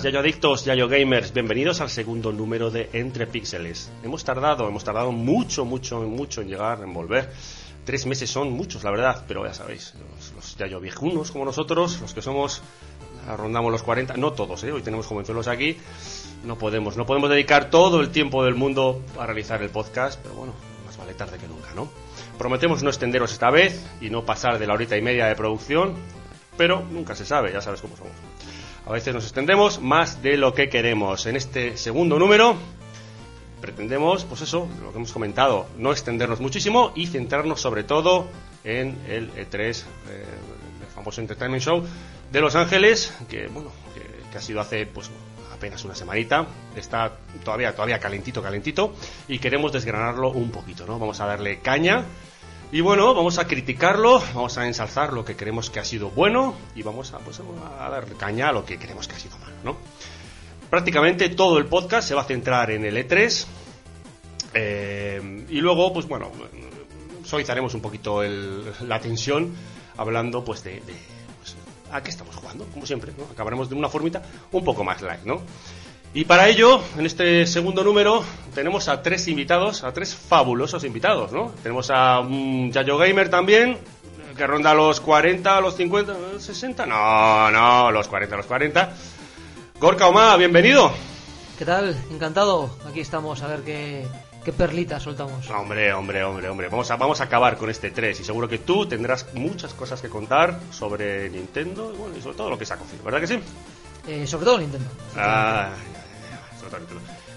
buenas, Yayo Adictos, Yayo Gamers. Bienvenidos al segundo número de Entre Píxeles. Hemos tardado, hemos tardado mucho, mucho, mucho en llegar, en volver. Tres meses son muchos, la verdad, pero ya sabéis, los, Yayo viejunos como nosotros, los que somos, rondamos los 40, no todos, ¿eh? hoy tenemos jovenzuelos aquí, no podemos, no podemos dedicar todo el tiempo del mundo a realizar el podcast, pero bueno, más vale tarde que nunca, ¿no? Prometemos no extenderos esta vez y no pasar de la horita y media de producción, pero nunca se sabe, ya sabes cómo somos. A veces nos extendemos más de lo que queremos. En este segundo número pretendemos, pues eso, lo que hemos comentado, no extendernos muchísimo y centrarnos sobre todo en el E3, eh, el famoso Entertainment Show de Los Ángeles, que bueno, que, ha sido hace pues apenas una semanita, está todavía todavía calentito, calentito y queremos desgranarlo un poquito, ¿no? Vamos a darle caña y bueno, vamos a criticarlo, vamos a ensalzar lo que creemos que ha sido bueno y vamos a, pues, a dar caña a lo que creemos que ha sido malo, ¿no? Prácticamente todo el podcast se va a centrar en el E3 eh, y luego, pues bueno, suavizaremos un poquito la tensión hablando pues de, pues, a qué estamos jugando, como siempre, ¿no? Acabaremos de una formita un poco más light, ¿no? Y para ello, en este segundo número, tenemos a tres invitados, a tres fabulosos invitados, ¿no? Tenemos a un Yayo Gamer también, que ronda los 40, los 50, 60, no, no, los 40, los 40. Gorka Oma, bienvenido. ¿Qué tal? Encantado. Aquí estamos a ver qué, qué perlita soltamos. Hombre, hombre, hombre, hombre. Vamos a, vamos a acabar con este 3 y seguro que tú tendrás muchas cosas que contar sobre Nintendo y, bueno, y sobre todo lo que se ha cogido, ¿verdad que sí? Eh, sobre todo Nintendo. Ah,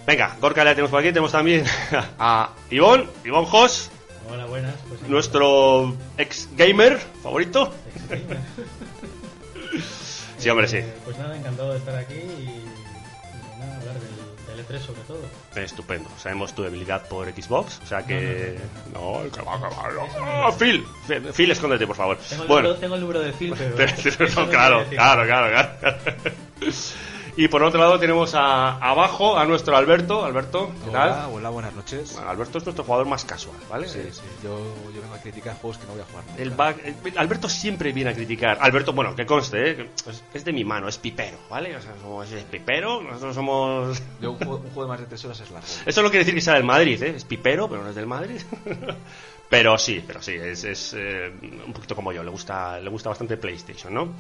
Venga, Gorka la tenemos por aquí, tenemos también a Ivonne, Ivonne Jos. Hola, buenas. Pues nuestro ex gamer favorito. sí, hombre, sí. Eh, pues nada, encantado de estar aquí y, nada, hablar del, del, E3 sobre todo. Estupendo. Sabemos tu debilidad por Xbox, o sea que. No, que va, que va. Phil, Phil, escóndete, por favor. Tengo el, bueno. número, tengo el número de Phil, pero. claro, claro, claro, claro. Y por otro lado tenemos a, abajo a nuestro Alberto. Alberto, ¿qué tal? Hola, buenas noches. Alberto es nuestro jugador más casual, ¿vale? Sí, sí. Yo, yo vengo a criticar juegos que no voy a jugar. El Alberto siempre viene a criticar. Alberto, bueno, que conste, ¿eh? es, de mi mano, es pipero, ¿vale? O sea, somos es pipero, nosotros somos... Yo, un, juego, de más de tres horas es largo. Eso no quiere decir que sea del Madrid, ¿eh? Es pipero, pero no es del Madrid. pero sí, pero sí, es, es eh, un poquito como yo, le gusta, le gusta bastante PlayStation, ¿no?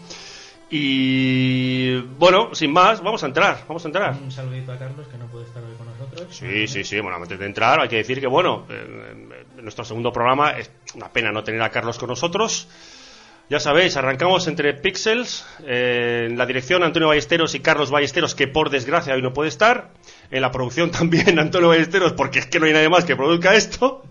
Y bueno, sin más, vamos a entrar, vamos a entrar. Un saludito a Carlos que no puede estar hoy con nosotros. Sí, sí, sí. Bueno, antes de entrar hay que decir que bueno, en nuestro segundo programa es una pena no tener a Carlos con nosotros. Ya sabéis, arrancamos entre Pixels, eh, en la dirección Antonio Ballesteros y Carlos Ballesteros, que por desgracia hoy no puede estar. En la producción también Antonio Ballesteros, porque es que no hay nadie más que produzca esto.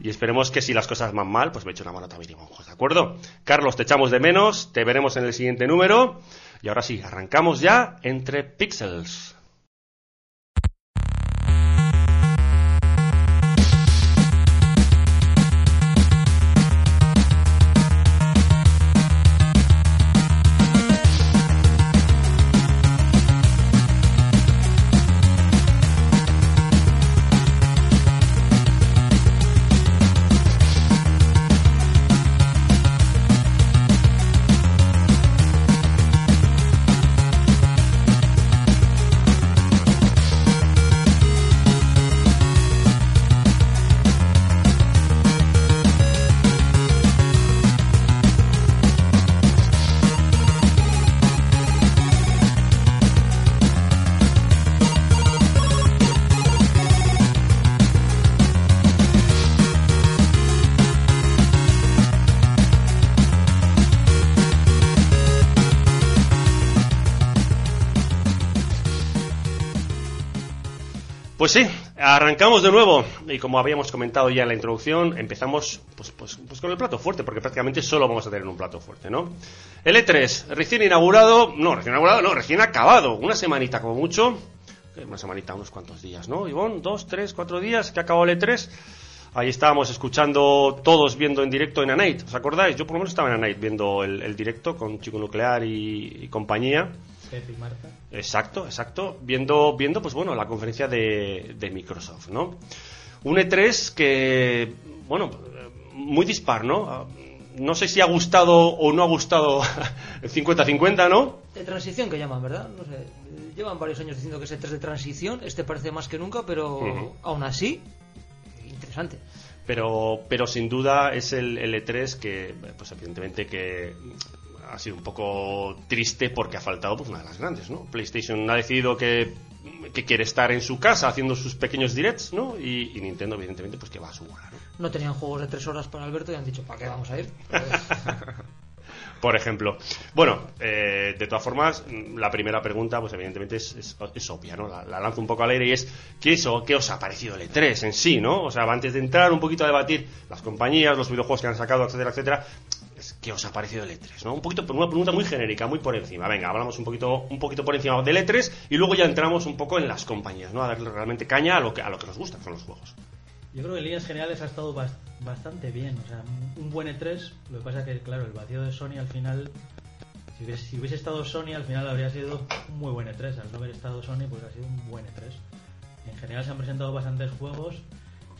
Y esperemos que si las cosas van mal, pues me echo una mano también ¿de acuerdo? Carlos, te echamos de menos, te veremos en el siguiente número. Y ahora sí, arrancamos ya entre Pixels. Arrancamos de nuevo y como habíamos comentado ya en la introducción, empezamos pues, pues, pues con el plato fuerte, porque prácticamente solo vamos a tener un plato fuerte, ¿no? El E3, recién inaugurado, no, recién inaugurado, no, recién acabado, una semanita como mucho, eh, una semanita, unos cuantos días, ¿no? Ivonne, dos, tres, cuatro días que acabó el E3. Ahí estábamos escuchando, todos viendo en directo en Anite, ¿os acordáis? Yo por lo menos estaba en Anite viendo el, directo con Chico Nuclear y compañía. Pepe y Marta. Exacto, exacto. Viendo, viendo pues bueno, la conferencia de, de Microsoft, ¿no? Un E3 que, bueno, muy dispar, ¿no? No sé si ha gustado o no ha gustado 50-50, ¿no? De transición que llaman, ¿verdad? No sé. Llevan varios años diciendo que es E3 de transición. Este parece más que nunca, pero aún así, interesante. Pero, pero sin duda es el, el E3 que, pues evidentemente que ha sido un poco triste porque ha faltado pues una de las grandes, ¿no? PlayStation ha decidido que, que quiere estar en su casa haciendo sus pequeños directs, ¿no? Y, y Nintendo evidentemente pues que va a su bola, ¿no? No tenían juegos de tres horas para Alberto y han dicho, ¿para qué vamos a ir? Por ejemplo. Bueno, eh, de todas formas, la primera pregunta, pues evidentemente es, es- es obvia, ¿no? La, la lanzo un poco al aire y es, ¿qué, es, ¿qué os ha parecido el E3 en sí, no? O sea, antes de entrar un poquito a debatir las compañías, los videojuegos que han sacado, etcétera, etcétera, ¿qué os ha parecido el E3, no? Un poquito, una pregunta muy genérica, muy por encima. Venga, hablamos un poquito, un poquito por encima del E3 y luego ya entramos un poco en las compañías, ¿no? A darle realmente caña a lo que, a lo que nos gusta, son los juegos. Yo creo que en líneas generales ha estado bas- bastante bien. O sea, un buen E3. Lo que pasa es que, claro, el vacío de Sony al final. Si hubiese, si hubiese estado Sony, al final habría sido un muy buen E3. Al no haber estado Sony, pues ha sido un buen E3. En general se han presentado bastantes juegos.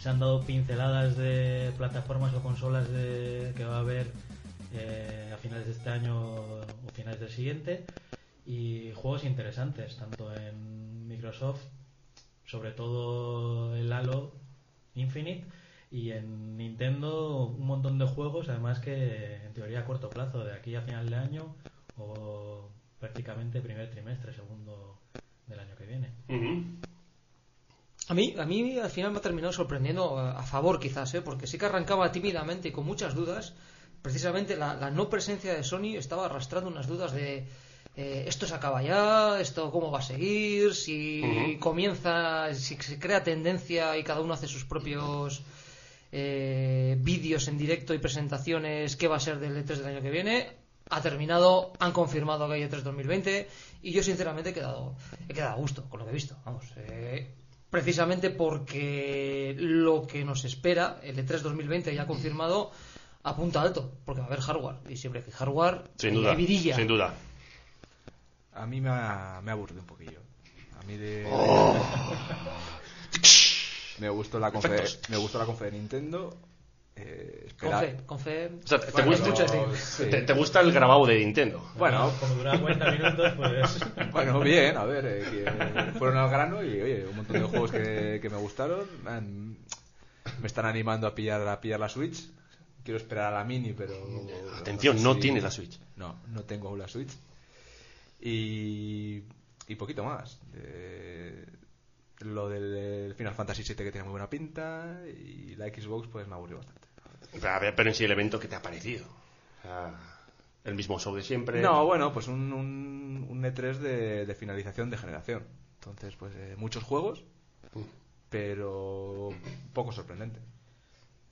Se han dado pinceladas de plataformas o consolas de, que va a haber eh, a finales de este año o finales del siguiente. Y juegos interesantes, tanto en Microsoft sobre todo el Halo Infinite y en Nintendo un montón de juegos además que en teoría a corto plazo de aquí a final de año o prácticamente primer trimestre segundo del año que viene A mí, a mí al final me ha terminado sorprendiendo a, a favor quizás, ¿eh? porque sí que arrancaba tímidamente y con muchas dudas. Precisamente la, la no presencia de Sony estaba arrastrando unas dudas de eh, esto se acaba ya, esto cómo va a seguir, si comienza, si se crea tendencia y cada uno hace sus propios eh, vídeos en directo y presentaciones, qué va a ser del E3 del año que viene. Ha terminado, han confirmado que hay E3 2020 y yo sinceramente he quedado, he quedado a gusto con lo que he visto. Vamos, eh, precisamente porque lo que nos espera, el E3 2020 ya ha confirmado, apunta alto, porque va a haber hardware y siempre que hardware Sin hay duda, vidilla. sin duda. A mí me ha, me aburrido un poquillo. A mí de... me gustó la confe, me gustó la confe de Nintendo. Eh, Con espera- fe, con fe. O sea, ¿te, Bueno, gusta, mucho decir. sí. te- te gusta el grabado de Nintendo? Bueno, como duraba 40 minutos pues Bueno, bien, a ver, eh, que fueron al grano y oye, un montón de juegos que, que me gustaron. me están animando a pillar, a pillar la Switch. Quiero esperar a la Mini, pero. Atención, no si- tienes la Switch. No, no tengo aún la Switch. Y. Y poquito más. Lo del Final Fantasy VII que tiene muy buena pinta. Y la Xbox, pues me aburrió bastante. A ver, pero en sí el evento, ¿qué te ha parecido? O sea, el mismo show de siempre. No, bueno, pues un, un, un E3 de, de finalización de generación. Entonces, pues eh, muchos juegos, pero poco sorprendente.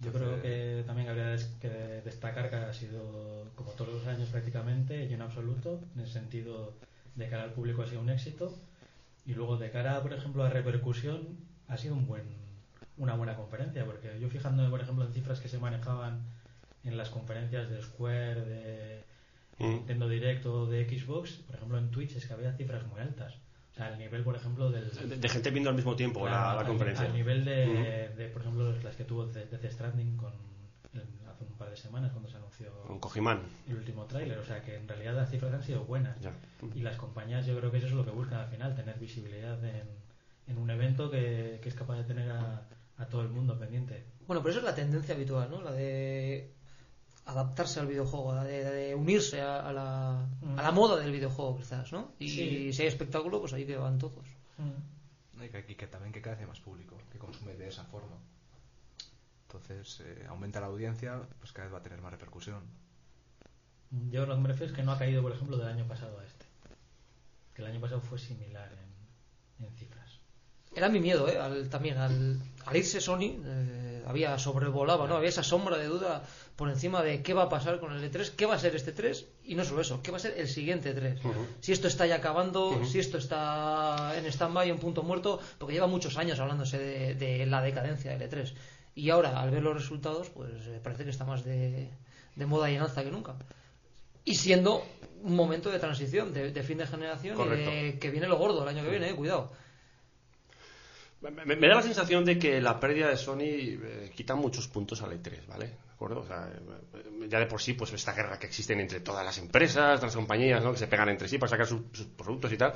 Yo creo que también habría que destacar que ha sido, como todos los años prácticamente, y en absoluto, en el sentido de cara al público ha sido un éxito, y luego de cara, por ejemplo, a repercusión, ha sido un buen, una buena conferencia, porque yo fijándome, por ejemplo, en cifras que se manejaban en las conferencias de Square, de Mm. Nintendo Direct o de Xbox, por ejemplo, en Twitch es que había cifras muy altas. O sea, el nivel, por ejemplo, del... De, de gente viendo al mismo tiempo la, Claro, la al- conferencia. Al nivel de, Ujú. de, por ejemplo, las que tuvo de- Death Stranding con, hace un par de semanas cuando se anunció Con Kojimán. el último tráiler. O sea que en realidad las cifras han sido buenas. Ya. Y las compañías yo creo que eso es lo que buscan al final, tener visibilidad en, en un evento que, que es capaz de tener a, a todo el mundo pendiente. Bueno, pero eso es la tendencia habitual, ¿no? La de adaptarse al videojuego, de, de unirse a, a la, Mm. a la moda del videojuego, quizás, ¿no? Y Sí. si hay espectáculo, pues ahí que van todos. Y que, y que también que cada vez hay más público que consume de esa forma. Entonces, eh, aumenta la audiencia, pues cada vez va a tener más repercusión. Yo lo que me refiero es que no ha caído, por ejemplo, del año pasado a este. Que el año pasado fue similar en, en cifras. Era mi miedo, ¿eh? Al- también al, al irse Sony, eh, había sobrevolaba, ¿no? Había esa sombra de duda por encima de qué va a pasar con el E3, qué va a ser este 3 y no solo eso, qué va a ser el siguiente 3. Si esto está ya acabando, si esto está en stand-by, en punto muerto, porque lleva muchos años hablándose de, de la decadencia del E3. Y ahora, al ver los resultados, pues eh, parece que está más de, de moda y en alza que nunca. Y siendo un momento de transición, de, de fin de generación, y de que viene lo gordo el año que viene, eh, cuidado. Me, da la sensación de que la pérdida de Sony eh, quita muchos puntos al E3, ¿vale? ¿De acuerdo? Eh, ya de por sí, pues esta guerra que existen entre todas las empresas, las compañías, ¿no? Que se pegan entre sí para sacar sus, sus productos y tal.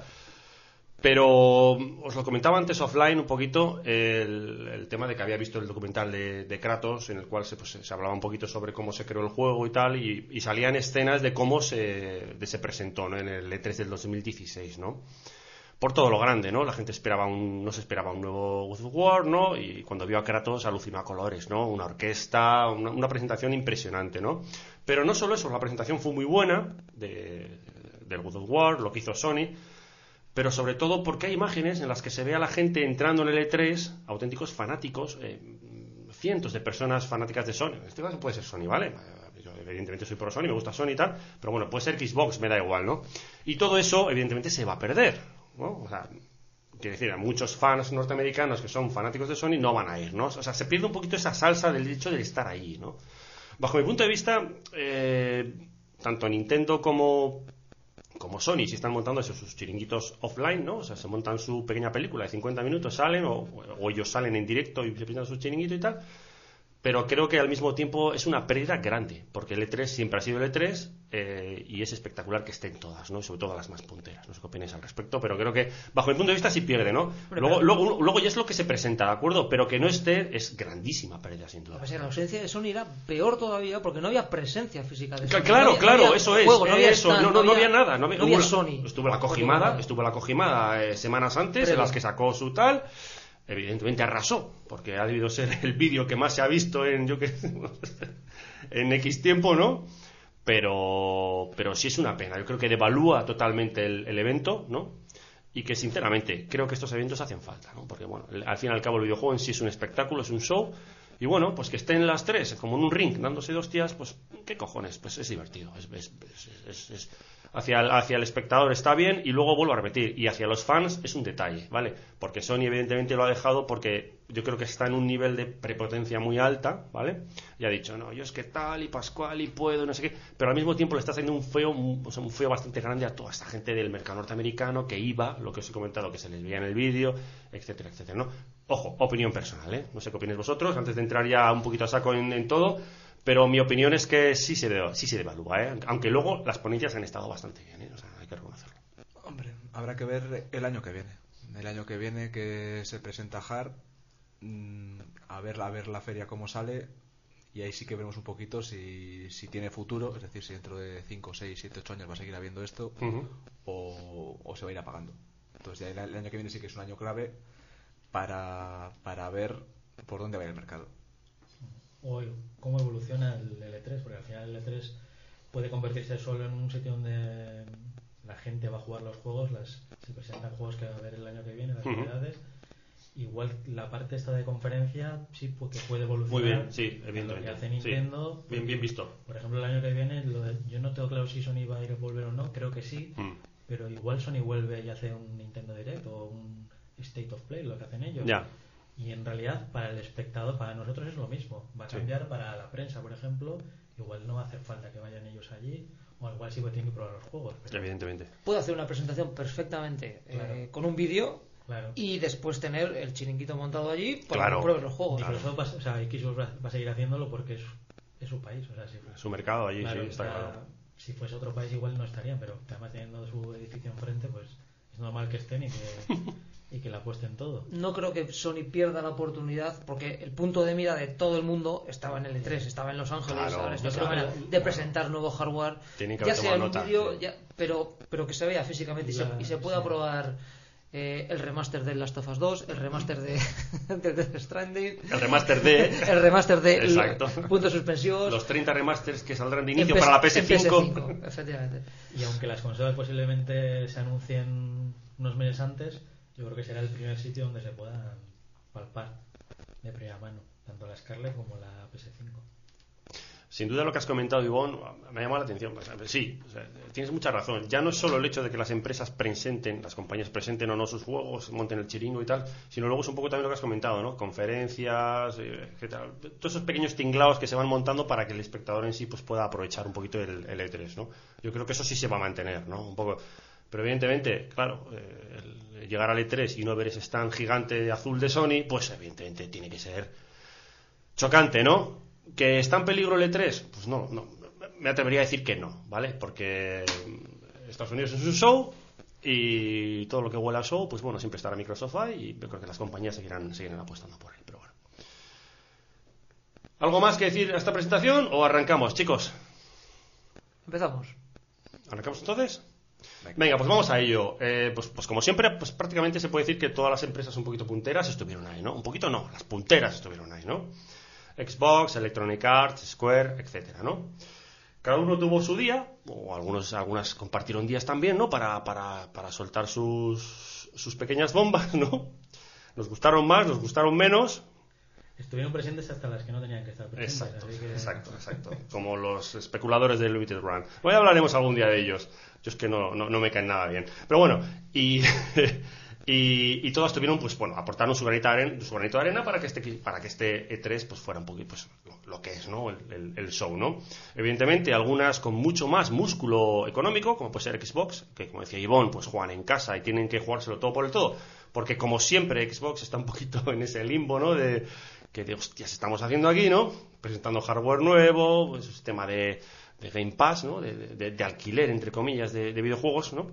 Pero os lo comentaba antes offline un poquito el, tema de que había visto el documental de, Kratos en el cual se, pues, se hablaba un poquito sobre cómo se creó el juego y tal y, y salían escenas de cómo se, de se presentó ¿no? en el E3 del 2016, ¿no? Por todo lo grande, ¿no? La gente esperaba un, no se esperaba un nuevo God of War, ¿no? Y cuando vio a Kratos alucinó a colores, ¿no? Una orquesta, una, una presentación impresionante, ¿no? Pero no solo eso, la presentación fue muy buena de, del God of War, lo que hizo Sony, pero sobre todo porque hay imágenes en las que se ve a la gente entrando en el E3, auténticos fanáticos, eh, cientos de personas fanáticas de Sony. En este caso puede ser Sony, ¿vale? Yo evidentemente soy pro Sony, me gusta Sony y tal, pero bueno, puede ser Xbox, me da igual, ¿no? Y todo eso, evidentemente, se va a perder, ¿no? O sea, quiero decir, a muchos fans norteamericanos que son fanáticos de Sony no van a ir, ¿no? O sea, se pierde un poquito esa salsa del hecho de estar ahí, ¿no? Bajo mi punto de vista, eh, tanto Nintendo como como Sony, si están montando esos, sus chiringuitos offline, ¿no? O sea, se montan su pequeña película de 50 minutos, salen, o, ellos salen en directo y se presentan su chiringuito y tal. Pero creo que al mismo tiempo es una pérdida grande, porque el E3 siempre ha sido el E3 eh, y es espectacular que estén todas, ¿no? Sobre todo las más punteras. No sé qué opináis al respecto, pero creo que bajo mi punto de vista sí pierde, ¿no? Luego, luego, luego ya es lo que se presenta, ¿de acuerdo? Pero que no esté es grandísima pérdida, sin duda. La ausencia de Sony era peor todavía porque no había presencia física de Sony. Cla- Claro, No había- claro, no había eso es. juego, no había eso, stand, no, no, no había nada. No había, no había hubo la- Sony. Estuvo la Cojimada, estuvo la Cojimada eh, semanas antes, en las que sacó su tal. Evidentemente arrasó, porque ha debido ser el vídeo que más se ha visto en, yo que en X tiempo, ¿no? Pero, pero sí es una pena. Yo creo que devalúa totalmente el, el evento, ¿no? Y que sinceramente creo que estos eventos hacen falta, ¿no? Porque bueno, al fin y al cabo el videojuego en sí es un espectáculo, es un show. Y bueno, pues que estén las tres, como en un ring, dándose dos tías, pues, ¿qué cojones? Pues es divertido. Es, es- es- hacia, el, hacia el espectador está bien y luego vuelvo a repetir. Y hacia los fans es un detalle, ¿vale? Porque Sony evidentemente lo ha dejado porque yo creo que está en un nivel de prepotencia muy alta, ¿vale? Y ha dicho, no, yo es que tal y Pascual y puedo, no sé qué. Pero al mismo tiempo le está haciendo un feo, un, feo bastante grande a toda esta gente del mercado norteamericano que iba, lo que os he comentado, que se les veía en el vídeo, etcétera, etcétera, ¿no? Ojo, opinión personal, ¿eh? No sé qué opináis vosotros, antes de entrar ya un poquito a saco en, en todo, pero mi opinión es que sí se, de- sí se devalúa, ¿eh? Aunque luego las ponencias han estado bastante bien, ¿eh? O sea, hay que reconocerlo. Hombre, habrá que ver el año que viene. El año que viene que se presenta HAR, mm, a ver, a ver la feria cómo sale y ahí sí que veremos un poquito si, si tiene futuro, es decir, si dentro de 5, 6, 7, 8 años va a seguir habiendo esto o, o se va a ir apagando. Entonces ya el, año que viene sí que es un año clave para, para ver por dónde va a ir el mercado. o cómo evoluciona el L3, porque al final el L3 puede convertirse solo en un sitio donde la gente va a jugar los juegos, las, se presentan juegos que va a haber el año que viene, las novedades. Igual la parte esta de conferencia sí pu- que puede evolucionar. Muy bien, sí, Lo evidentemente. que hace Sí. Nintendo. Bien, bien visto. Por ejemplo, el año que viene, lo de- yo no tengo claro si Sony va a ir a volver o no, creo que sí, Mm. pero igual Sony vuelve y hace un Nintendo Direct o un State of Play, lo que hacen ellos. Ya. Y en realidad, para el espectador, para nosotros es lo mismo. Va a Sí. cambiar para la prensa, por ejemplo. Igual no va a hacer falta que vayan ellos allí, o igual sí que tienen que probar los juegos. Pero, Evidentemente. Puede hacer una presentación perfectamente eh, con un vídeo claro. y después tener el chiringuito montado allí para Claro. que pruebes los juegos. Microsoft va, a- o sea, Xbox va, va a seguir haciéndolo porque es, es su país. O sea, si, Su mercado allí, claro, sí, está claro. si fuese otro país igual no estarían, pero además teniendo su edificio enfrente, pues es normal que estén y que, y que la apuesten todo. No creo que Sony pierda la oportunidad porque el punto de mira de todo el mundo estaba en el E3, estaba en Los Ángeles, Claro, claro. de presentar nuevo hardware, que ya sea en un vídeo, pero, pero que se vea físicamente y y se pueda sí. probar eh, el remaster de Last of Us 2, el remaster de, de Death Stranding, El remaster de el remaster de Exacto. Puntos Suspensivos, los 30 remasters que saldrán de inicio para la en PS5. PS5, efectivamente. Y aunque las consolas posiblemente se anuncien unos meses antes, Yo creo que será el primer sitio donde se puedan palpar de primera mano, tanto la Scarlett como la PS5. Sin duda lo que has comentado, Ivonne, me ha llamado la atención. Sí, o sea, tienes mucha razón. Ya no es solo el hecho de que las empresas presenten, las compañías presenten o no sus juegos, monten el chiringo y tal, sino luego es un poco también lo que has comentado, ¿no? Conferencias, eh, etcétera. Todos esos pequeños tinglados que se van montando para que el espectador en sí pues pueda aprovechar un poquito el, el E3, ¿no? Yo creo que eso sí se va a mantener, ¿no? Un poco... Pero evidentemente, claro, eh, llegar al E3 y no ver ese stand gigante azul de Sony, pues evidentemente tiene que ser chocante, ¿no? ¿Que está en peligro el E3? Pues no, no, me atrevería a decir que no, ¿vale? Porque Estados Unidos es un show y todo lo que huele a show, pues bueno, siempre estará Microsoft ahí y yo creo que las compañías seguirán, seguirán apostando por él, pero bueno. ¿Algo más que decir a esta presentación o arrancamos, chicos? Empezamos. ¿Arrancamos entonces? Venga, pues vamos a ello. Eh, pues, pues como siempre, pues prácticamente se puede decir que todas las empresas un poquito punteras estuvieron ahí, ¿no? Un poquito no, las punteras estuvieron ahí, ¿no? Xbox, Electronic Arts, Square, etcétera, ¿no? Cada uno tuvo su día, o algunos, algunas compartieron días también, ¿no? Para, para, para soltar sus, sus pequeñas bombas, ¿no? Nos gustaron más, nos gustaron menos, Estuvieron presentes hasta las que no tenían que estar presentes. Exacto, así que- exacto, exacto. Como los especuladores del Limited Run. Hoy hablaremos algún día de ellos. Yo es que no, no, no me caen nada bien. Pero bueno, y, y, todas tuvieron, pues bueno, aportaron su granito de arena, su granito de arena para que este, para que este E3 pues fuera un poquito, pues lo, que es, ¿no? El, el- show, ¿no? Evidentemente, algunas con mucho más músculo económico, como puede ser Xbox, que como decía Ivonne, pues juegan en casa y tienen que jugárselo todo por el todo. Porque como siempre, Xbox está un poquito en ese limbo, ¿no? De, que de hostias estamos haciendo aquí, ¿no? Presentando hardware nuevo, pues, sistema de, de Game Pass, ¿no? De, de- de alquiler, entre comillas, de, de videojuegos, ¿no?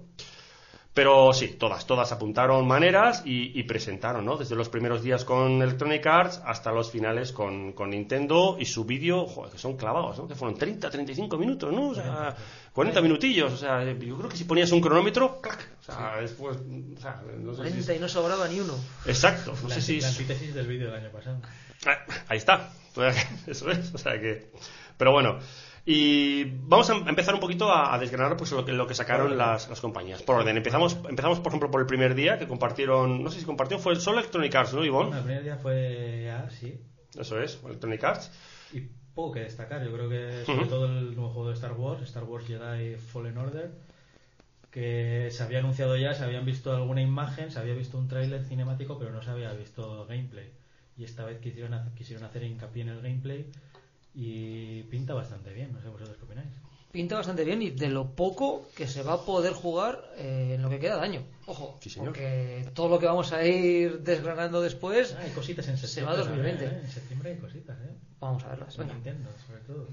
Pero sí, todas, todas apuntaron maneras y, y presentaron, ¿no? Desde los primeros días con Electronic Arts hasta los finales con, con Nintendo y su vídeo, joder, que son clavados, ¿no? Que fueron 30, 35 minutos, ¿no? O sea, 40 minutillos, o sea, yo creo que si ponías un cronómetro, ¡clac! O sea, después, o sea, no sé si... 40 y no sobraba ni uno. Exacto, no la, sé si... la antítesis del vídeo del año pasado. Ah, Ahí está. Eso es. O sea que. Pero bueno. Y vamos a empezar un poquito a, a desgranar pues lo que, lo que sacaron las, las compañías. Por orden. Empezamos, empezamos, por ejemplo, por el primer día que compartieron. No sé si compartieron, fue solo Electronic Arts, ¿no, Ivonne? el primer día fue ya, sí. Eso es, Electronic Arts. Y poco que destacar. Yo creo que sobre todo el nuevo juego de Star Wars, Star Wars Jedi Fallen Order, que se había anunciado ya, se habían visto alguna imagen, se había visto un tráiler cinemático, pero no se había visto gameplay. Y esta vez quisieron, quisieron hacer hincapié en el gameplay y pinta bastante bien. No sé vosotros qué opináis. Pinta bastante bien y de lo poco que se va a poder jugar eh, en lo que queda de año. Ojo, Sí, señor. porque todo lo que vamos a ir desgranando después, Ah, hay cositas en Se septiembre. va 2020. también, ¿eh? En septiembre hay cositas, ¿eh? vamos a verlas. Venga. Nintendo, sobre todo.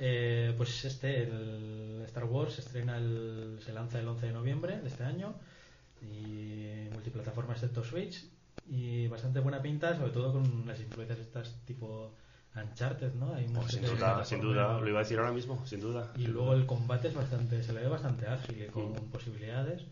Eh, pues este, el Star Wars, se estrena el, se lanza el 11 de noviembre de este año y multiplataforma excepto Switch y bastante buena pinta, sobre todo con las influencias estas tipo Uncharted, ¿no? Hay Oh, sin duda, sin duda. Lo iba a decir ahora mismo, sin duda. y luego el combate es bastante, se le ve bastante ágil y con Mm. posibilidades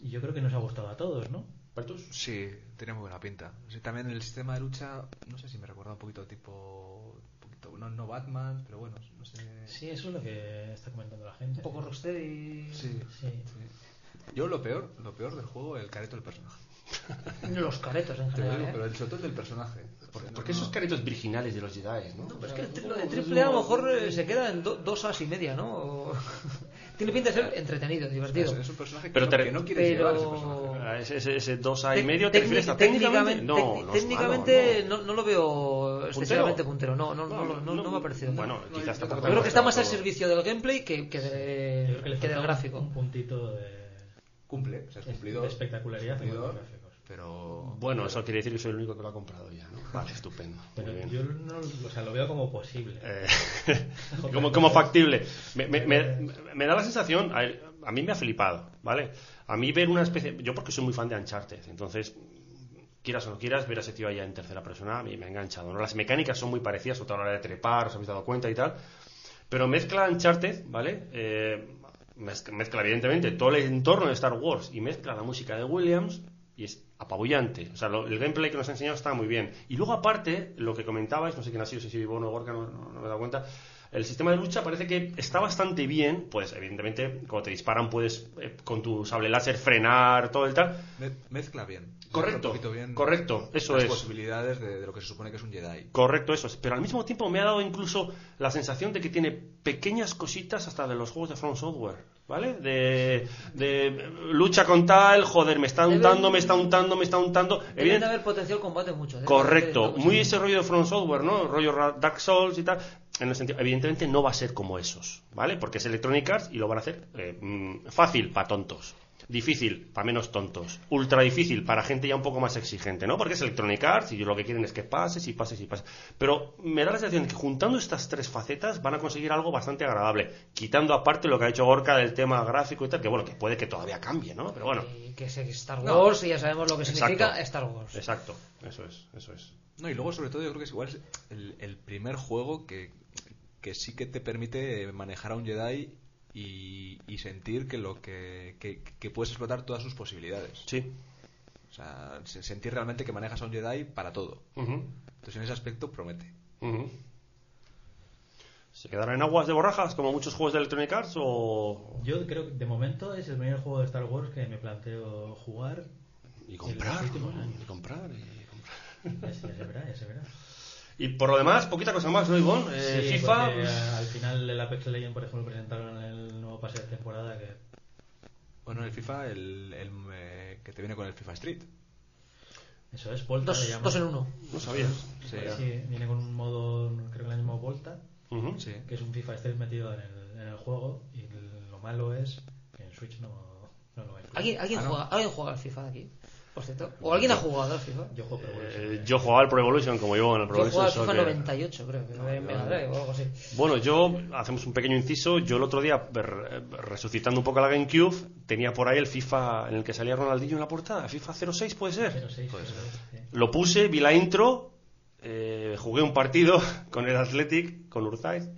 y yo creo que nos ha gustado a todos, ¿no? ¿Bertus? Sí, tenía muy buena pinta. Sí, también el sistema de lucha, no sé si me recuerda un poquito tipo. un poquito, no, no Batman, pero bueno, no sé. Sí, eso es lo que está comentando la gente. Un poco Rocksteady. Sí, Sí. sí. Yo lo peor, lo peor del juego, el careto del personaje. Los caretos en general. digo, ¿eh? pero el sobre todo el del personaje. Porque, No, porque no. esos caretos virginales de los Jedi, ¿no? No, pero es que el de triple A a lo mejor eh, se queda en do- dos horas y media, ¿no? O- Tiene pinta de ser entretenido, divertido. Es, es un personaje que, Pero no, te- que no quieres pero- llevar ese personaje. Ese, ese, ese dos A y medio, ¿te refieres a técnicamente? No, técnicamente no. no, no lo veo excesivamente puntero. No, no, no, no, no- no me ha parecido. Bueno, quizás Yo creo que está más al servicio del gameplay que, que, de- que del gráfico. Un puntito de, Cumple, o sea, es de cumplidor. espectacularidad gráficos. Pero. Bueno, eso quiere decir que soy el único que lo ha comprado ya, ¿no? Vale, estupendo. Pero Muy bien. yo no, o sea, lo veo como posible. Eh, como, como factible. Me, me- me- me da la sensación, a, a mí me ha flipado, ¿vale? A mí ver una especie, yo porque soy muy fan de Uncharted, entonces, quieras o no quieras, ver a ese tío allá en tercera persona a mí me ha enganchado, ¿no? Las mecánicas son muy parecidas, sobre todo a la hora de trepar, os habéis dado cuenta y tal, pero mezcla Uncharted, ¿vale? Eh, mezcla, evidentemente todo el entorno de Star Wars y mezcla la música de Williams y es apabullante. O sea, lo- el gameplay que nos ha enseñado está muy bien. Y luego, aparte, lo que comentabais, no sé quién ha sido, si Bono o Gorka, no, no- no me he dado cuenta. El sistema de lucha parece que está bastante bien. Pues, evidentemente, cuando te disparan, puedes eh, con tu sable láser frenar, todo el tal. Me- mezcla bien. Correcto, Mezcla bien correcto, eso las es. posibilidades de, de lo que se supone que es un Jedi. Correcto, eso es. Pero al mismo tiempo me ha dado incluso la sensación de que tiene pequeñas cositas hasta de los juegos de From Software, ¿vale? De, de eh, lucha con tal, joder, me está Deben- untando, me está untando, me está untando. Debe de Evidente- haber potencial combate mucho. debe Correcto, muy ese rollo de From Software, ¿no? Rollo Dark Souls y tal. En el sentido, evidentemente no va a ser como esos, ¿vale? Porque es Electronic Arts y lo van a hacer eh, mm, fácil para tontos. Difícil para menos tontos. Ultra difícil para gente ya un poco más exigente, ¿no? Porque es Electronic Arts y lo que quieren es que pases y pases y pases. Pero me da la sensación de que juntando estas tres facetas van a conseguir algo bastante agradable. Quitando aparte lo que ha hecho Gorka del tema gráfico y tal, que bueno, que puede que todavía cambie, ¿no? Pero bueno. Y que es Star No. Wars y ya sabemos lo que Exacto. significa Star Wars. Exacto, eso es, eso es. No, y luego sobre todo yo creo que es igual es el, el primer juego que, que sí que te permite manejar a un Jedi y, y sentir que lo que, que, que puedes explotar todas sus posibilidades. Sí. O sea, se- sentir realmente que manejas a un Jedi para todo. Ujú. Entonces en ese aspecto promete. Ujú. ¿Se quedará en aguas de borrajas como muchos juegos de Electronic Arts o Yo creo que de momento es el primer juego de Star Wars que me planteo jugar. y comprar, En los últimos ¿no? años. y comprar, y comprar. Ya se verá, ya se verá. Y por lo demás, poquita cosa más, ¿no, Ivonne? Eh, Sí, FIFA, porque, pues, al final el Apex Legends, por ejemplo, presentaron el nuevo pase de temporada que Bueno, el FIFA, el, el, eh, que te viene con el FIFA Street. eso es Volta. Dos, dos en uno. no sabías. Sí, Sí, viene con un modo, creo que el mismo Volta, sí. que es un FIFA Street metido en el, en el juego y lo malo es que en Switch no, no lo hay. ¿Alguien, alguien, Ah, no. juega, ¿Alguien juega al FIFA de aquí? Por cierto. ¿O alguien ha jugado al FIFA? Yo juego Pro Evolution. Eh, yo jugaba al Pro Evolution como yo en el Pro Yo Evolution jugaba al FIFA Soccer. 98, creo, que en Mega Drive o algo así. Bueno, yo, hacemos un pequeño inciso, yo el otro día, re- resucitando un poco la GameCube, tenía por ahí el FIFA en el que salía Ronaldinho en la portada, FIFA 06 puede ser. 06, Puede ser. sí. Lo puse, vi la intro, eh, jugué un partido con el Athletic, con Urzaiz,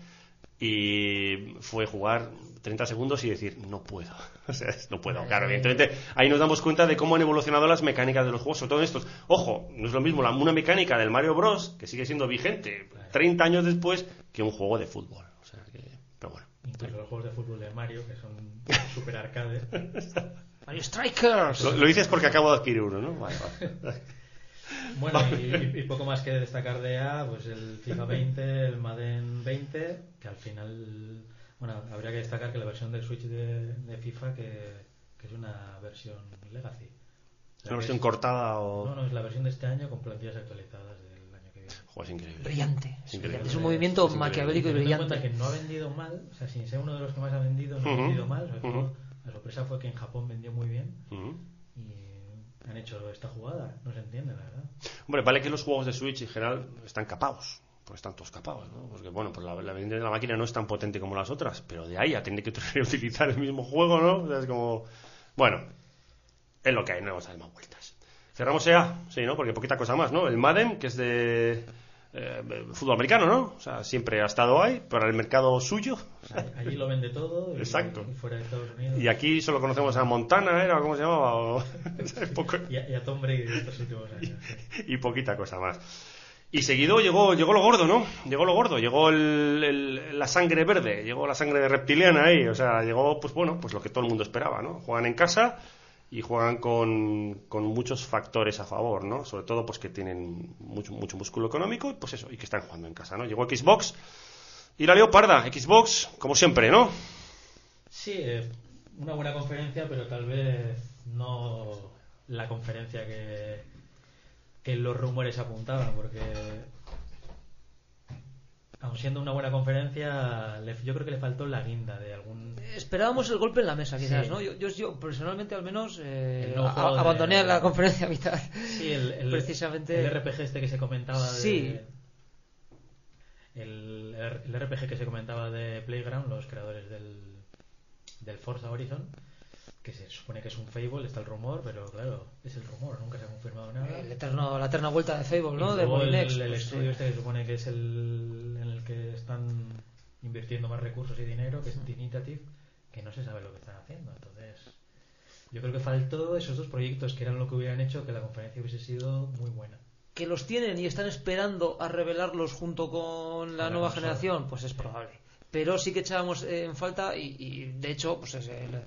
y fue jugar 30 segundos y decir, no puedo. O sea, no puedo. Claro, evidentemente, ahí nos damos cuenta de cómo han evolucionado las mecánicas de los juegos, sobre todo en estos. Ojo, no es lo mismo la- una mecánica del Mario Bros, que sigue siendo vigente 30 años después, que un juego de fútbol. O sea, que, pero bueno. Incluso los juegos de fútbol de Mario, que son super arcade. Mario Strikers. Lo, lo dices porque acabo de adquirir uno, ¿no? Vale, vale. Bueno, y, y- y poco más que destacar de A, pues el FIFA 20, el Madden 20, que al final, bueno, habría que destacar que la versión del Switch de, de FIFA, que, que es una versión Legacy. O ¿Es sea, una que versión es- cortada o.? No, no, es la versión de este año con plantillas actualizadas del año que viene. Joder, es increíble. Brillante. Es increíble. Es un movimiento Es maquiavélico y en cuenta brillante. que no ha vendido mal, o sea, sin ser uno de los que más ha vendido, no Ujú, ha vendido mal. Sobre ujú. todo, la sorpresa fue que en Japón vendió muy bien Ujú. y han hecho esta jugada. No se entiende, la verdad. Hombre, vale que los juegos de Switch en general están capados. Pues están todos capados, ¿no? Porque, bueno, pues la, la, la máquina no es tan potente como las otras, pero de ahí a tener que utilizar el mismo juego, ¿no? O sea, es como. Bueno, es lo que hay, no vamos a dar más vueltas. Cerramos EA, sí, ¿no? Porque poquita cosa más, ¿no? El Madden, que es de. eh, fútbol americano, ¿no? O sea, siempre ha estado ahí, para el mercado suyo. Allí lo vende todo y, Exacto. y fuera de Estados Unidos. Y aquí solo conocemos a Montana, ¿era? ¿Cómo se llamaba? O- Poco- Y a, y a Tom Brady de estos últimos años. y poquita cosa más. Y seguido llegó, llegó lo gordo, ¿no? Llegó lo gordo, llegó el- la sangre verde, llegó la sangre reptiliana ahí, o sea, llegó, pues bueno, pues lo que todo el mundo esperaba, ¿no? Juegan en casa y juegan con, con muchos factores a favor, ¿no? Sobre todo, pues que tienen mucho, mucho músculo económico, y pues eso, y que están jugando en casa, ¿no? Llegó Xbox y la leoparda, Xbox, como siempre, ¿no? Sí, eh, una buena conferencia, pero tal vez no la conferencia que, que los rumores apuntaban, porque aun siendo una buena conferencia, yo creo que le faltó la guinda de algún... Esperábamos el golpe en la mesa, quizás, Sí. ¿no? Yo, yo, yo, personalmente, al menos, eh, a- de- abandoné la conferencia a mitad. Sí, el, el- Precisamente- el RPG este que se comentaba de... Sí. El, el RPG que se comentaba de Playground, los creadores del, del Forza Horizon, que se supone que es un Fable, está el rumor, pero claro, es el rumor, nunca se ha confirmado nada. El eterno, la eterna vuelta de Fable, ¿no? De el, el pues, estudio sí. este que supone que es el en el que están invirtiendo más recursos y dinero, que es Initiative, que no se sabe lo que están haciendo. Entonces, Yo creo que faltó esos dos proyectos que eran lo que hubieran hecho que la conferencia hubiese sido muy buena. Que los tienen y están esperando a revelarlos junto con la la nueva generación, pues es probable. Pero sí que echábamos eh, en falta y, y, de hecho, pues es el-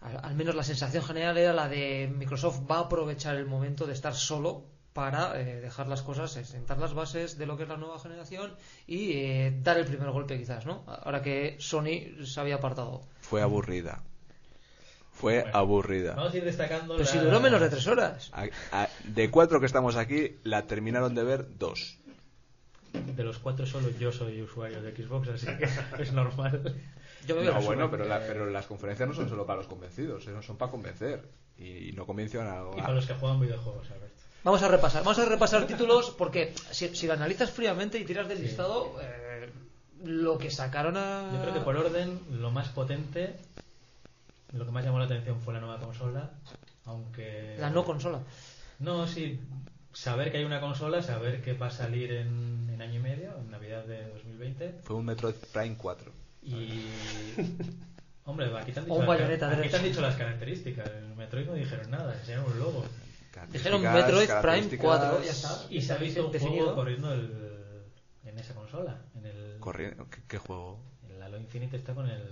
al, al menos la sensación general era la de Microsoft va a aprovechar el momento de estar solo para eh, dejar las cosas, eh, sentar las bases de lo que es la nueva generación y eh, dar el primer golpe quizás, ¿no? Ahora que Sony se había apartado. Fue aburrida. Fue Bueno. aburrida. Vamos a ir destacando. Pero la- si duró menos de tres horas. A- a- de cuatro que estamos aquí, la terminaron de ver dos. De los cuatro solo yo soy usuario de Xbox, así que es normal. Yo me veo No, resumen. bueno, pero, la- pero las conferencias no son solo para los convencidos, eh, no son para convencer. Y, no convencen a... Y para los que juegan videojuegos, Alberto. Vamos a repasar, vamos a repasar títulos porque si, si lo analizas fríamente y tiras del Sí. listado, eh, lo que sacaron a... Yo creo que por orden, lo más potente, lo que más llamó la atención fue la nueva consola, aunque... La no consola. No, sí, saber que hay una consola, saber que va a salir en, en año y medio, en Navidad de 2020, Fue un Metroid Prime 4. Y... Hombre, aquí te han dicho, un las, aquí te han dicho las características. En Metroid no dijeron nada, enseñaron un logo. Dijeron Metroid Prime características, 4, ya está. Y se ha visto un Definido. juego corriendo el- en esa consola. En el, corriendo- ¿Qué, qué juego? el Halo Infinite está con el...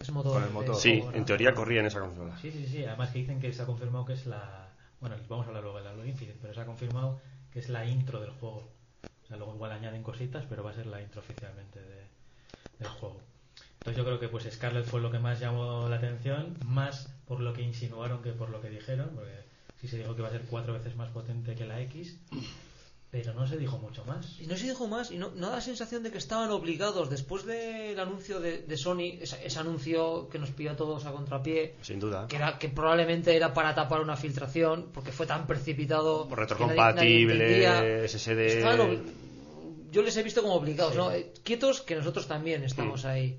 Es motor Con el motor. Sí, juego, en ¿no? teoría corría en esa consola. Sí, sí, sí. Además que dicen que se ha confirmado que es la... Bueno, vamos a hablar luego del Halo Infinite, pero se ha confirmado que es la intro del juego. O sea, luego igual añaden cositas, pero va a ser la intro oficialmente de- del juego. Entonces yo creo que pues Scarlet fue lo que más llamó la atención, más por lo que insinuaron que por lo que dijeron, porque sí se dijo que va a ser cuatro veces más potente que la X, pero no se dijo mucho más. Y no se dijo más, y no, no da la sensación de que estaban obligados, después del anuncio de, de Sony, ese, ese anuncio que nos pilló a todos a contrapié, Sin duda. que, era, que probablemente era para tapar una filtración, porque fue tan precipitado. Retrocompatible. SSD. Estaban yo les he visto como obligados, ¿no? Eh, Quietos, que nosotros también estamos ahí.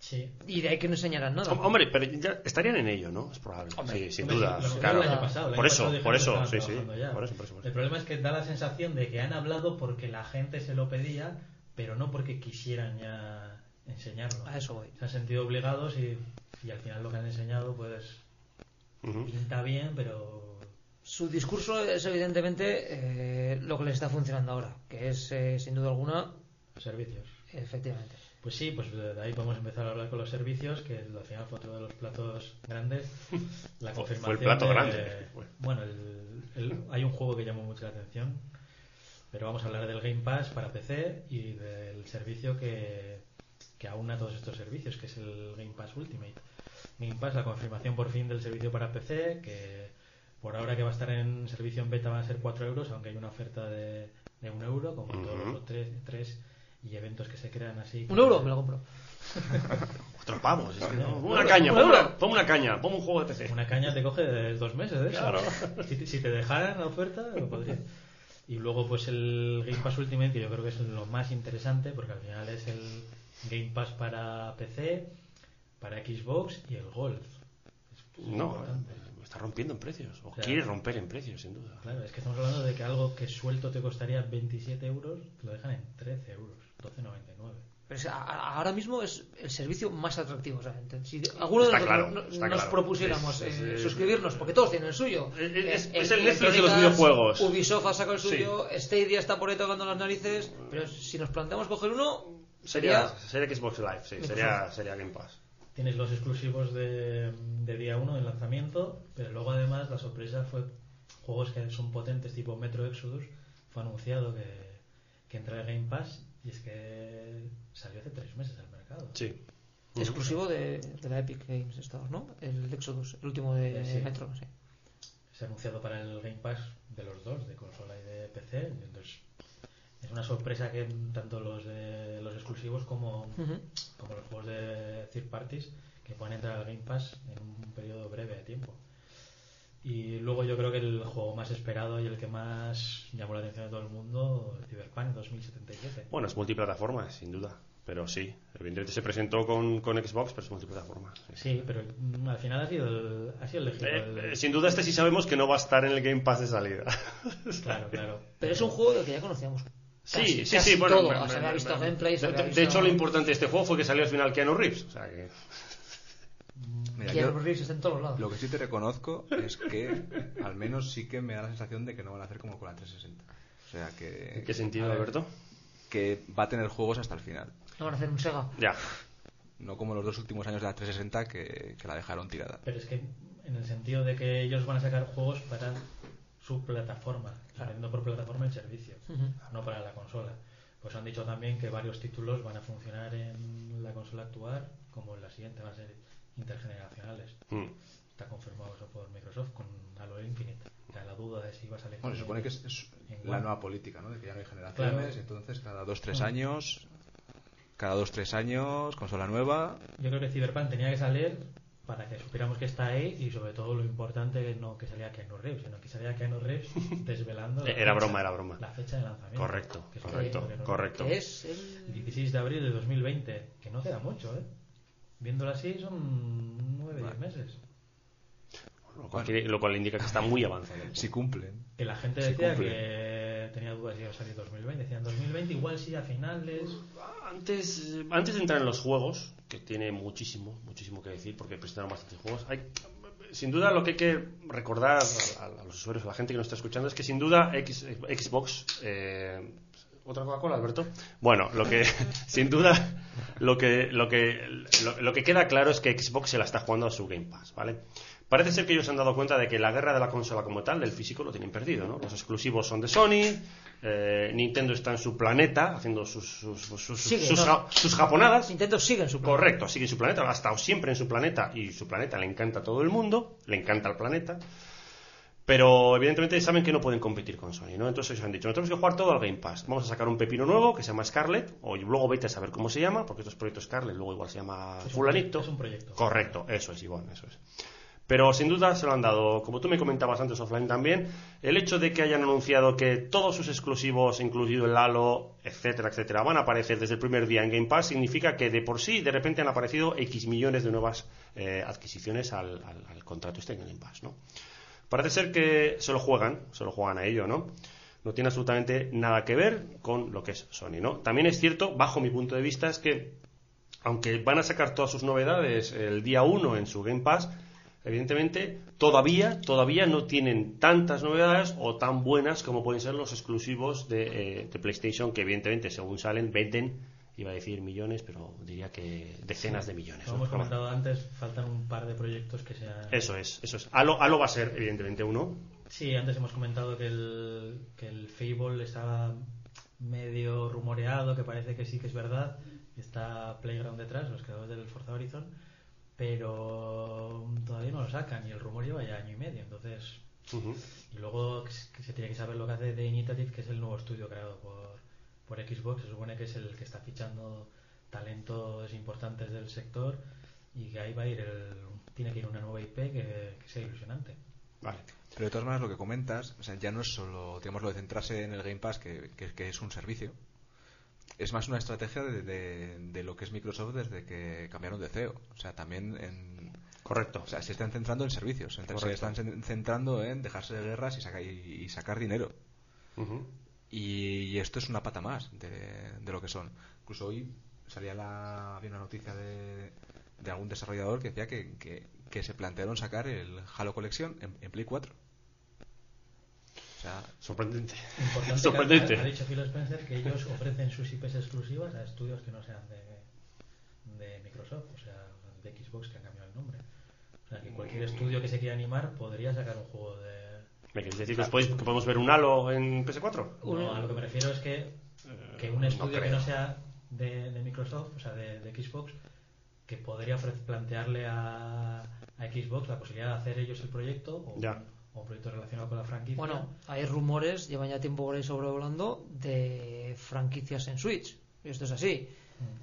Sí. Y de ahí que no enseñaran nada. Hom- Hombre, pero ya estarían en ello, ¿no? Es probable. Hombre, sí, sin Hombre, duda. lo anunciaron claro. el año pasado, el año por eso, por eso, sí, sí. Por eso, por eso, El problema es que da la sensación de que han hablado porque la gente se lo pedía, pero no porque quisieran ya enseñarlo. A eso voy. Se han sentido obligados y, y al final lo que han enseñado pues pinta bien, pero Su discurso es evidentemente eh, lo que les está funcionando ahora, que es eh, sin duda alguna, servicios. efectivamente. Pues sí, pues de ahí podemos empezar a hablar con los servicios, que al final fue otro de los platos grandes. La fue el confirmación plato de- grande. Bueno, el- el- hay un juego que llamó mucho la atención, pero vamos a hablar del Game Pass para PC y del servicio que, que aúna todos estos servicios, que es el Game Pass Ultimate. Game Pass, la confirmación por fin del servicio para PC, que por ahora que va a estar en servicio en beta van a ser 4 euros, aunque hay una oferta de, de 1 euro, como todos los tres, tres y eventos que se crean así. Un euro me lo compro. Cuatro pavos. es que no. Un Una euro, caña, un pon euro. una, pon una caña, pon un juego de PC. Una caña te coge de dos meses de eso. Claro. Si, te- si te dejaran la oferta, lo podría. Y luego, pues el Game Pass Ultimate, que yo creo que es lo más interesante, porque al final es el Game Pass para PC, para Xbox y el Golf. Es- No, importante. eh, está rompiendo en precios. O O sea, quiere romper en precios, sin duda. Claro, es que estamos hablando de que algo que suelto te costaría 27 euros, te lo dejan en 13 euros, 12,99. Pero es- a- a- ahora mismo es el servicio más atractivo. O sea, ent- si alguno de nosotros claro, nos claro. propusiéramos Es- eh, es- suscribirnos, porque todos tienen el suyo. Es- es- Eh, es el Netflix de los videojuegos. Ubisoft ha sacado el Sí. suyo, Stadia está por ahí tocando las narices. Pero si nos planteamos coger uno, Sería, sería. sería Xbox Live, sí, sería, sería Game Pass. Tienes los exclusivos de, de día 1 del lanzamiento, pero luego además la sorpresa fue juegos que son potentes tipo Metro Exodus. Fue anunciado que, que entra el Game Pass y es que salió hace tres meses al mercado. Sí. exclusivo de, de la Epic Games Store, ¿no? El Exodus, el último de Eh, sí. Metro, sí. Se ha anunciado para el Game Pass de los dos, de consola y de PC. entonces es una sorpresa que tanto los de los exclusivos como, como los juegos de third parties que puedan entrar al Game Pass en un periodo breve de tiempo. Y luego yo creo que el juego más esperado y el que más llamó la atención de todo el mundo, Cyberpunk 2077. Bueno, es multiplataforma, sin duda. Pero sí, evidentemente se presentó con, con Xbox, pero es multiplataforma. sí. Sí, pero al final ha sido el, ha sido elegido Eh, el- eh, sin duda este sí sabemos que no va a estar en el Game Pass de salida. Claro, claro. Pero es un juego del que ya conocíamos. Sí, Casi- sí, casi sí, bueno. todo. me- me- había visto me- gameplay, se de, había de- visto- de hecho, lo importante de este juego fue que salió al final Keanu Reeves. O sea que. Mira, Keanu yo- Reeves está en todos lados. Lo que sí te reconozco es que al menos sí que me da la sensación de que no van a hacer como con la 360. O sea que, ¿En qué sentido, ver. Alberto? que va a tener juegos hasta el final. No van a hacer un Sega. Ya. No como los dos últimos años de la 360 que, que la dejaron tirada. Pero es que en el sentido de que ellos van a sacar juegos para su plataforma, sabiendo por plataforma el servicio, no para la consola. Pues han dicho también que varios títulos van a funcionar en la consola actual como en la siguiente, van a ser intergeneracionales. Mm. Está confirmado eso por Microsoft con Halo Infinite. O sea, la duda de si va a salir. Bueno, se supone que es, la nueva política, ¿no? De que ya no hay generaciones, Claro. entonces cada dos, tres Mm. años, cada dos, tres años, consola nueva. Yo creo que Cyberpunk tenía que salir para que supiéramos que está ahí y sobre todo lo importante que no que salía Keanu Reeves, sino que salía Keanu Reeves desvelando la Era fecha- broma, era broma. la fecha de lanzamiento. Correcto, Que correcto, que correcto. Que es El el... 16 de abril de 2020, que no queda mucho, ¿eh? Viéndolo así son 9 10 meses. Lo cual, quiere- lo cual indica que está muy avanzado. Si cumplen. Que la gente decía cumple. que tenía dudas si iba a salir 2020, decían 2020 igual sí a finales. Antes, antes de entrar en los juegos, que tiene muchísimo, muchísimo que decir, porque presentaron bastantes juegos, hay, sin duda lo que hay que recordar a, a los usuarios, a la gente que nos está escuchando, es que sin duda X- Xbox... eh, ¿Otra Coca-Cola, Alberto? Bueno, lo que, sin duda, lo que, lo, que, lo, lo que queda claro es que Xbox se la está jugando a su Game Pass, ¿vale? Parece ser que ellos se han dado cuenta de que la guerra de la consola como tal, del físico, lo tienen perdido, ¿no? Los exclusivos son de Sony, eh, Nintendo está en su planeta haciendo sus, sus, sus, sus- Sigue, sus ¿no? ja- sus japonadas. Nintendo sigue en su plan. Correcto, sigue en su planeta, ha estado siempre en su planeta y su planeta le encanta a todo el mundo, le encanta el planeta. Pero evidentemente saben que no pueden competir con Sony, ¿no? Entonces ellos han dicho, nosotros tenemos que jugar todo al Game Pass. Vamos a sacar un pepino nuevo que se llama Scarlet, o luego vete a saber cómo se llama, porque estos proyectos Scarlet luego igual se llama Es fulanito. es un proyecto. Correcto, eso es, Ivonne, eso es. Pero sin duda se lo han dado, como tú me comentabas antes offline también, el hecho de que hayan anunciado que todos sus exclusivos, incluido el Halo, etcétera, etcétera, van a aparecer desde el primer día en Game Pass, significa que de por sí, de repente han aparecido X millones de nuevas eh, adquisiciones al, al- al contrato este en Game Pass, ¿no? Parece ser que se lo juegan, se lo juegan a ello, ¿no? No tiene absolutamente nada que ver con lo que es Sony, ¿no? También es cierto, bajo mi punto de vista, es que aunque van a sacar todas sus novedades el día 1 en su Game Pass, evidentemente todavía, todavía no tienen tantas novedades o tan buenas como pueden ser los exclusivos de, eh, de PlayStation, que evidentemente según salen venden, iba a decir millones, pero diría que decenas de millones. Como ¿no? hemos comentado antes, faltan un par de proyectos que sean. Eso es, eso es. Halo, Halo va a ser evidentemente uno. Sí, antes hemos comentado que el, que el Fable estaba medio rumoreado, que parece que sí que es verdad. Está Playground detrás, los creadores del Forza Horizon, pero todavía no lo sacan y el rumor lleva ya año y medio. Entonces, Ujú. y luego se tiene que saber lo que hace The Initiative, que es el nuevo estudio creado por, por Xbox. Se supone que es el que está fichando talentos importantes del sector y que ahí va a ir el, tiene que ir una nueva IP que, que sea ilusionante. Vale. Pero de todas maneras lo que comentas, o sea, ya no es solo, digamos, lo de centrarse en el Game Pass, que, que- que es un servicio. Es más una estrategia de, de- de lo que es Microsoft desde que cambiaron de CEO. O sea, también en... Correcto. O sea, se están centrando en servicios. Se están cen- centrando en dejarse de guerras y, saca- y- y sacar dinero. Y esto es una pata más de, de lo que son. Incluso hoy salía la, había una noticia de, de algún desarrollador que decía que, que, que se plantearon sacar el Halo Collection en, en Play 4. O sea, Sorprendente. Importante Sorprendente. que ha, ha dicho Phil Spencer que ellos ofrecen sus IPs exclusivas a estudios que no sean de, de Microsoft, o sea, de Xbox que han cambiado el nombre. O sea, que cualquier estudio que se quiera animar podría sacar un juego de... ¿Me quieres decir que, os podéis- que podemos ver un Halo en PS4? No, a lo que me refiero es que, que un no estudio que no sea de, de Microsoft, o sea, de, de Xbox, que podría plantearle a, a Xbox la posibilidad de hacer ellos el proyecto o, Ya. o un proyecto relacionado con la franquicia. Bueno, hay rumores, llevan ya tiempo por ahí sobrevolando, de franquicias en Switch. Y esto es así.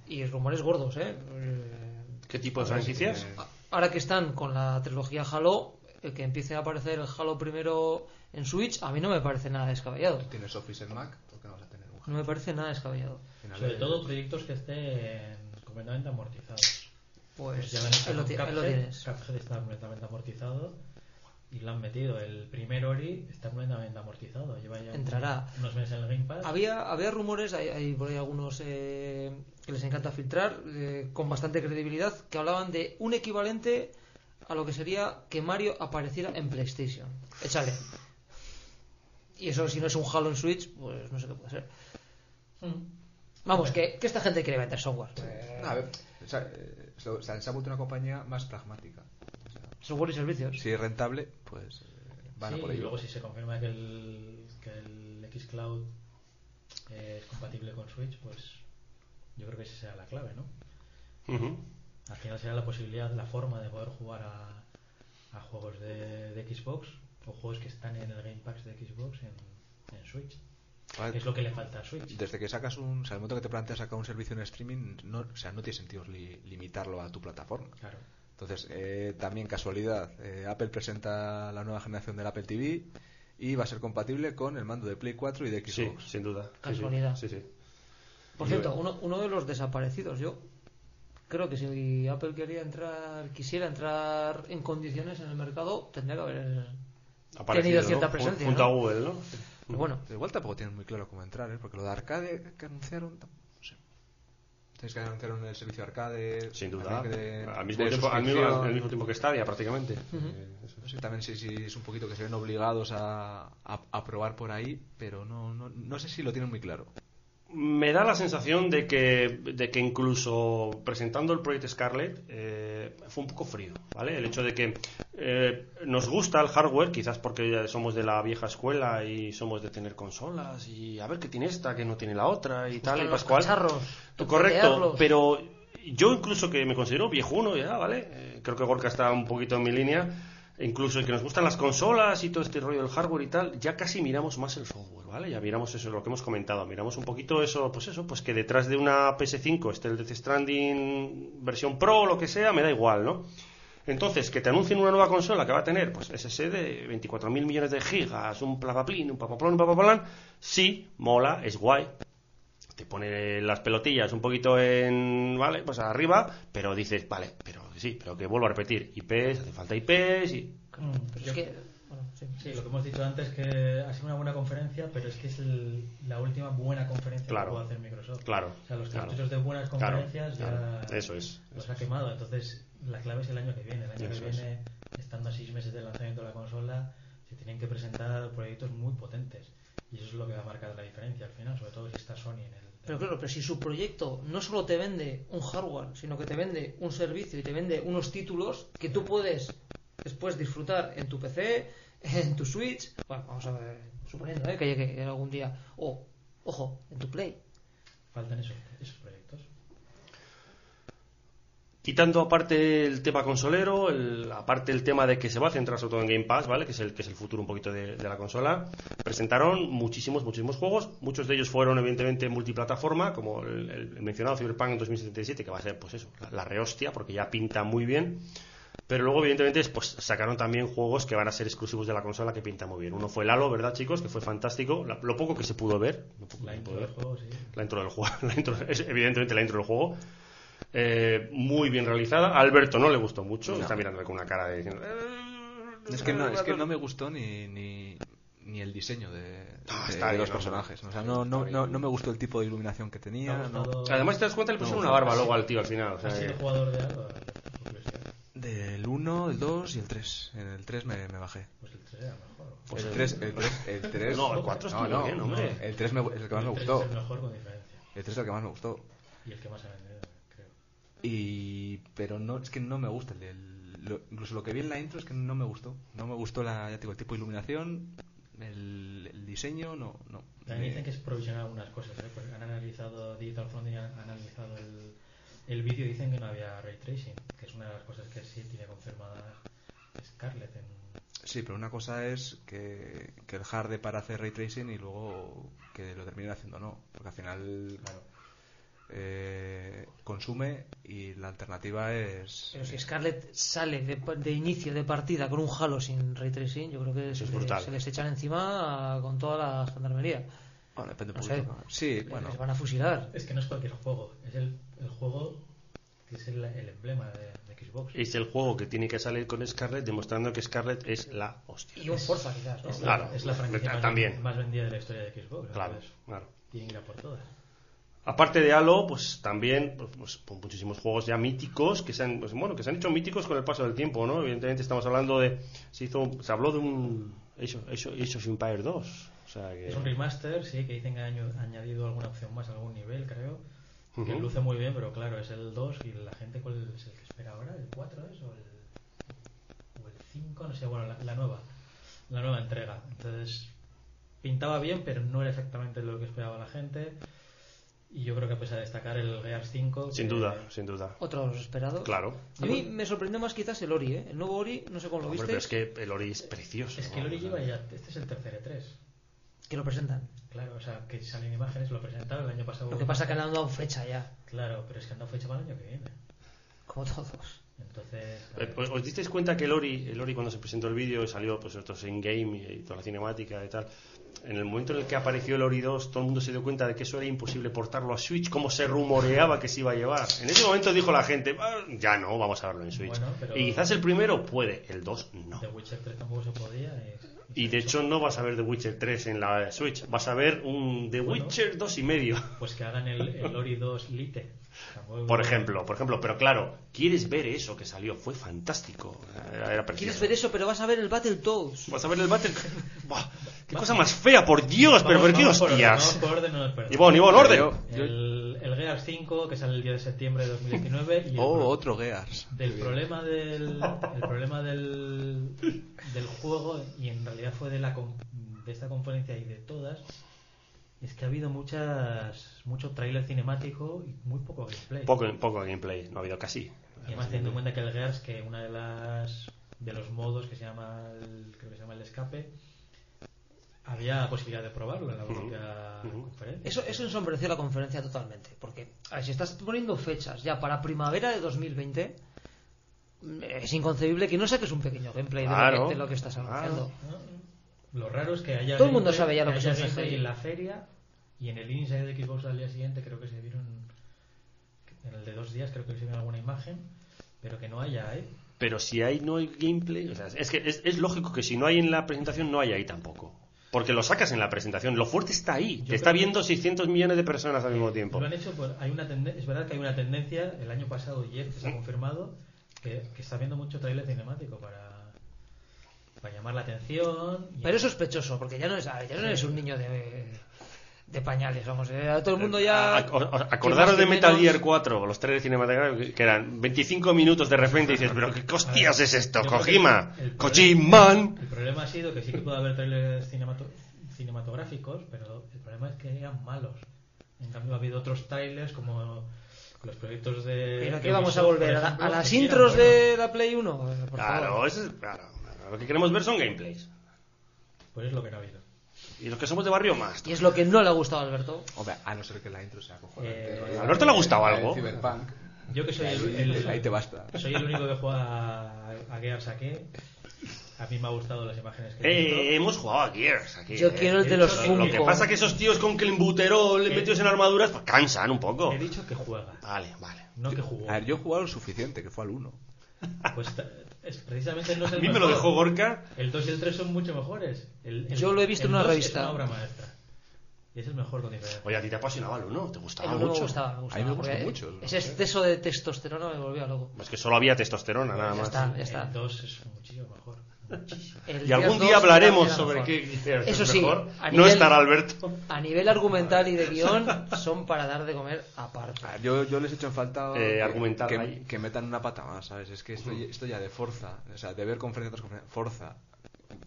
Y rumores gordos, ¿eh? Eh, ¿Qué tipo de franquicias? eh, Ahora que están con la trilogía Halo, el que empiece a aparecer el Halo primero en Switch, a mí no me parece nada descabellado. tienes Office en Mac, ¿por qué no vas a tener un No me parece nada descabellado. Sobre de- todo proyectos que estén completamente amortizados. Pues ya lo han hecho ahí lo, ahí lo Cuphead. tienes. Cuphead está completamente amortizado y lo han metido. El primer Ori está completamente amortizado. Lleva ya Entrará. unos meses en el Game Pass. Había, había rumores, hay, hay por ahí algunos eh, que les encanta filtrar, eh, con bastante credibilidad, que hablaban de un equivalente a lo que sería que Mario apareciera en PlayStation. Échale. Y eso, si no es un Halo en Switch, pues no sé qué puede ser. Vamos, que, que esta gente quiere vender software. Eh, A ver, o sea, eh, se o sea, se ha vuelto una compañía más pragmática. O sea, software y servicios. si es rentable, pues eh, van a por y ello. luego si se confirma que el, que el Xcloud es compatible con Switch, pues yo creo que esa será la clave, ¿no? Ujú. Al final será la posibilidad, la forma de poder jugar a, a juegos de, de Xbox o juegos que están en el Game Pass de Xbox en, en Switch. Es lo que le falta a Switch. Desde que sacas un, o sea, el momento que te planteas sacar un servicio en streaming, no, o sea, no tiene sentido li- limitarlo a tu plataforma. Claro. Entonces, eh, también casualidad, eh, Apple presenta la nueva generación del Apple TV y va a ser compatible con el mando de Play 4 y de Sí, Xbox. sin duda. Sí, sí. Casualidad. Sí, sí. Por cierto, uno, uno de los desaparecidos, yo creo que si Apple quería entrar, quisiera entrar en condiciones en el mercado, tendría que haber Aparecido, tenido cierta presencia. Junto ¿no? a Google, ¿no? Pero bueno, Igual tampoco tienen muy claro cómo entrar, ¿eh? porque lo de arcade que anunciaron, no sé. Tenéis que anunciaron el servicio arcade. Sin duda. de- al, mismo de tiempo, al, mismo, suscripción. al mismo tiempo que Stadia, prácticamente. Eh, eso. No sé, también sí, sí es un poquito que se ven obligados a, a, a probar por ahí, pero no, no, no sé si lo tienen muy claro. Me da la sensación de que, de que incluso presentando el proyecto Scarlett eh, fue un poco frío, ¿vale? El hecho de que eh, nos gusta el hardware, quizás porque ya somos de la vieja escuela y somos de tener consolas y a ver qué tiene esta, qué no tiene la otra y tal y pascual. cacharros, Correcto, pero yo incluso que me considero viejuno ya, ¿vale? Eh, creo que Gorka está un poquito en mi línea. Incluso el que nos gustan las consolas y todo este rollo del hardware y tal, ya casi miramos más el software, ¿vale? Ya miramos eso, lo que hemos comentado, miramos un poquito eso, pues eso, pues que detrás de una PS5 esté el Death Stranding versión Pro o lo que sea, me da igual, ¿no? Entonces, que te anuncien una nueva consola que va a tener pues SSD de 24.000 millones de gigas, un plapaplín, un papaplón, un papaplán, sí, mola, es guay, te pone las pelotillas un poquito en, vale, pues arriba, pero dices, vale, pero sí, pero que vuelvo a repetir, IPs, hace falta IPs y... Mm, pero es que, bueno, sí. Sí, lo que hemos dicho antes que ha sido una buena conferencia, pero es que es el- la última buena conferencia Claro. que puede hacer Microsoft. Claro, O sea, los claro. cartuchos de buenas Claro, conferencias claro. ya Eso es, los eso ha quemado. Entonces, la clave es el año que viene. El año Eso que es. viene, estando a seis meses del lanzamiento de la consola, se tienen que presentar proyectos muy potentes. Y eso es lo que va a marcar la diferencia al final, sobre todo si está Sony en el. Pero claro, pero si su proyecto no solo te vende un hardware, sino que te vende un servicio y te vende unos títulos que tú puedes después disfrutar en tu PC, en tu Switch, bueno, vamos a ver, suponiendo ¿eh? que llegue algún día, o, ojo, en tu Play. Faltan esos, esos. Quitando aparte el tema consolero, el- aparte el tema de que se va a centrar sobre todo en Game Pass, ¿vale? Que es el, que es el futuro un poquito de, de la consola, presentaron muchísimos, muchísimos juegos. Muchos de ellos fueron evidentemente multiplataforma, como el, el mencionado Cyberpunk en 2077, que va a ser, pues eso, la, la rehostia, porque ya pinta muy bien. Pero luego, evidentemente, pues sacaron también juegos que van a ser exclusivos de la consola que pinta muy bien. Uno fue el Halo, ¿verdad, chicos? Que fue fantástico. La- lo poco que se pudo ver. lo poco La intro pudo del ver. juego, sí. La intro del juego. La intro, es evidentemente la intro del juego. Eh, muy bien realizada. A Alberto no le gustó mucho. Está mirándome con una cara de diciendo. "Eh, Es que no, es que no me gustó ni, ni, ni el diseño de, Ah, de- está de bien, los no, personajes. O sea, no, no, no, no me gustó el tipo de iluminación que ¿Te ha tenía. no. Además, te das cuenta, le pusieron una barba luego al tío al final. o sea, ¿Has sido eh, jugador de algo? Del 1, el 2 y el 3. En el 3 me, me bajé. Pues el 3 era mejor. Pues el el- 3, el 3, el 3 No, el 4 estuvo bien, hombre. El 3 me- es el que más me El 3 gustó. es el mejor con diferencia. El 3 es el que más me gustó. Y el que más ha vendido. Y pero no es que no me gusta el, lo- incluso lo que vi en la intro es que no me gustó. No me gustó la ya digo, el tipo de iluminación, el, el diseño, no no. También Me- dicen que es provisional algunas cosas, ¿eh? Porque han analizado Digital Foundry, han analizado el, el vídeo y dicen que no había ray tracing, que es una de las cosas que sí tiene confirmada Scarlett en, Sí, pero una cosa es que, que el hardware para hacer ray tracing y luego que lo terminen haciendo no, porque al final claro. Eh, consume y la alternativa es Pero si Scarlett sale de, de inicio de partida con un Halo sin ray tracing, yo creo que se, es le- brutal. se les echan encima con toda la gendarmería. bueno, depende un No poquito. sé. ¿no? Sí, Les- bueno. Les van a fusilar. Es que no es cualquier juego, es el, el juego que es el, el emblema de, de Xbox. Es el juego que tiene que salir con Scarlett, demostrando que Scarlett es la hostia. Y un Forza quizás, ¿no? Es la, Claro, es la franquicia más, también. más vendida de la historia de Xbox. Claro, claro. Tienen que ir a por todas. Aparte de Halo, pues también pues, pues, pues, muchísimos juegos ya míticos que se han pues, bueno que se han hecho míticos con el paso del tiempo, ¿no? Evidentemente estamos hablando de se hizo se habló de un Age of, Empire 2, o sea que Es un remaster, sí, que dicen que han añadido alguna opción más a algún nivel, creo. Que luce muy bien, pero claro, es el 2 y la gente, ¿cuál es el que espera ahora? ¿El 4 es? ¿O el, o el 5? No sé, bueno, la, la nueva. La nueva entrega. Entonces, pintaba bien, pero no era exactamente lo que esperaba la gente. Y yo creo que pese a destacar el Gears 5. sin duda, sin duda. Otro de los esperados. Claro. A mí me sorprendió más quizás el Ori, ¿eh? El nuevo Ori, no sé cómo lo viste. pero es que el Ori es precioso. Es que el Ori lleva ya. Este es el tercer E3. Que lo presentan. Claro, o sea, que salen imágenes, lo presentaron el año pasado. Lo que pasa es que le han dado fecha ya. Claro, pero es que han dado fecha para el año que viene. Como todos. Entonces. Eh. ¿Os disteis cuenta que el Ori, el Ori cuando se presentó el vídeo y salió pues estos in game y toda la cinemática y tal, en el momento en el que apareció el Ori 2, todo el mundo se dio cuenta de que eso era imposible portarlo a Switch, como se rumoreaba que se iba a llevar. En ese momento dijo la gente, "Ah, ya no, vamos a verlo en Switch. Bueno, pero- Y quizás el primero puede, el 2 no. The Witcher 3 tampoco se podía. Y de hecho no vas a ver The Witcher 3 en la Switch, vas a ver un The Bueno. Witcher 2 y medio. Pues que hagan el, el Ori 2 Lite. Por ejemplo, por ejemplo, pero claro, ¿quieres ver eso que salió? Fue fantástico. Era, era. ¿Quieres ver eso? Pero vas a ver el Battletoads. Vas a ver el Battle. Buah, ¡Qué cosa más fea, por Dios! ¿Pero por qué por orden, vamos hostias? por orden, no. Ivonne, Ivonne, orden. El, el Gears 5 que sale el día de septiembre de 2019 y Oh, pro- otro Gears. del problema del el problema del, del juego y en realidad fue de la de esta conferencia y de todas es que ha habido muchas mucho tráiler cinemático y muy poco gameplay Poco, poco gameplay, no ha habido casi. y además teniendo en cuenta que el Gears que una de las de los modos que se llama el, creo que se llama el escape había posibilidad de probarlo en la propia conferencia Eso, eso ensombreció la conferencia totalmente. Porque, a ver, si estás poniendo fechas ya para primavera de 2020, mm, es inconcebible que no saques un pequeño gameplay de lo Claro. que- de, lo que, estás anunciando. ¿no? Lo raro es que haya Todo el mundo sabe ya lo que gameplay gameplay. en la feria y en el Inside de Xbox al día siguiente creo que se vieron en el de dos días creo que se vieron alguna imagen pero que no haya ¿eh? Pero si hay no hay gameplay, o sea, es que es, es lógico que si no hay en la presentación, no hay ahí tampoco. Porque lo sacas en la presentación, lo fuerte está ahí. Yo Te está viendo 600 millones de personas al mismo tiempo. Lo han hecho por- hay una tenden- es verdad que hay una tendencia el año pasado y este se ha confirmado que, que está viendo mucho trailer cinemático para para llamar la atención Pero es sospechoso, porque ya no, es, ya no eres un niño de, de pañales, vamos. eh, todo el mundo ya. Acordaros de Metal Gear 4, los trailers cinematográficos, que eran 25 minutos de repente y dices, pero qué hostias es esto, Kojima, Kojiman. El problema ha sido que sí que puede haber trailers cinemato- cinematográficos, pero el problema es que eran malos. En cambio, ha habido otros trailers como los proyectos de. Pero que vamos a volver a, la- ejemplo, a las intros de la Play 1. Por Claro, favor. eso es, claro, claro, lo que queremos ver son gameplays. Pues es lo que no ha habido. Y los que somos de barrio más. Y es lo que no le ha gustado a Alberto. Hombre, a no ser que la intro sea cojonante. Eh, ¿A Alberto le ha gustado algo? Cyberpunk. Yo que soy el, el- ahí te basta. Soy el único que juega a, a Gears aquí. A mí me ha gustado las imágenes que he Eh, visto. hemos jugado a Gears aquí. Yo eh. quiero el de los Lo- Lo Funko. que pasa es que esos tíos con clenbuterol Eh. metidos en armaduras, pues cansan un poco. He dicho que juega, Vale, vale. no que jugó. A ver, yo he jugado lo suficiente, que fue al 1. Pues es, precisamente no es A el mí me lo mejor. dejó Gorka. El 2 y el 3 son mucho mejores. El- el- Yo lo he visto el en una 2 revista. Es una obra maestra. Y es el mejor con diferencia. Oye, a ti te apasionaba el uno, te El gustaba me mucho. gustaba, me gustaba. A mí me gusta porque mucho, no Ese sé. exceso de testosterona me volvía loco. Es que solo había testosterona, nada Ya más. está, ya está. El 2 es muchísimo mejor. El Y algún día 2 hablaremos sobre mejor. qué Gears Eso es sí, mejor. a No nivel- estará Alberto. A nivel argumental y de guion son para dar de comer aparte. A ver, Yo, yo les echo en falta Eh, que, metan una pata más, ¿sabes? Es que esto, esto ya de Forza, o sea, de ver conferencia tras conferencia, Forza,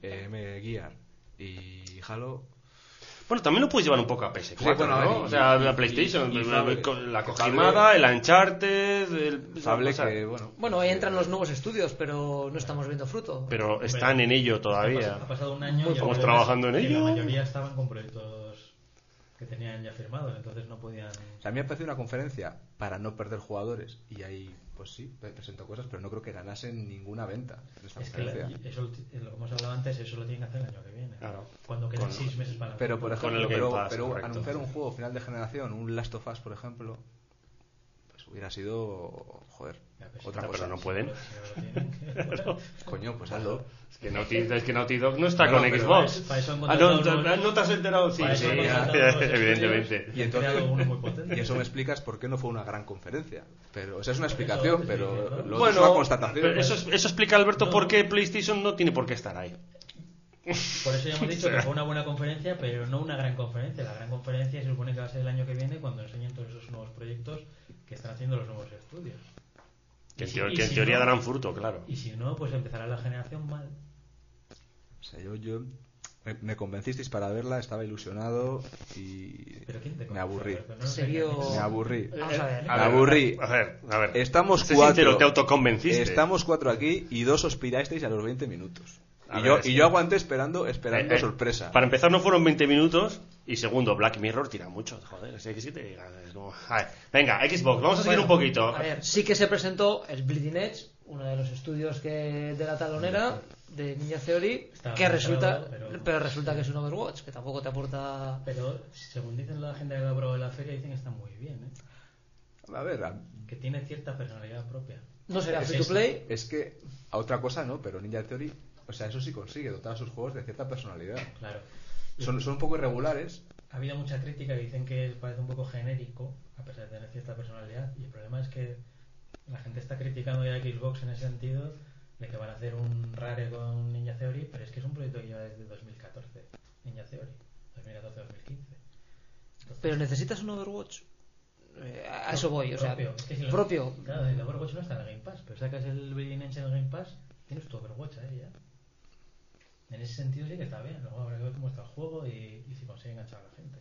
eh, M Gear y Halo, Bueno, también lo puedes llevar un poco a PS4, Sí, bueno, ¿no? y- o sea, y- la PlayStation, y- y el- Fable. con la Kojimada, el Uncharted, el... Fable o sea, que, bueno... Bueno, ahí entran los nuevos estudios, pero no estamos viendo fruto. Pero están en ello todavía. Ha pasado un año Estamos trabajando en ello. La mayoría estaban con proyectos que tenían ya firmados, entonces no podían. O sea, a mí me parece una conferencia para no perder jugadores y ahí, pues sí, pre- presento cosas, pero no creo que ganasen ninguna venta en esta Es que la- eso, lo que hemos hablado antes, eso lo tienen que hacer el año que viene. Claro. Cuando queden Con- seis meses para la Pero, por ejemplo, pero, Pass, pero anunciar un juego final de generación, un Last of Us, por ejemplo, hubiera sido, joder, otra pero cosa. no pueden. Pero tienen que- Coño, pues hazlo. Es que Naughty, es que Naughty Dog no está No, con Xbox. para eso han Ah, no, ¿no te has enterado? Sí, Para eso sí, ya, evidentemente. Y entonces-. Y eso me explicas por qué no fue una gran conferencia. Pero, o sea, es una Eso explicación, pero lo Bueno, es una constatación. pero eso, eso explica, Alberto, No. por qué PlayStation no tiene por qué estar ahí. Por eso ya hemos dicho que fue una buena conferencia, pero no una gran conferencia. La gran conferencia se supone que va a ser el año que viene cuando enseñen todos esos nuevos proyectos que están haciendo los nuevos estudios. Que en, Y si- teo- y que en si teoría no- darán fruto, claro. Y si no, pues empezará la generación mal. O sea, yo, yo me, me convencisteis para verla, estaba ilusionado y Pero ¿quién te me aburrí. No Me aburrí. Vamos a ver. Me aburrí. A ver, a ver. Estamos cuatro. sincero, te autoconvenciste. Estamos cuatro aquí y dos os pirasteis a los 20 minutos. A Y ver, yo, y que- yo aguanté esperando, esperando Eh, eh, sorpresa. Para empezar, no fueron 20 minutos. Y segundo, Black Mirror tira mucho. Joder, es que sí te es como- A ver, venga, Xbox, vamos a seguir Bueno, un poquito. A ver, sí que se presentó el Bleeding Edge, uno de los estudios que de la talonera de Ninja Theory, Estaba que resulta, pero... pero- resulta que es un Overwatch, que tampoco te aporta. Pero según dicen la gente que lo ha probado en la feria, dicen que está muy bien, ¿eh? A ver, a- que tiene cierta personalidad propia. No será free to play. es que a otra cosa no, pero Ninja Theory, o sea, eso sí consigue dotar a sus juegos de cierta personalidad. Claro. Son, son un poco irregulares, Ha habido mucha crítica que dicen que parece un poco genérico, a pesar de tener cierta personalidad. Y el problema es que la gente está criticando ya a Xbox en ese sentido, de que van a hacer un rare con Ninja Theory, pero es que es un proyecto que lleva desde 2014, Ninja Theory, 2014-2015. Pero necesitas un Overwatch. Eh, a eso voy, o sea, Propio. Es que si lo- propio. Claro, el Overwatch no está en el Game Pass, pero sacas el Bleeding Edge en el Game Pass, tienes tu Overwatch ahí ya. En ese sentido sí que está bien, luego habrá que ver cómo está el juego y, y si consigue enganchar a la gente.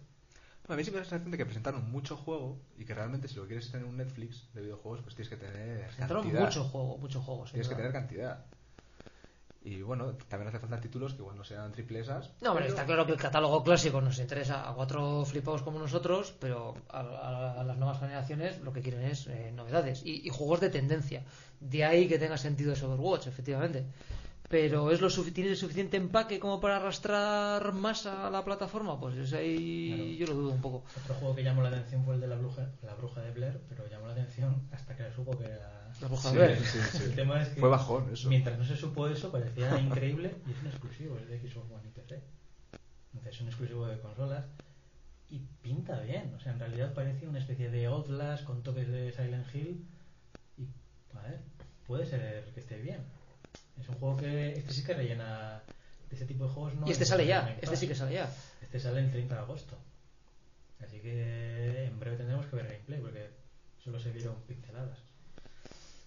A mí sí me da la sensación de que presentaron mucho juego y que realmente si lo quieres tener un Netflix de videojuegos, pues tienes que tener Presentaron cantidad. mucho juego, mucho juego. Tienes que tener cantidad. Y bueno, también hace falta títulos que igual no sean triplesas. No, pero- está claro que el catálogo clásico nos interesa a cuatro flipados como nosotros, pero a, a- a las nuevas generaciones lo que quieren es eh, novedades y, y juegos de tendencia. De ahí que tenga sentido ese Overwatch, efectivamente. Pero ¿es lo ¿tiene el suficiente empaque como para arrastrar masa a la plataforma? Pues es ahí Claro. yo lo dudo un poco. Otro juego que llamó la atención fue el de la bruja, la bruja de Blair, pero llamó la atención hasta que supo que era... La bruja Sí, de Blair. sí, sí. El tema es que Fue bajón eso. mientras no se supo eso parecía increíble y es un exclusivo, es de Xbox One y PC. Entonces es un exclusivo de consolas y pinta bien. O sea, en realidad parece una especie de Outlast con toques de Silent Hill y, a ver, puede ser que esté bien. Es un juego que este sí que rellena de ese tipo de juegos. No Y este sale ya, este sí que sale ya. Este sale el 30 de agosto. Así que en breve tendremos que ver gameplay porque solo se vieron pinceladas.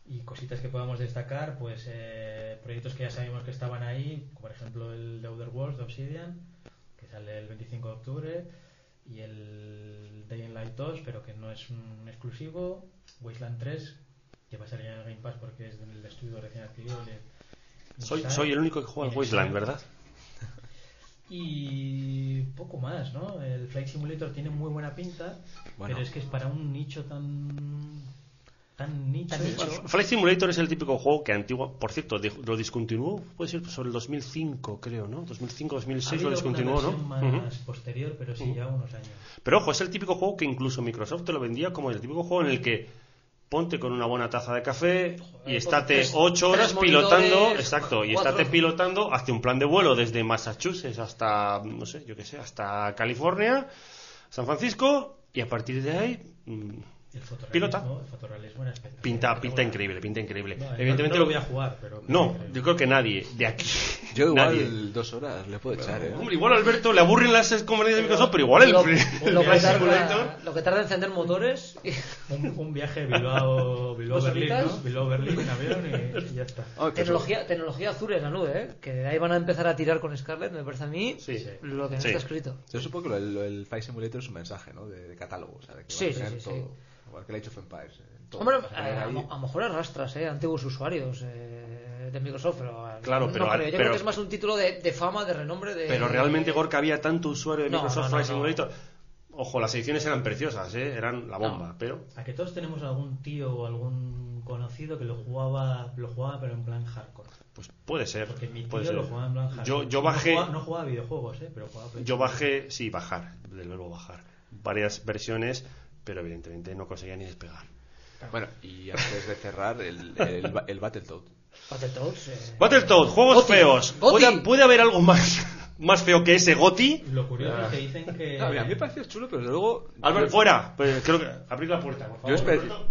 Y cositas que podamos destacar, pues eh, proyectos que ya sabíamos que estaban ahí, como por ejemplo el de Outer Worlds de Obsidian, que sale el 25 de octubre, y el Dying Light 2, pero que no es un exclusivo, Wasteland 3, que va a salir en el Game Pass porque es del estudio recién adquirido. de Soy, soy el único que juega en Wasteland, ¿verdad? Y poco más, ¿no? El Flight Simulator tiene muy buena pinta, Bueno. pero es que es para un nicho tan tan nicho. Tan nicho. Flight Simulator es el típico juego que antiguo, por cierto, lo discontinuó, puede ser sobre el 2005, creo, ¿no? 2005, Ha 2006 habido lo discontinuó, ¿no? versión Ujú. más posterior, pero sí, ya unos años. Pero ojo, es el típico juego que incluso Microsoft te lo vendía como el típico juego en el que ponte con una buena taza de café y estate ocho horas pilotando, exacto, y cuatro. estate pilotando, hazte un plan de vuelo desde Massachusetts hasta, no sé, yo qué sé, hasta California, San Francisco, y a partir de ahí mm, El fotorrealismo, Pilota. El fotorrealismo era espectacular. pinta, pinta increíble, pinta increíble. No, Evidentemente no, lo- voy a jugar, pero. No, yo creo que nadie de aquí. Yo igual nadie. dos horas le puedo echar, ¿eh? Hombre, igual Alberto le aburren las conferencias de Microsoft, pero igual el, lo, el lo que tarda, Simulator- lo que tarda en encender motores. Un, un viaje Bilbao, Bilbao ¿Dos Berlín? ¿no? Bilbao Berlín en avión y, y ya está. Que tecnología, tecnología azul en la nube, ¿eh? que de ahí van a empezar a tirar con Scarlett, me parece a mí Sí. lo que no Sí. está escrito. Yo supongo que lo del Flight Simulator es un mensaje, ¿no? De, de catálogo, o sea, de que Sí, va a sí, tener sí, todo. Igual que el Age of Empires. eh, todo. Hombre, a lo mejor arrastras, ¿eh? Antiguos usuarios eh, de Microsoft, pero. Claro, no pero- creo. Yo pero- creo que es más un título de, de fama, de renombre. De, Pero realmente, Gorka, había tanto usuario de No, Microsoft no, no, Flight no. Simulator. Ojo, las ediciones eran preciosas, ¿eh? eran la bomba, No. pero A que todos tenemos algún tío o algún conocido que lo jugaba, lo jugaba pero en plan hardcore. pues puede ser. Porque mi tío puede ser. lo jugaba en plan hardcore. Yo, yo No bajé, jugaba- No jugaba, videojuegos, ¿eh? Pero jugaba yo bajé, sí, bajar, del verbo bajar, varias versiones, pero evidentemente no conseguía ni despegar. Bueno, y antes de cerrar, el, el, ba- el Battletoad. Battletoads. eh, Battletoads, juegos Goti. feos. Goti. ¿Puede, puede haber algo más, más feo que ese Goti? Lo curioso Ah. es que dicen que. No, mira, a mí me pareció chulo, pero luego. Álvaro, yo- fuera. Pues creo que abrir la puerta, por favor. Yo espero.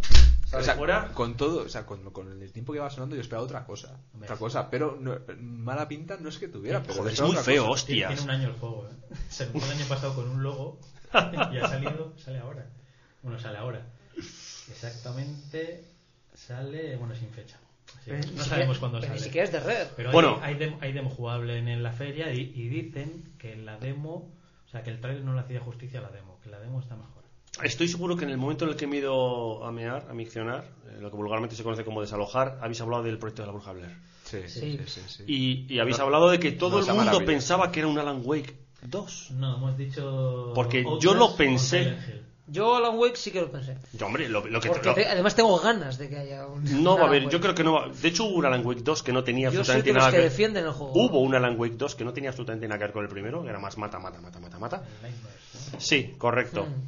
O sea, fuera. con todo, o sea, con, con el tiempo que va sonando, yo esperaba otra cosa. Hombre, Otra cosa, pero no- mala pinta no es que tuviera. Pero Joder, es muy feo, cosa. Tiene, hostias. tiene un año el juego, ¿eh? Se el año pasado con un logo y ha salido, sale ahora. Bueno, sale ahora. Exactamente sale, bueno, sin fecha. Así que pero no sabemos cuándo sale. Ni siquiera es de Red. Pero hay- Bueno. hay, demo, hay demo jugable en, la feria y, y dicen que la demo, o sea, que el trailer no le hacía justicia a la demo, que la demo está mejor. Estoy seguro que en el momento en el que me he ido a mear, a miccionar, eh, lo que vulgarmente se conoce como desalojar, habéis hablado del proyecto de la Bruja Blair. Sí, sí, Sí. sí. sí, sí. Y, y habéis No- hablado de que todo no el mundo maravilla. pensaba que era un Alan Wake 2. No, hemos dicho. Porque yo lo pensé. Yo Alan Wake sí que lo pensé. Yo, hombre, lo, lo que... Porque lo- te- además tengo ganas de que haya un. no va a haber, yo creo que no va... De hecho hubo un Alan Wake 2 que no tenía Yo absolutamente de los nada que que defienden el juego. Hubo un Alan Wake 2 que no tenía absolutamente nada que ver con el primero, que era más mata, mata, mata, mata, mata. Sí, correcto. Mm.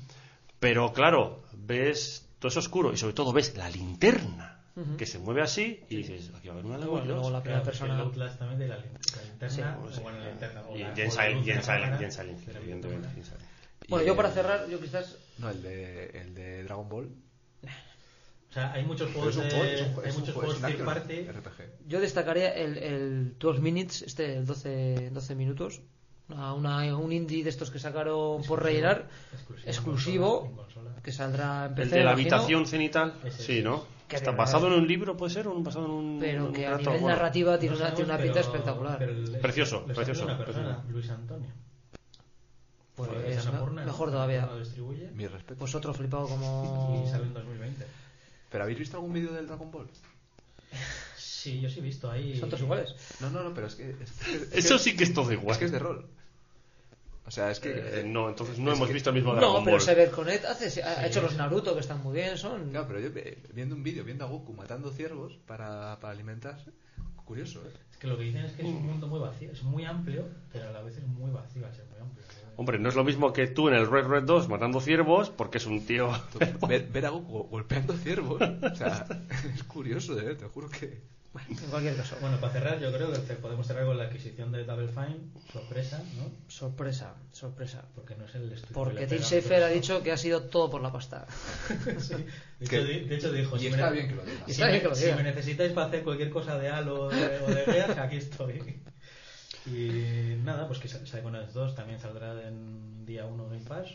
Pero claro, ves todo eso oscuro y sobre todo ves la linterna que se mueve así y dices, aquí va a haber un Alan luego 2. la primera Claro, porque persona. El Outlast también de la, lin- la linterna. Sí, o Sí. bueno, la linterna. o Y la-. No, el de, el de Dragon Ball. O sea, hay muchos juegos es un de. juego, es un, hay es muchos juego, es juegos un third action party. RPG. Yo destacaría el, el 12 Minutes, este, el 12, 12 minutos. Una, una- un indie de estos que sacaron por rellenar, exclusivo, en consola, en consola. que saldrá en El de la imagino, habitación cenital, Ese sí. ¿no? Que Está basado en un libro, puede ser, o un- basado en un. Pero un que a nivel Bueno, narrativa tiene No una, tiene una sabemos, pinta espectacular. Precioso, precioso, haciendo una persona, precioso. Luis Antonio. Pues mejor ¿no? todavía. Lo distribuye Mi respeto. Pues otro flipado como. y sale en 2020. ¿Pero habéis visto algún vídeo del Dragon Ball? Sí, yo sí he visto ahí. ¿Son todos iguales? No, no, no, pero es que. Es, Eso es sí que es todo igual. Es que es de rol. O sea, es que. Eh, no, entonces no hemos que- visto el mismo Dragon No, pero Ball. CyberConnect hace, ha Sí. hecho los Naruto que están muy bien, son. Claro, pero yo eh, viendo un vídeo, viendo a Goku matando ciervos para, para alimentarse. Curioso, ¿eh? Es que lo que dicen es que es un mundo muy vacío. Es muy amplio, pero a la vez es muy vacío al ser muy amplio. Hombre, no es lo mismo que tú en el Red Red 2 matando ciervos, porque es un tío. Ver, ver a Goku golpeando ciervos. O sea, es curioso de ver, te juro que. En cualquier caso. Bueno, para cerrar, yo creo que podemos cerrar con la adquisición de Double Fine. Sorpresa, ¿no? Sorpresa, sorpresa. Porque no es el estudio. Porque Tim Schafer ha dicho que ha sido todo por la pasta. Sí. De, Que- hecho, de hecho dijo: y si está me- bien que lo diga. Si está me, bien que lo si diga. me necesitáis para hacer cualquier cosa de Halo o de, o de Gears, aquí estoy. Y nada, pues que Psychonauts 2 también saldrá en día 1 Game Pass.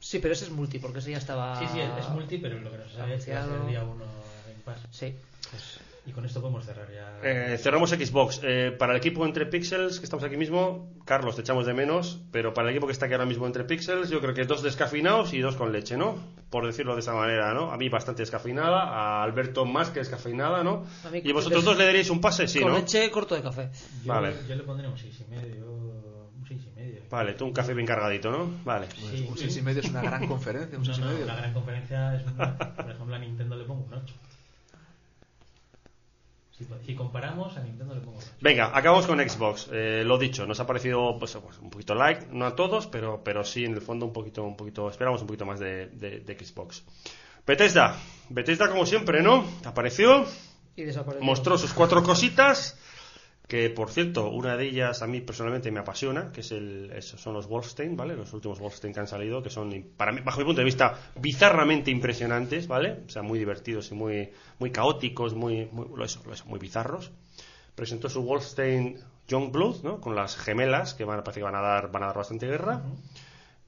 Sí, pero ese es multi, porque ese ya estaba. Sí, sí, es, multi, pero lo que no se sabe es que va a ser anunciado. día 1 Game Pass. Sí. Pues, Y con esto podemos cerrar ya. Eh, cerramos Xbox. Eh, para el equipo entre Pixels, que estamos aquí mismo, Carlos, te echamos de menos, pero para el equipo que está aquí ahora mismo entre Pixels, yo creo que dos descafeinados y dos con leche, ¿no? Por decirlo de esa manera, ¿no? A mí bastante descafeinada, a Alberto más que descafeinada, ¿no? ¿Y vosotros dos le daríais un pase? Sí, con ¿no? leche corto de café. yo, vale. yo le pondré un 6 y medio. Un 6 y medio. Vale, tú un café bien cargadito, ¿no? Vale. Sí, un 6 y medio es una gran conferencia, un No, 6 y no, medio. la gran conferencia es un- Por ejemplo, a Nintendo le pongo un 8. Si, si comparamos, a Nintendo le pongo un 8. Venga, acabamos con Xbox. Eh, lo dicho, nos ha parecido pues, pues, un poquito like, no a todos, pero, pero sí en el fondo un poquito, un poquito, esperamos un poquito más de, de- de Xbox. Bethesda, Bethesda como siempre, ¿no? Apareció, Y desapareció. mostró sus cuatro cositas, que por cierto, una de ellas a mí personalmente me apasiona, que es el, son los Wolfenstein, ¿vale? Los últimos Wolfenstein que han salido, que son, para mí, bajo mi punto de vista, bizarramente impresionantes, ¿vale? O sea, muy divertidos y muy, muy caóticos, muy, muy, eso, eso, muy bizarros. Presentó su Wolfenstein Youngblood, ¿no? Con las gemelas, que van, parece que van a dar, van a dar bastante guerra.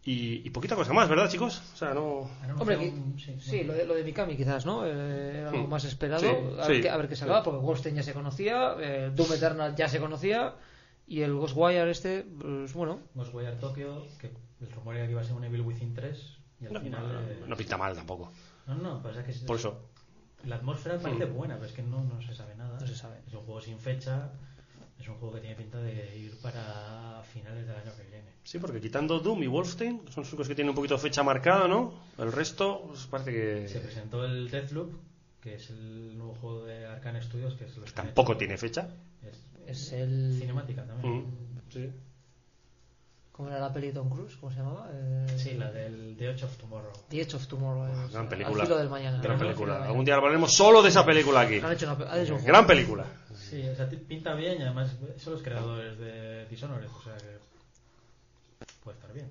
Y, y poquita cosa más, ¿verdad, chicos? O sea, no... Hombre, sí, lo de, lo de Mikami quizás, ¿no? Eh, era algo Hmm. más esperado. Sí, a, ver sí, qué, a ver qué sí. sacaba, porque Wolfenstein ya se conocía, eh, Doom Eternal ya se conocía, y el Ghostwire este, pues bueno, Ghostwire Tokyo, que el rumor era que iba a ser un Evil Within 3 y al No, final... eh, no pinta mal tampoco. no, no, pasa que es- Por eso. la atmósfera parece Mm. buena, pero es que no, no se sabe nada. No se sabe. Es un juego sin fecha, es un juego que tiene pinta de ir para finales del año que viene. Sí, porque quitando Doom y Wolfenstein, son los únicos que tienen un poquito de fecha marcada, ¿no? El resto, pues, parece que Se presentó el Deathloop, que es el nuevo juego de Arkane Studios, que es que tampoco hecho- tiene fecha. Es, es el... cinemática también. Mm, sí. ¿Cómo era la peli de Tom Cruise? ¿Cómo se llamaba? Eh, Sí, la del The Edge of Tomorrow. The Edge of Tomorrow. es, Gran Al película. filo del mañana. Gran Al película. Algún día hablaremos solo de esa película aquí. Han hecho una, han hecho un juego. Gran película. Sí, o sea, pinta bien y además son los creadores de Dishonored, o sea que puede estar bien.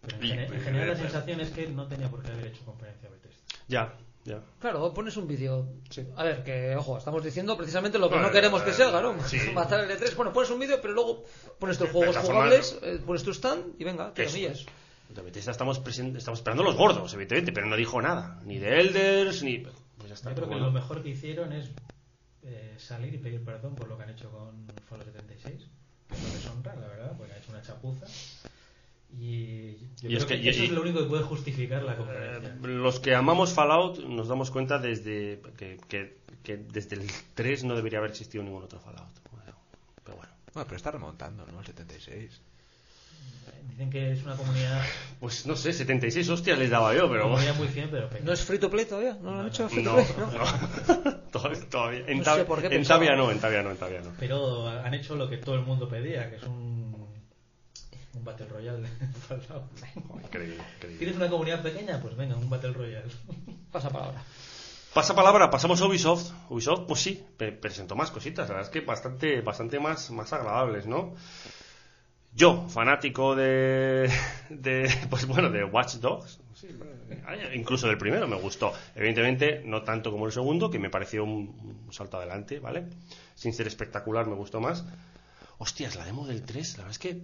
Pero en, en general la sensación es que no tenía por qué haber hecho conferencia Bethesda. Ya, ya. Claro, pones un vídeo. Sí. A ver, que, ojo, estamos diciendo precisamente lo que no Bueno, queremos que eh, se haga, ¿no? sí. Matar el E3. Bueno, pones un vídeo, pero luego pones tus juegos jugables, eh, pones tu stand y venga, te Eso millas. es. De Bethesda estamos, estamos esperando los gordos, evidentemente, pero no dijo nada. Ni de Elders, ni. Pues ya está. Yo creo que bueno. lo mejor que hicieron es eh, salir y pedir perdón por lo que han hecho con Fallout 76, que no les honra, la verdad, porque han hecho una chapuza. Y yo Y es creo que- eso y- es lo único que puede justificar la conferencia. Eh, los que amamos Fallout nos damos cuenta desde que, que- que desde el 3 no debería haber existido ningún otro Fallout. Bueno, pero bueno. Bueno, pero está remontando, ¿no? El 76. Dicen que es una comunidad, Pues no sé, 76 hostias les daba yo, pero comunidad muy fiel, pero pequeña. ¿No es free to play todavía? ¿No lo han hecho free to No, play? ¿no? no. Todavía- todavía. En, Tab- sé por qué en pensaba. Tavia no, en Tavia no, en Tavia no. Pero han hecho lo que todo el mundo pedía, que es un, un Battle Royale. Increíble, increíble. ¿Tienes una comunidad pequeña? Pues venga, un Battle Royale. Pasa palabra. Pasa palabra, pasamos a Ubisoft. Ubisoft, pues sí, presentó más cositas, la verdad es que bastante, bastante más, más agradables, ¿no? Yo, fanático de, de, pues bueno, de Watch Dogs, ay, incluso del primero me gustó. Evidentemente, no tanto como el segundo, que me pareció un, salto adelante, ¿vale? Sin ser espectacular, me gustó más. Hostias, la demo del 3, la verdad es que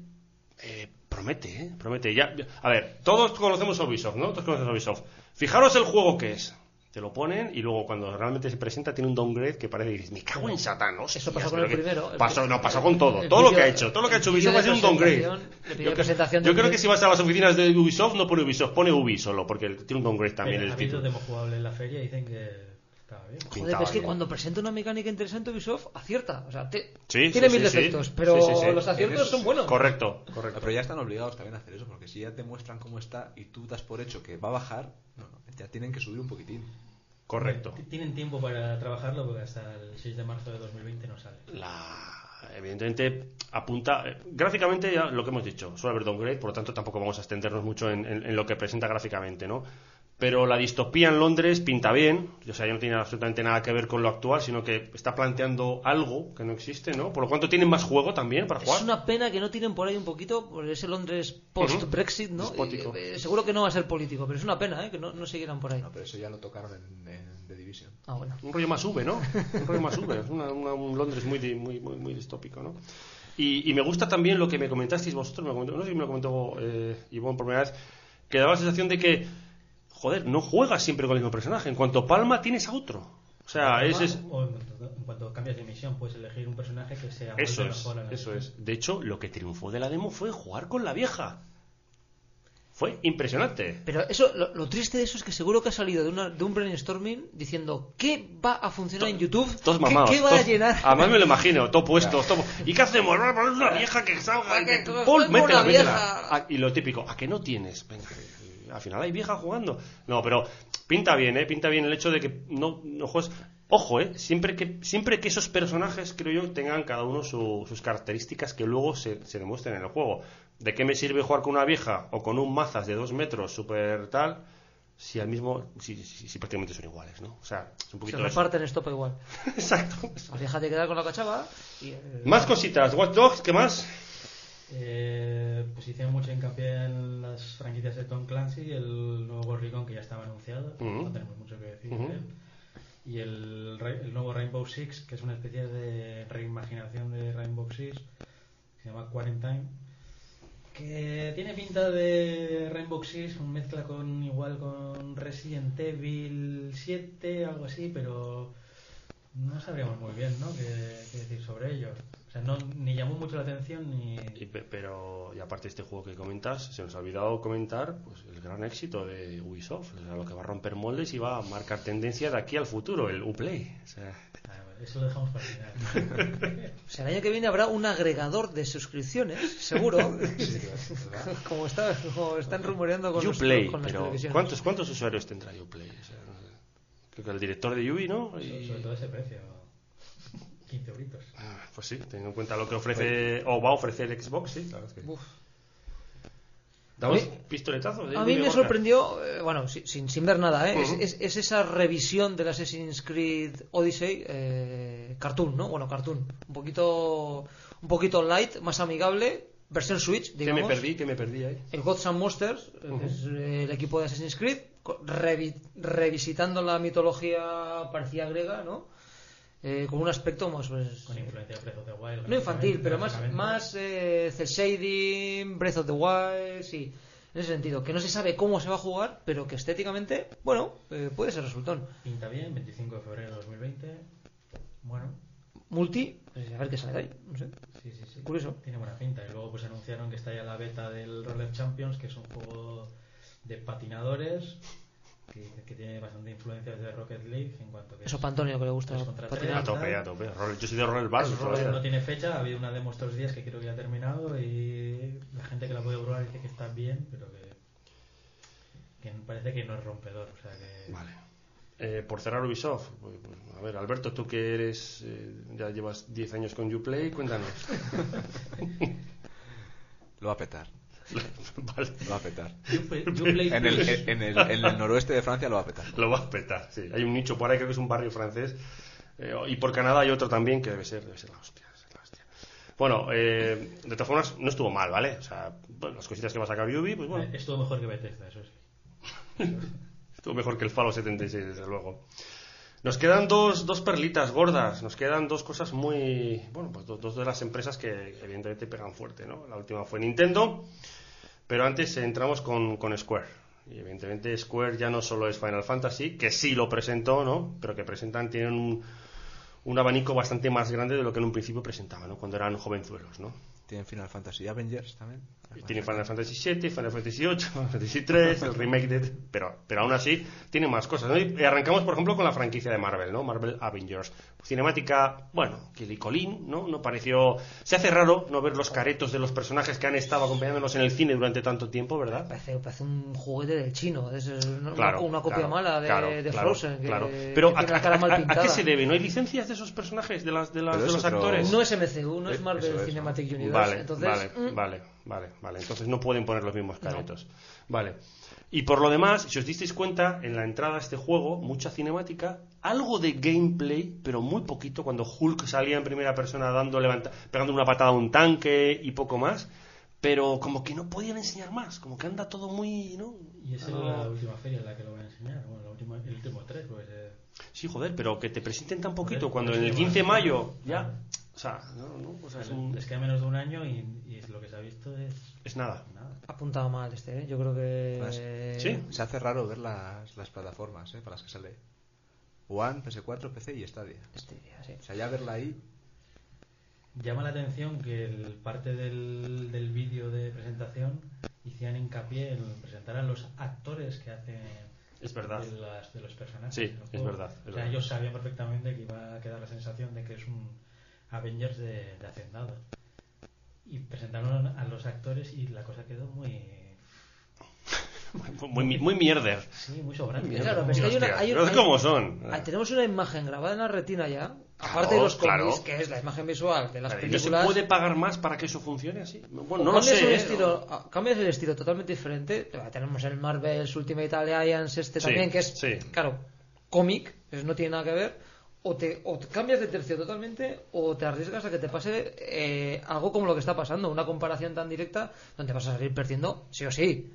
eh, promete, ¿eh? Promete. Ya, a ver, todos conocemos Ubisoft, ¿no? Todos conocemos Ubisoft. Fijaros el juego que es. Te lo ponen y luego cuando realmente se presenta tiene un downgrade que parece que dices, me cago en Satán, ¿no? Eso pasó con el primero. Pasó, no, pasó con todo. todo lo que ha hecho, todo lo que ha hecho Ubisoft ha sido un downgrade. Yo, yo creo que si vas a las oficinas de Ubisoft no pone Ubisoft, pone Ubi solo, porque tiene un downgrade también Pero el título. demo jugable en la feria y dicen que estaba bien. Joder, es que cuando presenta una mecánica interesante Ubisoft, acierta. O sea, te- Sí, tiene sí, mil sí, sí. defectos, pero Sí, sí, sí. los aciertos son buenos. Correcto, correcto. pero ya están obligados también a hacer eso, porque si ya te muestran cómo está y tú das por hecho que va a bajar, no, no, ya tienen que subir un poquitín. Correcto. Tienen tiempo para trabajarlo porque hasta el 6 de marzo de 2020 no sale. La, evidentemente apunta gráficamente ya lo que hemos dicho suele haber downgrade por lo tanto tampoco vamos a extendernos mucho en, en- en lo que presenta gráficamente no pero la distopía en Londres pinta bien o sea ya no tiene absolutamente nada que ver con lo actual sino que está planteando algo que no existe no por lo cuanto tienen más juego también para jugar Es una pena que no tienen por ahí un poquito, por ese Londres post-Brexit, ¿no? Eh, seguro que no va a ser político, pero es una pena, ¿eh? Que no, no siguieran por ahí. No, pero eso ya lo tocaron en, en The Division. Ah, bueno. un rollo más V, ¿no? Un rollo más V, es una- una- un Londres muy, muy, muy, muy distópico, ¿no? Y, y me gusta también lo que me comentasteis vosotros, me comentó- no sé si me lo comentó eh, Ivonne por primera vez, que daba la sensación de que, joder, no juegas siempre con el mismo personaje, en cuanto palma tienes a otro. O sea, ese es... O en cuanto, en cuanto cambias de misión, puedes elegir un personaje que sea Eso es, mejor a la eso misión. es. De hecho, lo que triunfó de la demo fue jugar con la vieja. Fue impresionante. Pero eso, lo, lo triste de eso es que seguro que ha salido de, una, de un brainstorming diciendo ¿qué va a funcionar en YouTube? Todos ¿Qué- mamados. ¿Qué, va todos- a llenar? Además me lo imagino, todo puesto. todo- ¿Y qué hacemos? Una vieja que salga. y que- que- métela, una métela. vieja. Ah, y lo típico, ¿a que no tienes? Venga, al final hay vieja jugando. No, pero pinta bien, ¿eh? Pinta bien el hecho de que no, no juegues. Ojo, ¿eh? Siempre que, siempre que esos personajes, creo yo, tengan cada uno su- sus características que luego se, se demuestren en el juego. ¿De qué me sirve jugar con una vieja o con un mazas de dos metros súper tal? Si al mismo, si, si- si prácticamente son iguales, ¿no? O sea, es un Se poquito eso. reparten estopa igual. Exacto. La vieja te queda con la cachava y... eh, Más cositas, Watch Dogs, ¿qué más? Eh, pues hicieron mucho hincapié en las franquicias de Tom Clancy y el nuevo Ghost Recon que ya estaba anunciado, no tenemos mucho que decir. De él. Y el, el nuevo Rainbow Six, que es una especie de reimaginación de Rainbow Six, que se llama Quarantine, que tiene pinta de Rainbow Six, un mezcla con igual con Resident Evil 7, algo así, pero no sabríamos muy bien ¿no? qué, qué decir sobre ello. O sea, no, ni llamó mucho la atención ni... Y pero, y aparte de este juego que comentas, se nos ha olvidado comentar pues, el gran éxito de Ubisoft, o sea, lo que va a romper moldes y va a marcar tendencia de aquí al futuro, el Uplay. O sea, Ah, eso lo dejamos para el final. O sea, el año que viene habrá un agregador de suscripciones, seguro. como, está, como están rumoreando con, los- Uplay, con las pero televisiones. ¿cuántos, ¿cuántos usuarios tendrá Uplay? O sea, no sé. Creo que el director de Ubi, ¿no? Y- Sobre todo ese precio. 15 euritos. Ah, Pues sí, teniendo en cuenta lo que ofrece o va a ofrecer Xbox, sí, claro es que. Uf. Damos A mí- pistoletazos. ¿eh? A mí Dime, me sorprendió, eh, bueno, si- sin, sin ver nada, ¿eh? Es- es, es esa revisión del Assassin's Creed Odyssey eh, cartoon, ¿no? Bueno, cartoon. Un poquito, un poquito light, más amigable, versión Switch, Que digamos. me perdí, que me perdí ahí. El Gods and Monsters, eh, que es el equipo de Assassin's Creed, revi- revisitando la mitología parecía griega, ¿no? Eh, con un aspecto más, pues, Con influencia de Breath of the Wild. no infantil, pero más, más eh, shading, Breath of the Wild, sí. En ese sentido, que no se sabe cómo se va a jugar, pero que estéticamente, bueno, eh, puede ser resultón. Pinta bien, 25 de febrero de 2020. Bueno, Multi, pues, a ver qué sale de ahí, no sé. sí, sí, sí. Curioso. Tiene buena pinta. Y luego pues anunciaron que está ya la beta del Roller Champions, que es un juego de patinadores que, que tiene bastante influencias de Rocket League en cuanto que Eso es- para Antonio que le gusta patinar. A tope, a tope. Yo soy de roller bar. No tiene fecha, ha habido una demo estos días que creo que ya ha terminado y la gente que la puede probar dice que está bien, pero que, que parece que no es rompedor. O sea que Vale. Eh, por cerrar Ubisoft, pues, pues, a ver, Alberto, tú que eres, eh, ya llevas 10 años con Uplay, cuéntanos. Lo va a petar. vale, Lo va a petar. En el, en, el, en el noroeste de Francia lo va a petar. lo va a petar, sí. Hay un nicho por ahí, creo que es un barrio francés. eh, y por Canadá hay otro también que debe ser, debe ser la hostia. la hostia. Bueno, eh, de todas formas, no estuvo mal, ¿vale? O sea, bueno, las cositas que va a sacar Ubi, pues bueno, Estuvo mejor que Bethesda, eso sí. estuvo mejor que el Fallout 76, desde luego. Nos quedan dos, dos perlitas gordas, nos quedan dos cosas muy. Bueno, pues dos, dos de las empresas que evidentemente pegan fuerte, ¿no? La última fue Nintendo, pero antes entramos con, con Square. Y evidentemente Square ya no solo es Final Fantasy, que sí lo presentó, ¿no? Pero que presentan, tienen un, un abanico bastante más grande de lo que en un principio presentaban, ¿no? Cuando eran jovenzuelos, ¿no? Tienen Final Fantasy Avengers también. Tiene Final Fantasy VII, Final Fantasy VIII, Final Fantasy III, el remake de... Pero, pero aún así tiene más cosas. ¿no? Y arrancamos, por ejemplo, con la franquicia de Marvel, ¿no? Marvel Avengers. Cinemática, bueno, quilicolín, ¿no? No pareció... Se hace raro no ver los caretos de los personajes que han estado acompañándonos en el cine durante tanto tiempo, ¿verdad? Parece, parece un juguete del chino, es una, Claro, una copia claro, mala de, claro, de claro, Frozen. que- claro. que Pero ¿a, tiene la a- cara mal a- a pintada. qué se debe? ¿No hay licencias de esos personajes, de, las, de, las, de es los otro- actores? No es MCU, no es Eh, Marvel Cinematic Universe. Vale, entonces, vale, mm, vale, vale, vale. Entonces no pueden poner los mismos caretos. Vale. Y por lo demás, si os disteis cuenta, en la entrada a este juego, mucha cinemática, algo de gameplay, pero muy poquito, cuando Hulk salía en primera persona dando, levanta, pegando una patada a un tanque y poco más, pero como que no podían enseñar más, como que anda todo muy, ¿no? Y esa es la última feria en la que lo voy a enseñar. Bueno, la última, el último 3, pues. eh, Sí, joder, pero que te presenten tan poquito, Joder, cuando pues en el sí, 15 de mayo ya, o sea, no, no, o sea, es, un- les queda menos de un año y, y lo que se ha visto es es nada. nada. ha apuntado mal este, ¿eh? Yo creo que. Pues, ¿sí? Se hace raro ver las, las plataformas ¿eh? para las que sale. One, PS4, PC y Stadia. Este, sí. O sea, ya verla ahí. Llama la atención que el parte del, del vídeo de presentación hicieran hincapié en presentar a los actores que hacen Es verdad. de, las- de los personajes. Sí, es verdad, es O sea, verdad. ellos sabían perfectamente que iba a quedar la sensación de que es un Avengers de, de Hacendado. Y presentaron a los actores y la cosa quedó muy. Muy, muy mierder. Sí, muy sobrante. Claro, pero es que hay una- hay- pero hay- ¿Cómo son? Ah, tenemos una imagen grabada en la retina ya, Claro, aparte de los cómics, claro. que es la imagen visual de las ¿No se películas. puede pagar más para que eso funcione así? Bueno, no O lo cambias sé. el ¿eh? estilo, ah, cambias el estilo totalmente diferente. Tenemos el Marvel's Ultimate Alliance este Sí, también, que es, sí. claro, cómic, pues no tiene nada que ver. O te, o te cambias de tercio totalmente o te arriesgas a que te pase eh, algo como lo que está pasando, una comparación tan directa donde vas a salir perdiendo sí o sí.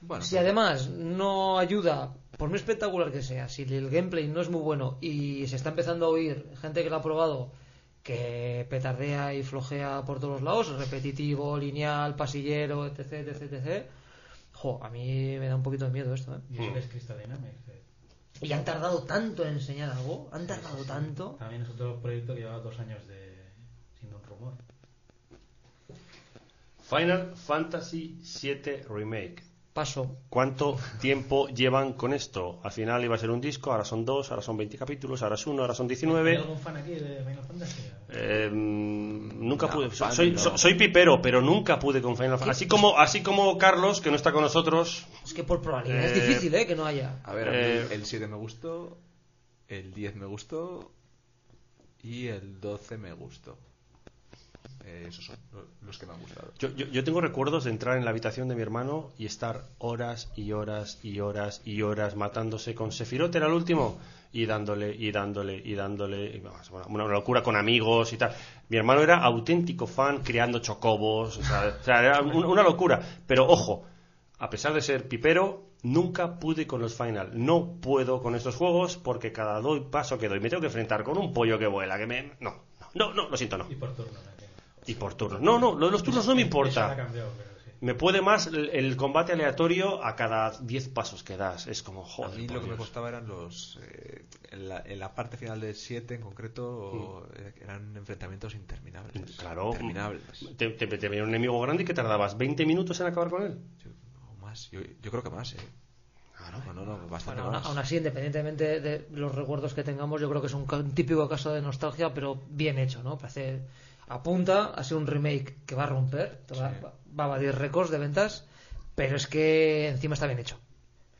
Bueno, si además no ayuda, por muy espectacular que sea, si el gameplay no es muy bueno y se está empezando a oír gente que lo ha probado que petardea y flojea por todos los lados, repetitivo, lineal, pasillero, etc, etc, etc. Jo, a mí me da un poquito de miedo esto, ¿eh? Y eso que es Crystal Dynamics. eh. Y han tardado tanto en enseñar algo, han tardado tanto. También es otro proyecto que lleva dos años de siendo un rumor. Final Fantasy VII Remake. Paso. ¿Cuánto tiempo llevan con esto? Al final iba a ser un disco, ahora son dos, ahora son 20 capítulos, ahora es uno, ahora son ¿Hay 19. algún fan aquí de Final Fantasy? Eh, nunca No, pude. fan soy, no. so- soy pipero, pero nunca pude con Final Fantasy. Así como, así como Carlos, que no está con nosotros. Es que por probabilidad es Eh, difícil, ¿eh? Que no haya. A ver, Eh, el 7 me gustó, el 10 me gustó y el 12 me gustó. Eh, esos son lo- los que me han gustado. Yo, yo, yo tengo recuerdos de entrar en la habitación de mi hermano y estar horas y horas y horas y horas matándose con Sephiroth, era el último, y dándole y dándole y dándole. y vamos, bueno, una, locura con amigos y tal. Mi hermano era auténtico fan creando chocobos, o sea, o sea, era un- una locura. Pero ojo, a pesar de ser pipero, nunca pude con los final. No puedo con estos juegos porque cada doy paso que doy me tengo que enfrentar con un pollo que vuela, que me. No, no, no, lo siento, no. Y por turno, ¿no? Y por turnos. No, no, lo de los turnos no me importa. cambiado, pero sí. Me puede más el, el combate aleatorio a cada 10 pasos que das. Es como, A joder. mí por lo que me Dios. costaba eran los. eh, en, la, en la parte final del 7 en concreto, eh, eran enfrentamientos interminables. Claro. Interminables. Te, te, te venía un enemigo grande y que tardabas 20 minutos en acabar con él. Yo- o más. Yo, yo creo que más, ¿eh? No, no, no, bastante Bueno, aún, más. aún así, independientemente de los recuerdos que tengamos, yo creo que es un típico caso de nostalgia, pero bien hecho, ¿no? Parece apunta a ser un remake que va a romper, va, Sí. va- va a batir récords de ventas, pero es que encima está bien hecho.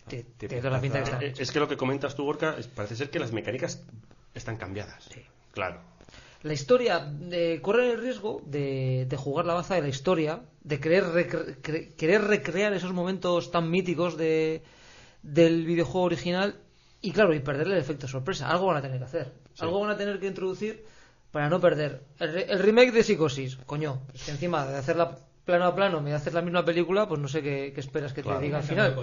Te- toda la pinta que está pintaza. bien hecho. Es que lo que comentas tú, Gorka, parece ser que las mecánicas están cambiadas. Sí. Claro. La historia de correr el riesgo de, de jugar la baza de la historia, de querer, recre- cre- querer recrear esos momentos tan míticos de, del videojuego original y claro, y perderle el efecto sorpresa. Algo van a tener que hacer. Algo van a tener que introducir para no perder. El, re- el remake de Psicosis, coño, es que encima de hacerla plano a plano, me haces la misma película, pues no sé qué, qué esperas que Claro. te diga al final.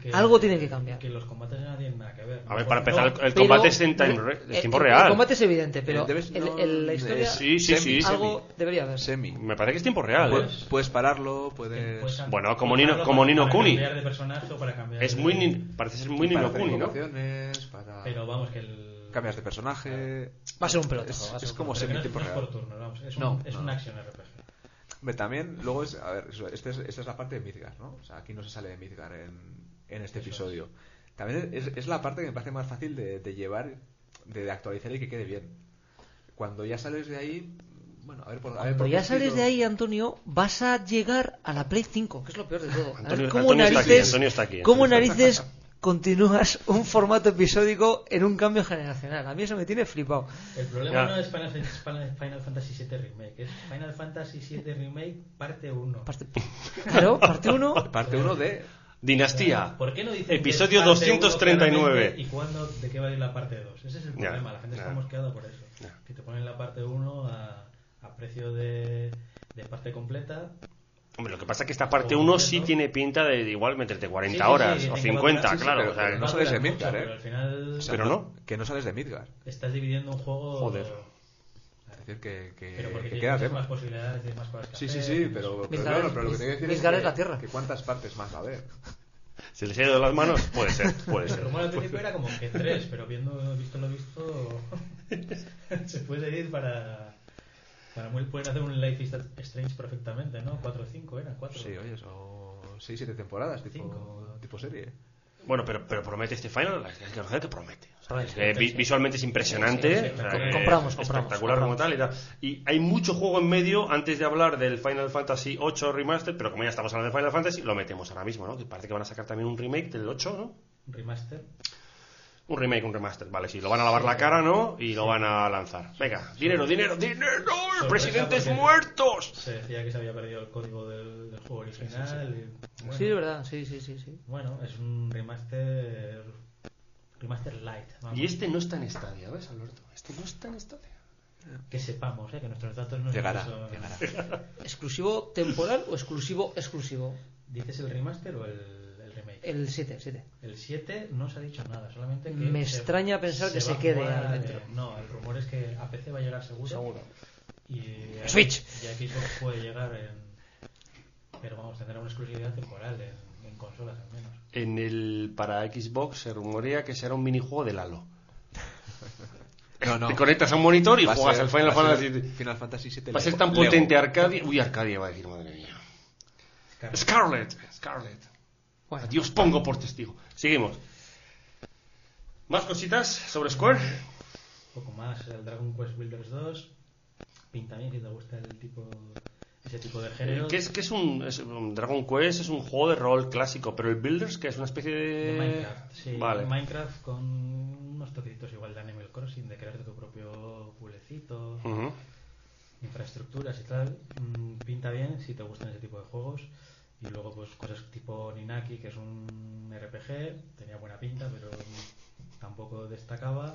que- Algo tiene que cambiar. Que los combates no tienen nada que ver. A ver, No, para empezar, no, el, el Pero- combate es en, time re- el- es tiempo el- real. El combate es evidente, pero Debes- el- no, el- la historia Sí, sí, sí. algo debería haber. Semi. Me parece que es tiempo real. ¿eh? Puedes, puedes pararlo, puedes puedes. Bueno, como puedes Nino- como Nino para Kuni. cambiar de personaje o para cambiar Es de- muy, ni- parece ser muy Nino Kuni, ¿no? para. Pero vamos, que el. Cambias de personaje. Va a ser un pelotazo. Es, va a ser es un como no es- semi-tiempo no es por real. turno, vamos. Es un, No, es no. un action RPG. También, luego es. A ver, este es- esta es la parte de Midgar, ¿no? O sea, aquí no se sale de Midgar en, en este Eso episodio. También es, es la parte que me parece más fácil de, de llevar, de, de actualizar y que quede bien. Cuando ya sales de ahí. Bueno, a ver por, a ver por ya sales estilo- de ahí, Antonio, vas a llegar a la Play 5, que es lo peor de todo. A ver Antonio- ¿Cómo Antonio está aquí, Antonio está aquí, ¿Cómo narices continúas un formato episódico en un cambio generacional? A mí eso me tiene flipado. El problema Ya. no es Final, Final- Final Fantasy VII Remake, es Final Fantasy VII Remake parte 1. Parte- Claro, parte 1. Parte 1 de. Dinastía. ¿Por qué no dicen Episodio que es parte 239. uno claramente ¿Y cuándo, de qué va a ir la parte 2? Ese es el Ya, problema, la gente ya. está mosqueada por eso. Ya. Que te ponen la parte 1 a, a precio de, de parte completa. Hombre, lo que pasa es que esta parte O 1 completo. sí tiene pinta de igual meterte 40 Sí, sí, sí, horas o tiene que 50, madurar, sí, sí, claro. pero- o sea, pero no sales de Midgar, mucho, ¿eh? Pero al final o sea, Pero no. Que no sales de Midgar. estás dividiendo un juego. Joder. Es decir, que, que, que queda más tema. posibilidades, tienes más cosas que Sí, sí, hacer, sí, y pero, pero, Midgar claro, es- pero lo que te quiero decir Midgar es, es la Tierra. que cuántas partes más va a haber. ¿Se les ha ido de las manos? Puede ser, puede El ser. rumor al principio era como que tres, pero viendo visto lo visto, se puede ir para. Para muy- pueden hacer un Life is Strange perfectamente, ¿no? 4 o 5 eran, 4. Sí, oye, son 6, 7 temporadas, tipo, Cinco. tipo serie. Bueno, pero, pero promete este final, hay que reconocer que promete. O sea, Promete, es sí. visualmente es impresionante, Sí, sí, o sea, sí. Compramos, compramos, espectacular como compramos. tal. Y, tal. y hay mucho juego en medio antes de hablar del Final Fantasy 8 Remaster, pero como ya estamos hablando de Final Fantasy, lo metemos ahora mismo, ¿no? Que parece que van a sacar también un remake del 8, ¿no? Remaster. Un remake, un remaster, vale, sí, lo van a lavar la cara, ¿no? Y lo van a lanzar. Venga, dinero, dinero, dinero, presidentes muertos. Se decía que se había perdido el código del, del juego original. bueno, Sí, es verdad, sí, sí, sí. sí. Bueno, es un remaster. Remaster light. vamos. Y este no está en Stadia, ¿ves, Alberto? Este no está en Stadia. Que sepamos, ¿eh? que nuestros datos no Llegará, son- llegará. ¿Exclusivo temporal o exclusivo exclusivo? ¿Dices el remaster o el, el remake? El 7, 7. El 7 no se ha dicho nada, solamente que. Me extraña pensar que se va a quede ahí dentro. no, el rumor es que a PC va a llegar seguro. Seguro. Y a- Switch. Y a Xbox puede llegar en. Pero vamos, tendrá una exclusividad temporal en, en consolas al menos. En el para Xbox se rumorea que será un minijuego del Halo. No, no. Te conectas a un monitor y Va juegas ser- al Final Fantasy. Final Fantasy VII Va a ser tan Lego. potente Arcadia. Uy, Arcadia va a decir, madre mía. Claro. Scarlet, Scarlet. Bueno, Dios pongo por testigo. Seguimos. ¿Más cositas sobre Square? Un poco más, el Dragon Quest Builders 2. Pinta bien si te gusta el tipo, ese tipo de género. ¿Qué es, qué es, un, es un Dragon Quest? Es un juego de rol clásico, pero el Builders, que es una especie de. De Minecraft, sí, Vale. Minecraft con unos toquecitos igual de Animal Crossing, de crearte tu propio pueblecito. Ujú. infraestructuras y tal, mm, pinta bien si te gustan ese tipo de juegos. Y luego, pues cosas tipo Ninaki, que es un RPG, tenía buena pinta, pero tampoco destacaba.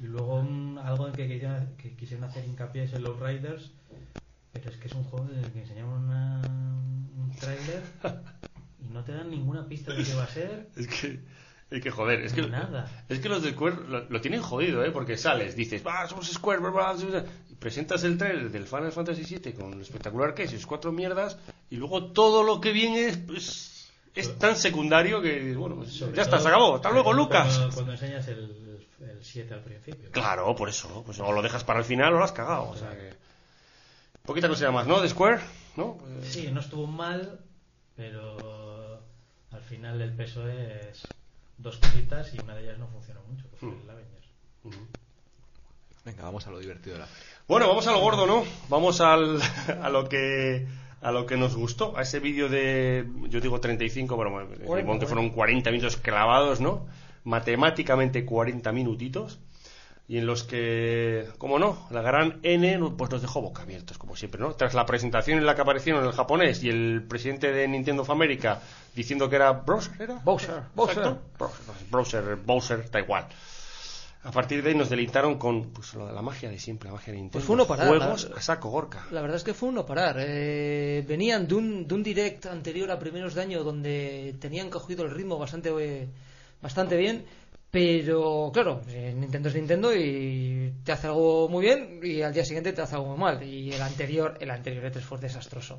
Y luego mm, algo en que quisieron, que quisieron hacer hincapié es el Low Riders, pero es que es un juego en el que enseñaron una- un tráiler y no te dan ninguna pista de qué va a ser. Es que, es que joder, es que, Nada. es que los de Square lo, lo tienen jodido, ¿eh? Porque sales, dices, va, somos Square, bla, bla, bla", y presentas el trailer del Final Fantasy VII con el espectacular que es, y sus cuatro mierdas, y luego todo lo que viene es, pues, es tan secundario que, dices, bueno, pues, Sobre ya está, todo- se acabó, hasta luego, Lucas. Cuando, cuando enseñas el, el 7 al principio. Claro, por eso, pues o lo dejas para el final o lo has cagado, o sea que... Poquita cosa más, ¿no? De Square, ¿no? Pues- Sí, no estuvo mal, pero al final el peso es dos cositas y una de ellas no funcionó mucho, que fue el Avengers. Ujú. Venga, vamos a lo divertido de la. Bueno, vamos a lo gordo, ¿no? Vamos al, a lo que a lo que nos gustó, a ese vídeo de, yo digo 35, pero bueno, supongo que fueron 40 minutos clavados, ¿no? Matemáticamente 40 minutitos, y en los que, como no, la gran N pues nos dejó boca abiertos, como siempre, ¿no? Tras la presentación en la que aparecieron el japonés y el presidente de Nintendo of America diciendo que era Browser, ¿era? Bowser, Bowser. Exacto. Browser, Browser, Bowser, da igual. A partir de ahí nos deleitaron con pues, lo de la magia de siempre, la magia de Nintendo. Pues fue uno parar, Juegos la- a saco Gorka. La verdad es que fue un no parar. Eh, venían de un, de un direct anterior a primeros de año donde tenían cogido el ritmo bastante, eh, bastante bien. Pero claro, eh, Nintendo es Nintendo y te hace algo muy bien y al día siguiente te hace algo muy mal. Y el anterior, el anterior E3 fue desastroso.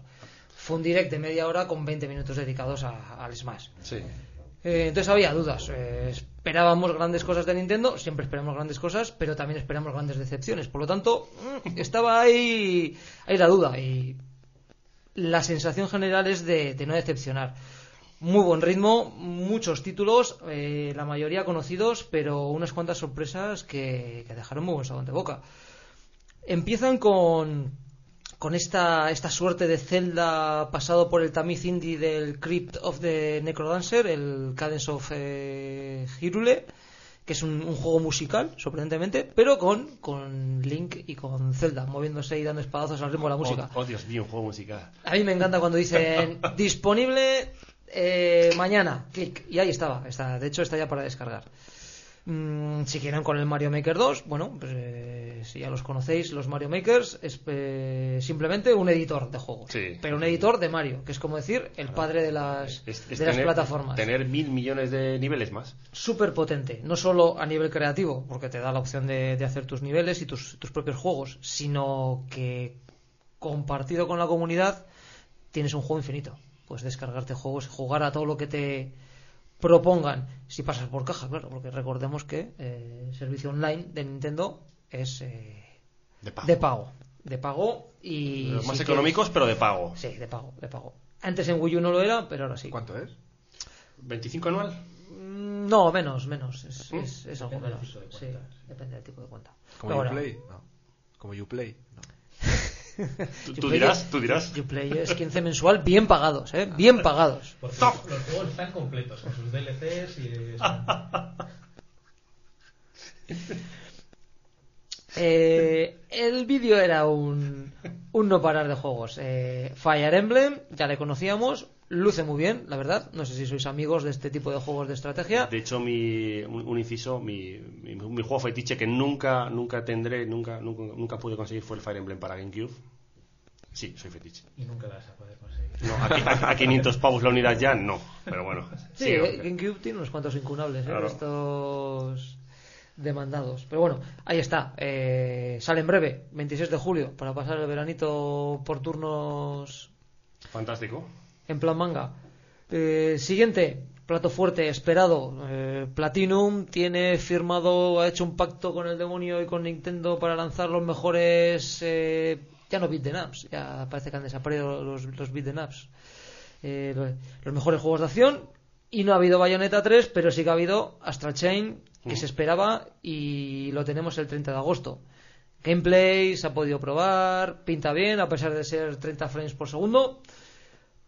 Fue un direct de media hora con 20 minutos dedicados a- al Smash. Sí. Eh, entonces había dudas. Eh, esperábamos grandes cosas de Nintendo, siempre esperamos grandes cosas, pero también esperamos grandes decepciones. Por lo tanto, mm, estaba ahí, ahí la duda y la sensación general es de, no decepcionar. Muy buen ritmo, muchos títulos, eh, la mayoría conocidos, pero unas cuantas sorpresas que, que dejaron muy buen sabor de boca. Empiezan con, con esta, esta suerte de Zelda pasado por el tamiz indie del Crypt of the Necrodancer, el Cadence of eh, Hyrule, que es un, un juego musical, sorprendentemente, pero con, con Link y con Zelda, moviéndose y dando espadazos al ritmo de la música. Oh, oh, Dios mío, un juego musical. A mí me encanta cuando dicen disponible eh, mañana, clic, y ahí estaba, está, de hecho está ya para descargar. Mm, si quieren con el Mario Maker 2, bueno, pues eh, si ya los conocéis, los Mario Makers es eh, simplemente un editor de juegos, Sí. pero un editor de Mario, que es como decir el padre de las, Es, es de las plataformas. Tener mil millones de niveles más. Súper potente, no solo a nivel creativo, porque te da la opción de, de hacer tus niveles y tus, tus propios juegos, sino que compartido con la comunidad tienes un juego infinito. Puedes descargarte juegos, jugar a todo lo que te propongan, si pasas por caja, claro, porque recordemos que eh, el servicio online de Nintendo es eh, De pago. de pago. De pago y... Los si más quieres- económicos, pero de pago. Sí, de pago, de pago. Antes en Wii U no lo era, pero ahora sí. ¿Cuánto es? ¿25 anual? Mm, No, menos, menos. Es, ¿Mm? es, es algo menos. de Sí, depende del tipo de cuenta. ¿Como Uplay? No. ¿Como Uplay? No. Tú, tú dirás, tú dirás. Uplay es 15 mensual, bien pagados, ¿eh? Bien pagados. Porque Top. los, los juegos están completos, con sus DLCs y... Eh, el vídeo era un, un no parar de juegos. Eh, Fire Emblem, ya le conocíamos, luce muy bien, la verdad. No sé si sois amigos de este tipo de juegos de estrategia. De hecho, mi, un, un inciso, mi, mi, mi juego fetiche que nunca, nunca tendré, nunca, nunca, nunca pude conseguir fue el Fire Emblem para GameCube. Sí, soy fetiche. y nunca las vas a poder conseguir. No, a, a 500 pavos la unidad ya, no. Pero bueno. Sí, sí, eh, GameCube tiene unos cuantos incunables, ¿eh? Claro. Estos demandados. Pero bueno, ahí está. Eh, sale en breve, 26 de julio, para pasar el veranito por turnos Fantástico. En plan manga. Eh, siguiente, plato fuerte, esperado. Eh, Platinum tiene firmado, ha hecho un pacto con el demonio y con Nintendo para lanzar los mejores. eh, ya no beat'em ups, ya parece que han desaparecido los, los beat'em ups. Eh, lo- los mejores juegos de acción. Y no ha habido Bayonetta 3, pero sí que ha habido Astral Chain, que Mm. se esperaba y lo tenemos el 30 de agosto. Gameplay se ha podido probar, pinta bien, a pesar de ser 30 frames por segundo.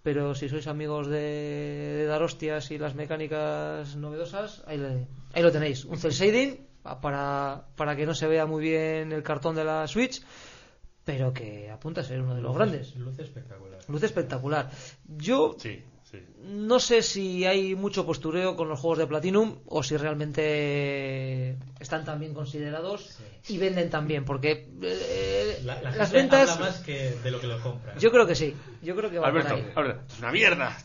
Pero si sois amigos de, de dar hostias y las mecánicas novedosas, ahí, le- ahí lo tenéis. Un cel shading pa- para, para que no se vea muy bien el cartón de la Switch, pero que apunta a ser uno de los grandes. Luce espectacular. Luce espectacular. Yo Sí, sí. no sé si hay mucho postureo con los juegos de Platinum o si realmente están tan bien considerados y venden tan bien, porque eh, La, la las gente ventas. habla más que de lo que lo compra. Yo creo que sí. Yo creo que va Alberto, es una mierda.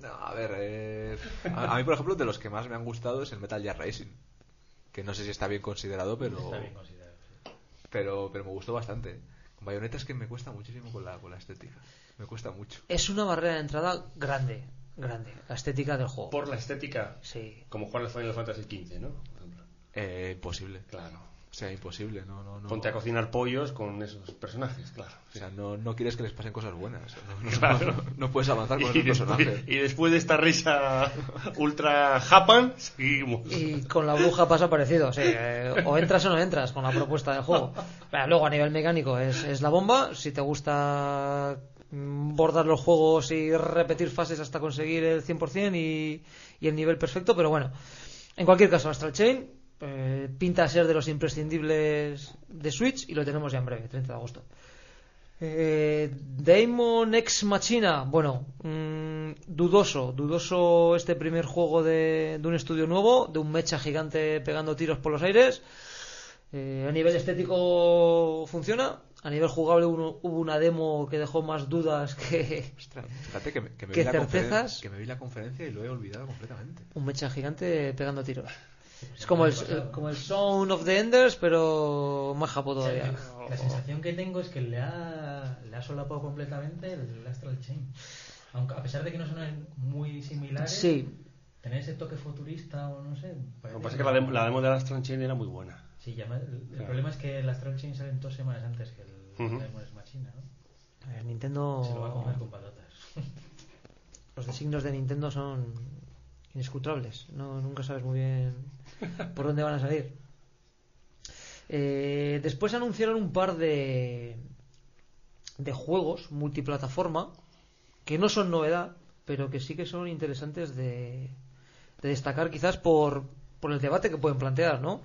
No, a ver, eh, a, a mí por ejemplo de los que más me han gustado es el Metal Gear Racing, que no sé si está bien considerado, pero Está bien considerado. sí. pero pero me gustó bastante. Con Bayonetta es que me cuesta muchísimo con la con la estética, me cuesta mucho. Es una barrera de entrada grande, grande. La estética del juego. Por la estética, Sí. como jugar al Final Fantasy XV, ¿no? Por ejemplo. Eh, imposible, Claro. o sea, imposible, no no no. Ponte a cocinar pollos con esos personajes, claro. O sea, no, no quieres que les pasen cosas buenas. No, no- Claro. no- no puedes avanzar con Y esos después, personajes. y después de esta risa ultra Japan, seguimos. Y con la bruja pasa parecido, sí, eh, o entras o no entras con la propuesta del juego. Pero luego a nivel mecánico es, es la bomba, si te gusta bordar los juegos y repetir fases hasta conseguir el 100% y, y el nivel perfecto, pero bueno, en cualquier caso, Astral Chain eh, pinta a ser de los imprescindibles de Switch y lo tenemos ya en breve, 30 de agosto. Eh, Daemon Ex Machina, bueno, mm, dudoso, dudoso este primer juego de, de un estudio nuevo, de un mecha gigante pegando tiros por los aires. Eh, a nivel estético funciona, a nivel jugable uno- hubo una demo que dejó más dudas que Ostras, fíjate que me, que me ¿Qué vi certezas? que me vi la conferencia y lo he olvidado completamente. un mecha gigante pegando tiros. Es como el, el- como el Sound of the Enders, pero más japo todavía. La sensación que tengo es que le ha, le ha solapado completamente el Astral Chain. Aunque a pesar de que no son muy similares, Sí, tener ese toque futurista o no sé. Lo que pasa es que la demo, la demo de Astral Chain era muy buena. Sí, ya el, Claro. problema es que el Astral Chain sale dos semanas antes que el Ujú. Demon Ex Machina, ¿no? a ver, Nintendo. Se lo va a comer con patatas. Los designios de Nintendo son inescrutables. No, nunca sabes muy bien por dónde van a salir. Eh, después anunciaron un par de, de juegos multiplataforma que no son novedad, pero que sí que son interesantes de, de destacar quizás por, por el debate que pueden plantear, ¿no?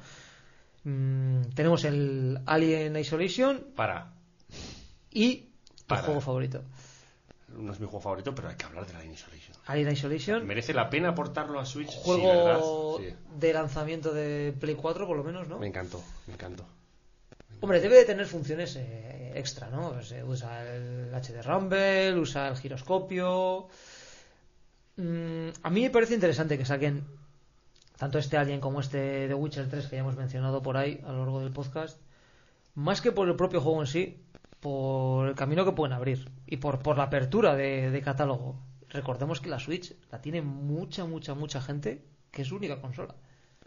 Mm, tenemos el Alien Isolation Para. y tu Para. juego favorito. No es mi juego favorito, pero hay que hablar de la Isolation. Alien Isolation. ¿Merece la pena aportarlo a Switch? juego Sí, ¿verdad? de lanzamiento de Play 4 por lo menos, ¿no? Me encantó, me encantó. Hombre, debe de tener funciones eh, extra, ¿no? Se usa el HD Rumble, usa el giroscopio. Mm, a mí me parece interesante que saquen tanto este Alien como este The Witcher 3 que ya hemos mencionado por ahí a lo largo del podcast, más que por el propio juego en sí, por el camino que pueden abrir y por, por la apertura de, de catálogo. Recordemos que la Switch la tiene mucha, mucha, mucha gente que es su única consola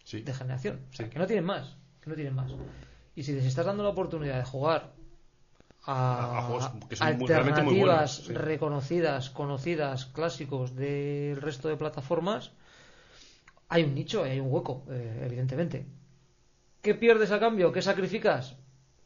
Sí. de generación. O sea, Sí. que no tienen más. Que no tienen más. Y si les estás dando la oportunidad de jugar A- juegos que son muy alternativas buenos, sí. reconocidas, conocidas, clásicos del resto de plataformas, hay un nicho hay un hueco, eh, evidentemente. ¿Qué pierdes a cambio? ¿Qué sacrificas?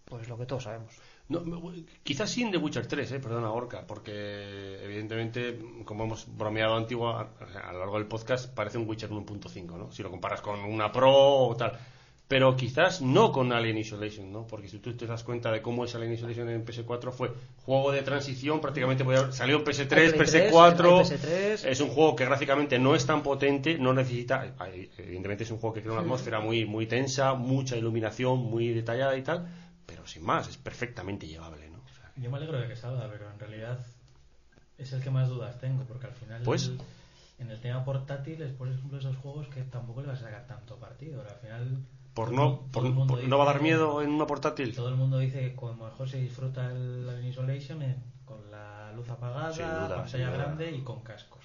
Pues lo que todos sabemos. No, quizás sí en The Witcher 3, eh, perdona, Orca, porque evidentemente, como hemos bromeado antiguo, a, a lo largo del podcast, parece un Witcher 1.5, ¿no? Si lo comparas con una Pro o tal. Pero quizás no con Alien Isolation, ¿no? Porque si tú te das cuenta de cómo es Alien Isolation en PS4, fue juego de transición, prácticamente podía haber- salió en PS3, Play 3, PS4. PS3. Es un juego que gráficamente no es tan potente, no necesita. ay, Evidentemente es un juego que crea una atmósfera muy, muy tensa, mucha iluminación, muy detallada y tal, pero sin más, es perfectamente llevable, ¿no? O sea, Yo me alegro de que salga, pero en realidad es el que más dudas tengo, porque al final Pues. en el tema portátil es por ejemplo esos juegos que tampoco le vas a sacar tanto partido. Al final por no, por- por- no va a dar miedo en una portátil. Todo el mundo dice que como mejor se disfruta el Alien Isolation eh, con la luz apagada, duda, pantalla grande y con cascos.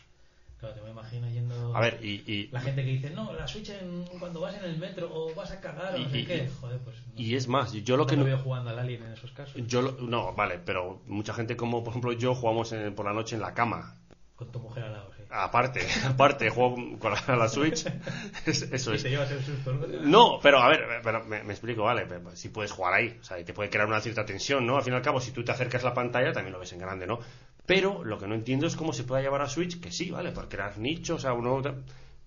Claro, te me imagino yendo A ver, y, y, la gente que dice, no, la Switch en- cuando vas en el metro o vas a cagar o no sé qué. Joder, pues no y es más, yo lo que no, veo jugando al Alien en esos casos. yo lo- no, vale, pero mucha gente como por ejemplo yo jugamos en- por la noche en la cama. Con tu mujer al lado. Aparte, aparte, juego con la, la Switch. Es- eso Y es. te llevas el susto, ¿no? No, pero a ver, pero me, me explico, vale, pero si puedes jugar ahí, o sea, y te puede crear una cierta tensión, ¿no? Al fin y al cabo, si tú te acercas la pantalla, también lo ves en grande, ¿no? Pero lo que no entiendo es cómo se puede llevar a Switch, que sí, vale, por crear nichos, o sea, uno...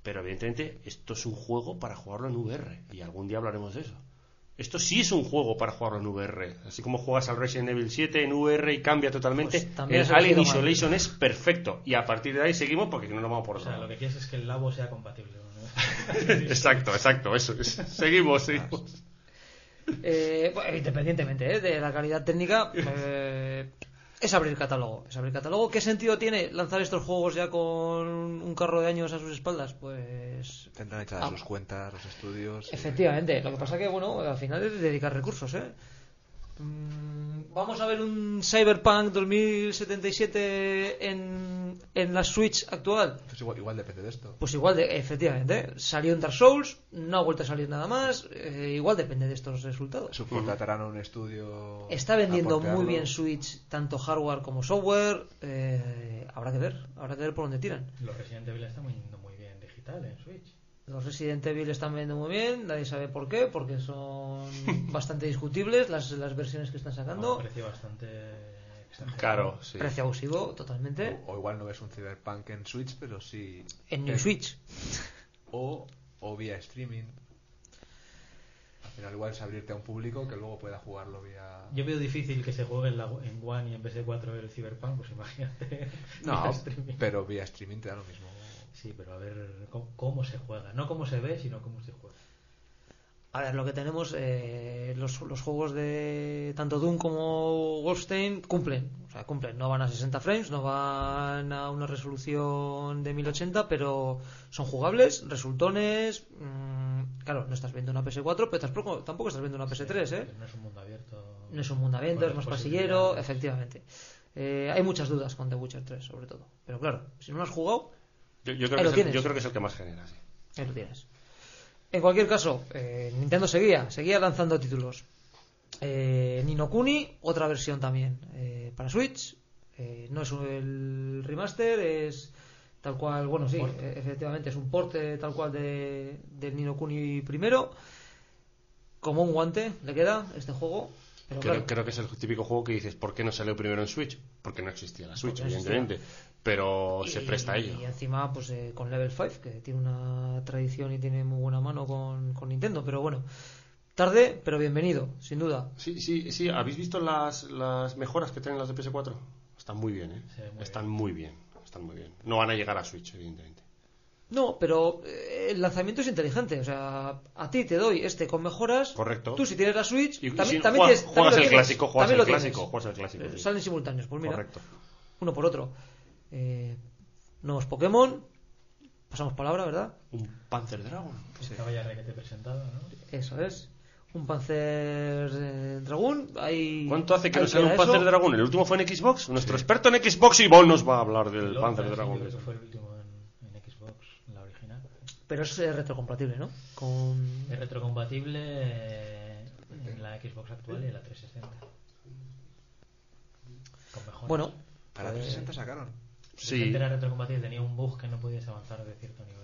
Pero evidentemente esto es un juego para jugarlo en VR, y algún día hablaremos de eso. Esto sí es un juego para jugarlo en VR. Así como juegas al Resident Evil 7 en VR y cambia totalmente. Pues también el Alien giro mal. Isolation es perfecto. Y a partir de ahí seguimos porque no nos vamos por O otro sea, lo que quieres es que el labo sea compatible. ¿no? Exacto, exacto, eso es. Seguimos, seguimos. Eh, bueno, independientemente ¿eh? de la calidad técnica, eh, es abrir catálogo. Es abrir catálogo. ¿Qué sentido tiene lanzar estos juegos ya con un carro de años a sus espaldas? Pues Tendrán echadas Ah. sus cuentas, los estudios. y- Efectivamente, lo que pasa que, bueno, al final es dedicar recursos, ¿eh? Mm, Vamos a ver un Cyberpunk 2077 en, en la Switch actual. Pues igual, igual depende de esto. Pues igual, de, efectivamente, salió en Dark Souls, no ha vuelto a salir nada más, eh, igual depende de estos resultados. Subcontratarán a un estudio. Está vendiendo muy bien Switch, tanto hardware como software. eh, habrá que ver, habrá que ver por dónde tiran. Los Resident Evil están yendo muy bien digital en Switch. Los Resident Evil están vendiendo muy bien, nadie sabe por qué, porque son bastante discutibles las, las versiones que están A un sacando. precio bastante exagerado. Claro, sí. Precio abusivo, totalmente. O igual no ves un Cyberpunk en Switch, pero sí. En New Switch. O, o vía streaming. Al final, igual es abrirte a un público que luego pueda jugarlo vía. Yo veo difícil que se juegue en, la, en One y en PS4 el Cyberpunk, pues imagínate. No, pero vía streaming te da lo mismo. Sí, pero a ver cómo, cómo se juega. No cómo se ve, sino cómo se juega. A ver, lo que tenemos, eh, los, los juegos de tanto Doom como Wolfenstein cumplen. O sea, cumplen. No van a 60 frames, no van a una resolución de 1080, pero son jugables, resultones. mm, claro, no estás viendo una PS4, pero tampoco, tampoco estás viendo una PS3, ¿eh? No es un mundo abierto. No es un mundo abierto, es más pasillero, efectivamente. Eh, hay muchas dudas con The Witcher 3, sobre todo. Pero claro, si no lo has jugado, Yo, yo creo que es el, tienes. yo creo que es el que más genera, sí. Ahí lo tienes. En cualquier caso, eh, Nintendo seguía, seguía lanzando títulos. Eh, Nino Kuni, otra versión también eh, para Switch. Eh, no es el remaster, es tal cual, bueno, sí, eh, efectivamente, es un porte tal cual de, del Nino Kuni primero. Como un guante le queda este juego. Pero Creo, claro, creo que es el típico juego que dices, ¿por qué no salió primero en Switch? Porque no existía la Switch, existía. Pero y- se presta a ello. Y encima, pues eh, con Level 5, que tiene una tradición y tiene muy buena mano con, con Nintendo. Pero bueno, tarde, pero bienvenido, sin duda. Sí, sí, sí. ¿Habéis visto las, las mejoras que tienen las de PS4? Están muy bien, ¿eh? Muy Están muy bien. Están muy bien. No van a llegar a Switch, evidentemente. No, pero eh, el lanzamiento es inteligente. O sea, a ti te doy este con mejoras. Correcto. Tú, si tienes la Switch, Y- también, si también juegas- tienes- juegas el tienes, clásico, juegas también el clásico, juegas el clásico, Eh, sí. Salen simultáneos, pues mira, Correcto. uno por otro. Eh, nuevos Pokémon. Pasamos palabra, ¿verdad? Un Panzer Dragon. Ya que te presentaba, ¿no? Eso es. Un Panzer eh, Dragoon. Ahí, ¿Cuánto hace que no sale un Panzer eso. Dragon? El último fue en Xbox. Nuestro experto en Xbox, Ivonne, nos va a hablar del Panzer sí, Dragon. creo que fue el último en, en Xbox, la original. Pero es eh, retrocompatible, ¿no? Con... Es retrocompatible eh, en la Xbox actual y en la 360. Con mejoras. Bueno, Para pues, 360 sacaron. Sí, Era retrocompatible, tenía un bug que no podías avanzar de cierto nivel.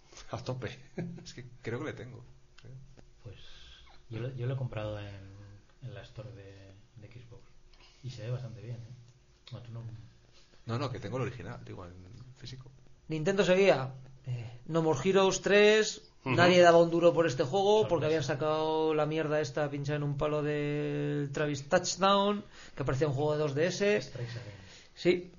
a tope. Es que creo que le tengo. Pues yo lo, yo lo he comprado en, en la store de, de Xbox y se ve bastante bien. ¿eh? No, tú no- No, no, que tengo el original, digo, en físico. Nintendo seguía. eh, no More Heroes 3. Ujú. Nadie daba un duro por este juego Sorpresa. porque habían sacado la mierda esta pinchada en un palo del Travis Touchdown, que parecía un juego de 2DS. Strikes Again. Sí.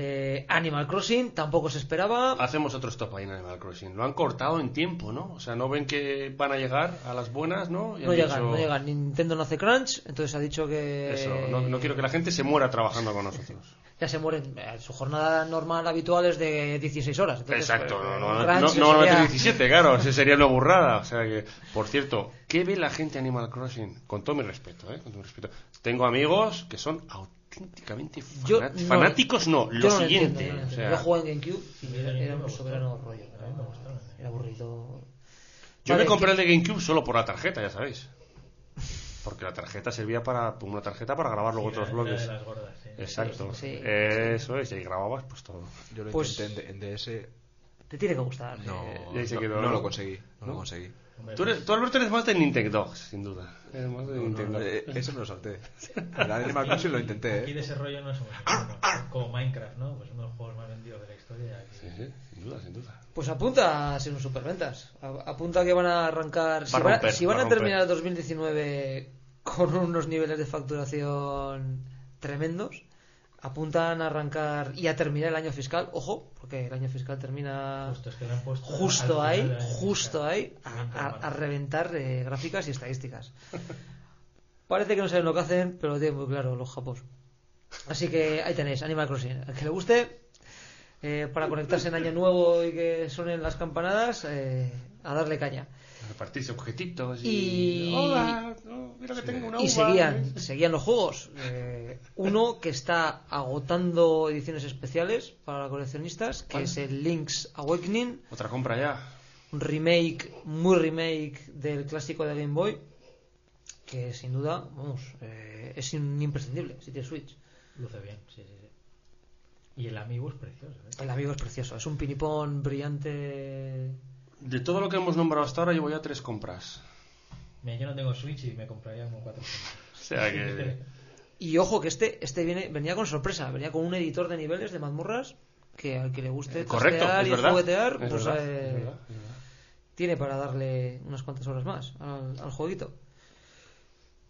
Eh, Animal Crossing tampoco se esperaba. Hacemos otro stop ahí en Animal Crossing. Lo han cortado en tiempo, ¿no? O sea, no ven que van a llegar a las buenas, ¿no? Y No llegan, dicho, no llegan. Nintendo no hace crunch, entonces ha dicho que. Eso, no, no quiero que la gente se muera trabajando con nosotros. Ya se mueren. Eh, Su jornada normal habitual es de 16 horas. entonces, Exacto, pues, no, no, no, crunch no van a meter sería- 17, claro, ese sería una burrada. O sea que, por cierto, ¿qué ve la gente Animal Crossing? Con todo mi respeto, ¿eh? Con todo mi respeto. Tengo amigos que son auténticamente Yo fanat- no- fanáticos, no, Yo lo no siguiente. entiendo, yo no o entiendo. sea, Yo jugué en GameCube y era, era un soberano rollo. A mí me gustó. Era aburrido. yo Vale, me compré el de GameCube solo por la tarjeta, ya sabéis. Porque la tarjeta servía para una tarjeta para grabar luego Sí, otros bloques. de las gordas, sí. Exacto. Sí. Eso es, y ahí grababas pues todo. Yo lo Pues- intenté en, DS te tiene que gustar. No, eh. no, quedó, no ¿no? lo conseguí. No, ¿No? lo conseguí. Tú, eres, tú, Alberto, eres más de Nintendo, sin duda. Eres más de Nintendo. Eh, eso me lo salté. El Animal Crossing lo intenté, Aquí ¿eh? de ese rollo no ninguno. Como Minecraft, ¿no? Pues uno de los juegos más vendidos de la historia. aquí. Sí, sí, sin duda, sin duda. Pues apunta a ser un superventas. A- Apunta que van a arrancar. Si, Va a van- romper, si va van a a romper. terminar el 2019 con unos niveles de facturación tremendos, apuntan a arrancar y a terminar el año fiscal. Ojo, porque el año fiscal termina Justo, es que le han puesto justo al ahí, justo fiscal. ahí, a, a- a reventar eh, gráficas y estadísticas. Parece que no saben lo que hacen, pero lo tienen muy claro los japos. Así que ahí tenéis, Animal Crossing. Al que le guste, eh, para conectarse en año nuevo y que suenen las campanadas, eh, a darle caña. Repartirse objetitos y... Y- Hola, mira que tengo una Y uva. seguían, seguían los juegos. Eh, uno que está agotando ediciones especiales para coleccionistas, que ¿Cuál? es el Link's Awakening. Otra compra ya. un remake, muy remake del clásico de Game Boy, que sin duda, vamos, eh, es un imprescindible si tienes Switch. Luce bien, sí, sí, sí. Y el amigo es precioso, ¿eh? El amigo es precioso, es un pinipón brillante. De todo lo que hemos nombrado hasta ahora, llevo ya tres compras. Mira, yo no tengo Switch y me compraría como cuatro. O sea que... Y ojo que este, este viene, venía con sorpresa, venía con un editor de niveles de mazmorras que al que le guste Correcto, trastear es y verdad. juguetear, es pues verdad, eh, es verdad, es verdad. tiene para darle unas cuantas horas más al, al jueguito.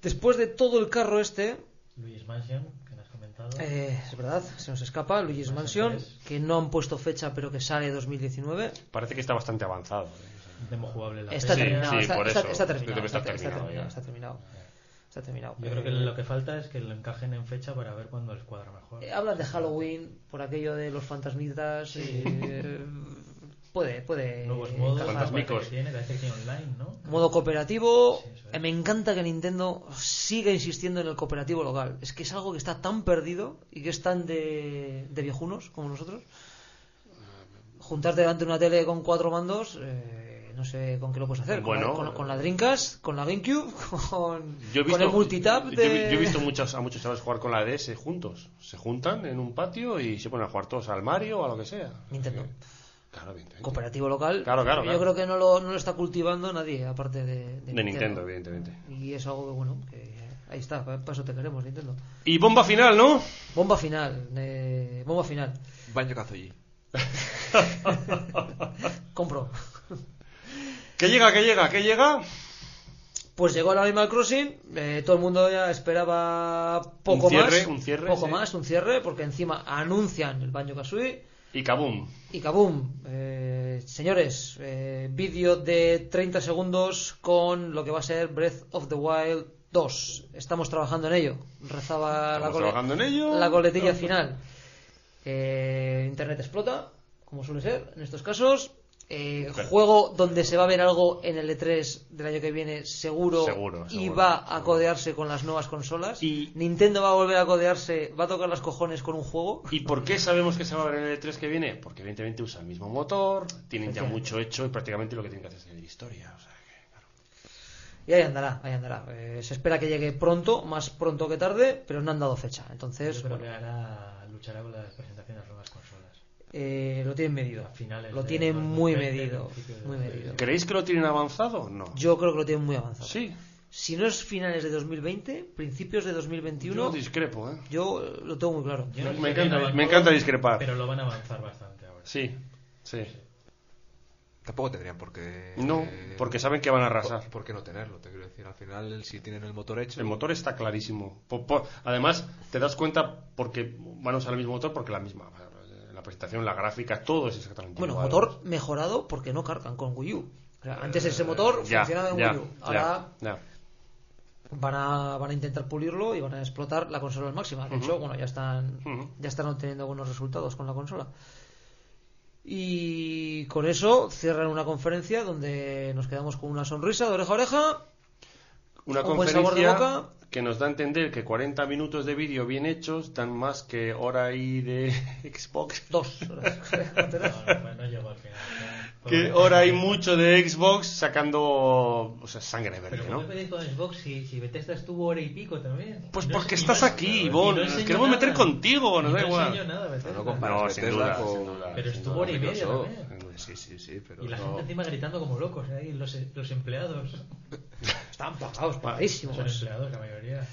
Después de todo el carro este, Luis Mansion, que me has comentado. Eh, es verdad, se nos escapa Luigi's Mansion Mansion, 3. que no han puesto fecha, pero que sale 2019. Parece que está bastante avanzado. Demo jugable en la Está Sí, terminado, sí, está, por está- eso. está terminado, está, está terminado está terminado. Está terminado. Yo creo que lo que falta es que lo encajen en fecha para ver cuándo les cuadra mejor. eh, hablan de Halloween por aquello de los fantasmitas. eh, puede, puede. Nuevos modos. Fantasmicos. que tiene, que tiene online, ¿no? Modo cooperativo. Sí, es. Eh, Me encanta que Nintendo siga insistiendo en el cooperativo local. Es que es algo que está tan perdido y que es tan de, de viejunos como nosotros. Juntarte delante de una tele con cuatro mandos, eh, no sé con qué lo puedes hacer. Con la- con, con la Dreamcast, con la GameCube, con, Yo he con visto, el multitap yo, de... he- yo he visto muchos, a muchos chavales jugar con la DS juntos. Se juntan en un patio y se ponen a jugar todos al Mario o a lo que sea. Nintendo. Claro, evidentemente. Cooperativo local. Claro, claro, Yo claro. creo que no lo, no lo está cultivando nadie, aparte de, De Nintendo, evidentemente. Y es algo que, bueno, que ahí está, para eso te queremos, Nintendo. Y bomba final, ¿no? Bomba final, eh, bomba final. Banjo Kazooie. Compro. ¿Qué llega, qué llega, qué llega? Pues llegó el Animal Crossing, eh, todo el mundo ya esperaba poco Un cierre, más, un cierre, poco sí. más, un cierre, porque encima anuncian el Banjo Kazooie Y kaboom. y kaboom, eh, señores, eh, vídeo de 30 segundos con lo que va a ser Breath of the Wild 2. Estamos trabajando en ello. Rezaba la, cole- trabajando en ello. la coletilla final. Eh, Internet explota, como suele ser en estos casos. Eh, juego donde se va a ver algo en el E3 del año que viene, seguro, Seguro, y seguro, va a codearse con las nuevas consolas. Y- Nintendo va a volver a codearse, va a tocar las cojones con un juego. ¿Y por qué sabemos que se va a ver en el E3 que viene? Porque evidentemente usa el mismo motor, tienen ya mucho hecho y prácticamente lo que tienen que hacer es seguir historia. O sea que, claro. Y ahí andará, ahí andará. Eh, se espera que llegue pronto, más pronto que tarde, pero no han dado fecha. Entonces, Yo creo bueno, que hará, luchará con las presentaciones de las nuevas consolas. Eh, lo tienen medido. A finales Lo tienen 2020, muy medido. de Muy 2020. medido. ¿Creéis que lo tienen avanzado? No. Yo creo que lo tienen muy avanzado. Sí. Si no es finales de 2020, principios de 2021, Yo discrepo, ¿eh? yo lo tengo muy claro. Yo no Me encanta- me encanta discrepar. Pero lo van a avanzar bastante ahora. Sí, sí. Tampoco tendrían por qué. No, eh, porque saben que van a arrasar. por qué no tenerlo? Te quiero decir, al final, si tienen el motor hecho. El motor está clarísimo. Además, te das cuenta porque van a usar el mismo motor porque la misma. Presentación, la gráfica, todo es exactamente Bueno, igual. motor mejorado porque no cargan con Wii U. O sea, antes ese motor Ya, funcionaba en ya, Wii U. Ahora ya, van a, van a intentar pulirlo y van a explotar la consola al máximo. De hecho, bueno, ya están, ya están obteniendo buenos resultados con la consola. Y con eso cierran una conferencia donde nos quedamos con una sonrisa de oreja a oreja. Una Un conferencia boca. que nos da a entender que 40 minutos de vídeo bien hechos dan más que hora y de Xbox. Dos. Que hora y mucho de Xbox sacando o sea, sangre verde, Pero ¿no? ¿por qué pedís con Xbox si, si Bethesda estuvo hora y pico también? Pues No porque estás aquí, y Ivonne. no Nos queremos meter contigo, nos da no igual. nada. No comparas No, Bethesda con- duda, Pero estuvo hora y media también. Sí, sí, sí, pero Y la no- gente encima gritando como locos, ¿eh? ahí los, los empleados. Están pagados, Son pagadísimos. empleados, la mayoría.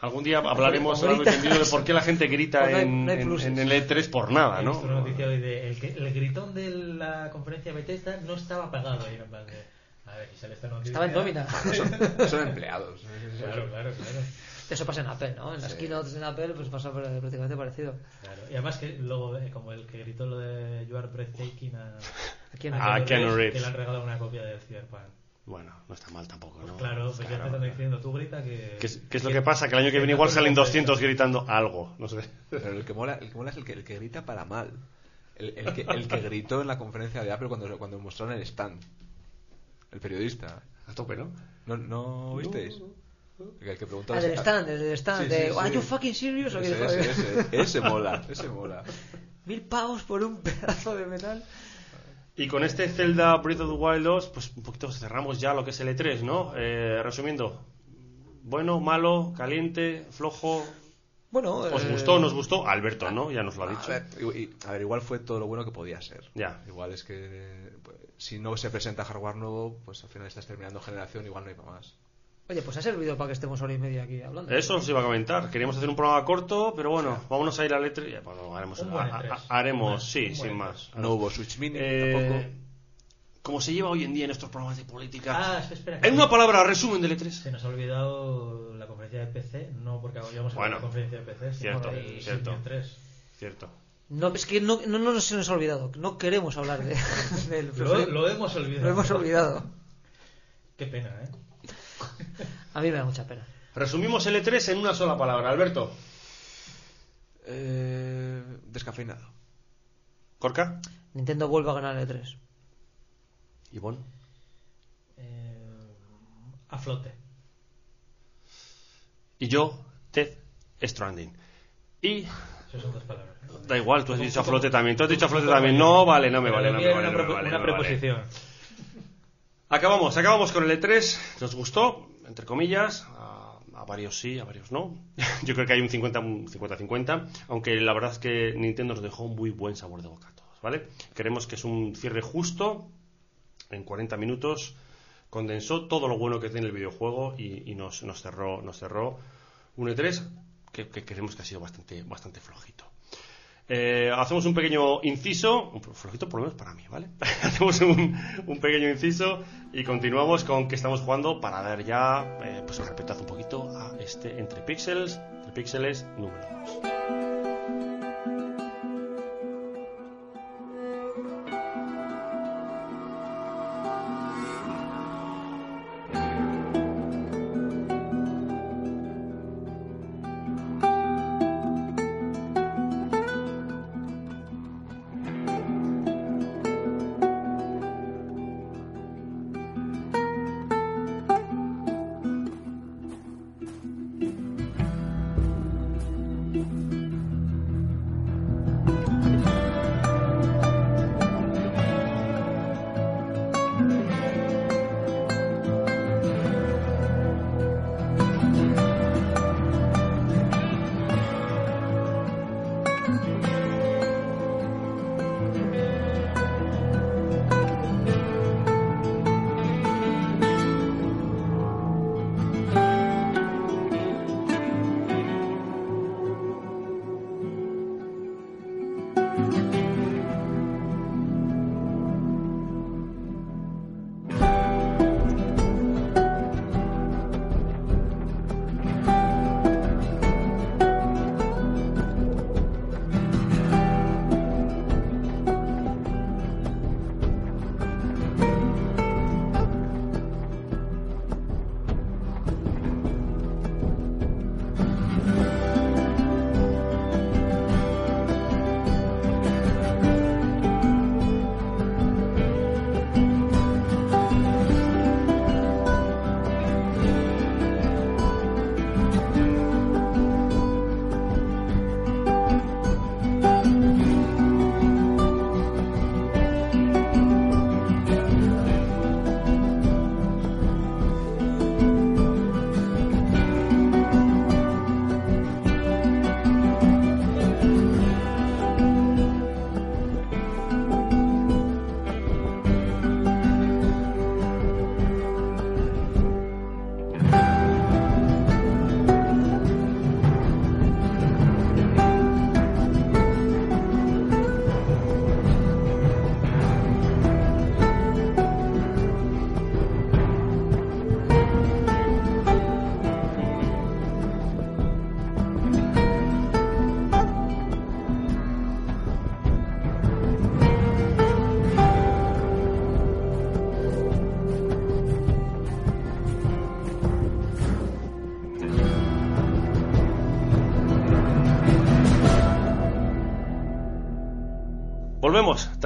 Algún día hablaremos Con largo y gritas. tendido de por qué la gente grita Pues no hay- en, no en- en el E3 por nada, ¿no? una noticia hoy de el, que- el gritón de la conferencia Bethesda no estaba pagado ahí en plan de. A ver, y sale esta noticia. Estaba en nómina. son, son empleados. Claro, claro, claro. Eso pasa en Apple, ¿no? En las keynotes en Apple pues pasa prácticamente parecido. Claro. Y además que luego, eh, como el que gritó lo de You are breathtaking a, en Ah, Keanu Reeves. que le han regalado una copia del Cyberpunk. Bueno, no está mal tampoco, ¿no? Claro, pues ya Claro. te están diciendo, tú grita que... ¿Qué es, qué es lo que pasa? Que el año que viene igual salen 200 gritando algo, no sé. Pero el que mola, el que mola es el que, el que grita para mal. El, el que, el que gritó en la conferencia de Apple cuando, cuando mostraron el stand. El periodista. A tope, ¿no? ¿No, no visteis? El que preguntó Ah, del stand, del stand. Sí, de, sí, ¿Are sí. you fucking serious? ¿O qué Ese, dijo? ese, ese, ese mola, ese mola. Mil pavos por un pedazo de metal. Y con este Zelda Breath of the Wild 2, pues un poquito cerramos ya lo que es el E3, ¿no? Eh, resumiendo, bueno, malo, caliente, flojo. Bueno, ¿Os eh, gustó o nos gustó? Alberto, ¿no? Ya nos lo ha A dicho. ver, y- y- a ver, igual fue todo lo bueno que podía ser. Ya. Igual es que pues, si no se presenta hardware nuevo, pues al final estás terminando generación, igual no hay para más. Oye, pues ha servido para que estemos hora y media aquí hablando. Eso os iba a comentar. Queríamos hacer un programa corto, pero bueno, vámonos a ir al E3. Ya, Bueno, haremos, Un buen a- a- E3. haremos Un sí, buen sin E3. más. No hubo Switch Mini Eh, tampoco. Como se lleva hoy en día en estos programas de política. Ah, espera, espera. en una palabra, resumen del E E3. Se nos ha olvidado la conferencia de PC, no porque habíamos Bueno, la conferencia de PC, sino cierto, del cierto. Symbian 3. Cierto. No, es que no, no, no se nos ha olvidado. No queremos hablar de, del Lo, lo hemos olvidado. Lo hemos olvidado. Qué pena, ¿eh? A mí me da mucha pena. Resumimos el E3 en una sola palabra, Alberto. Eh, descafeinado. Corca. Nintendo vuelve a ganar el E3. Ivonne. Eh, a flote. Y yo, Ted Stranding. Y Esas son dos palabras. ¿eh? da igual, tú has dicho a flote también. Tú has dicho a flote también. No, vale, no me vale, no me vale. no me Una, vale, una no me vale. preposición. Acabamos, acabamos con el E3. ¿Nos gustó? Entre comillas. A, varios sí, a varios no. Yo creo que hay un 50 un 50-50. Aunque la verdad es que Nintendo nos dejó un muy buen sabor de boca a todos, ¿vale? Creemos que es un cierre justo. En 40 minutos condensó todo lo bueno que tiene el videojuego y, nos, nos cerró nos cerró un E3 que, creemos que ha sido bastante flojito. Eh, hacemos un pequeño inciso, un flojito por lo menos para mí, ¿vale? hacemos un, un pequeño inciso y continuamos con que estamos jugando para dar ya, eh, pues un un poquito a este Entre Pixels, Entre Píxeles número 2.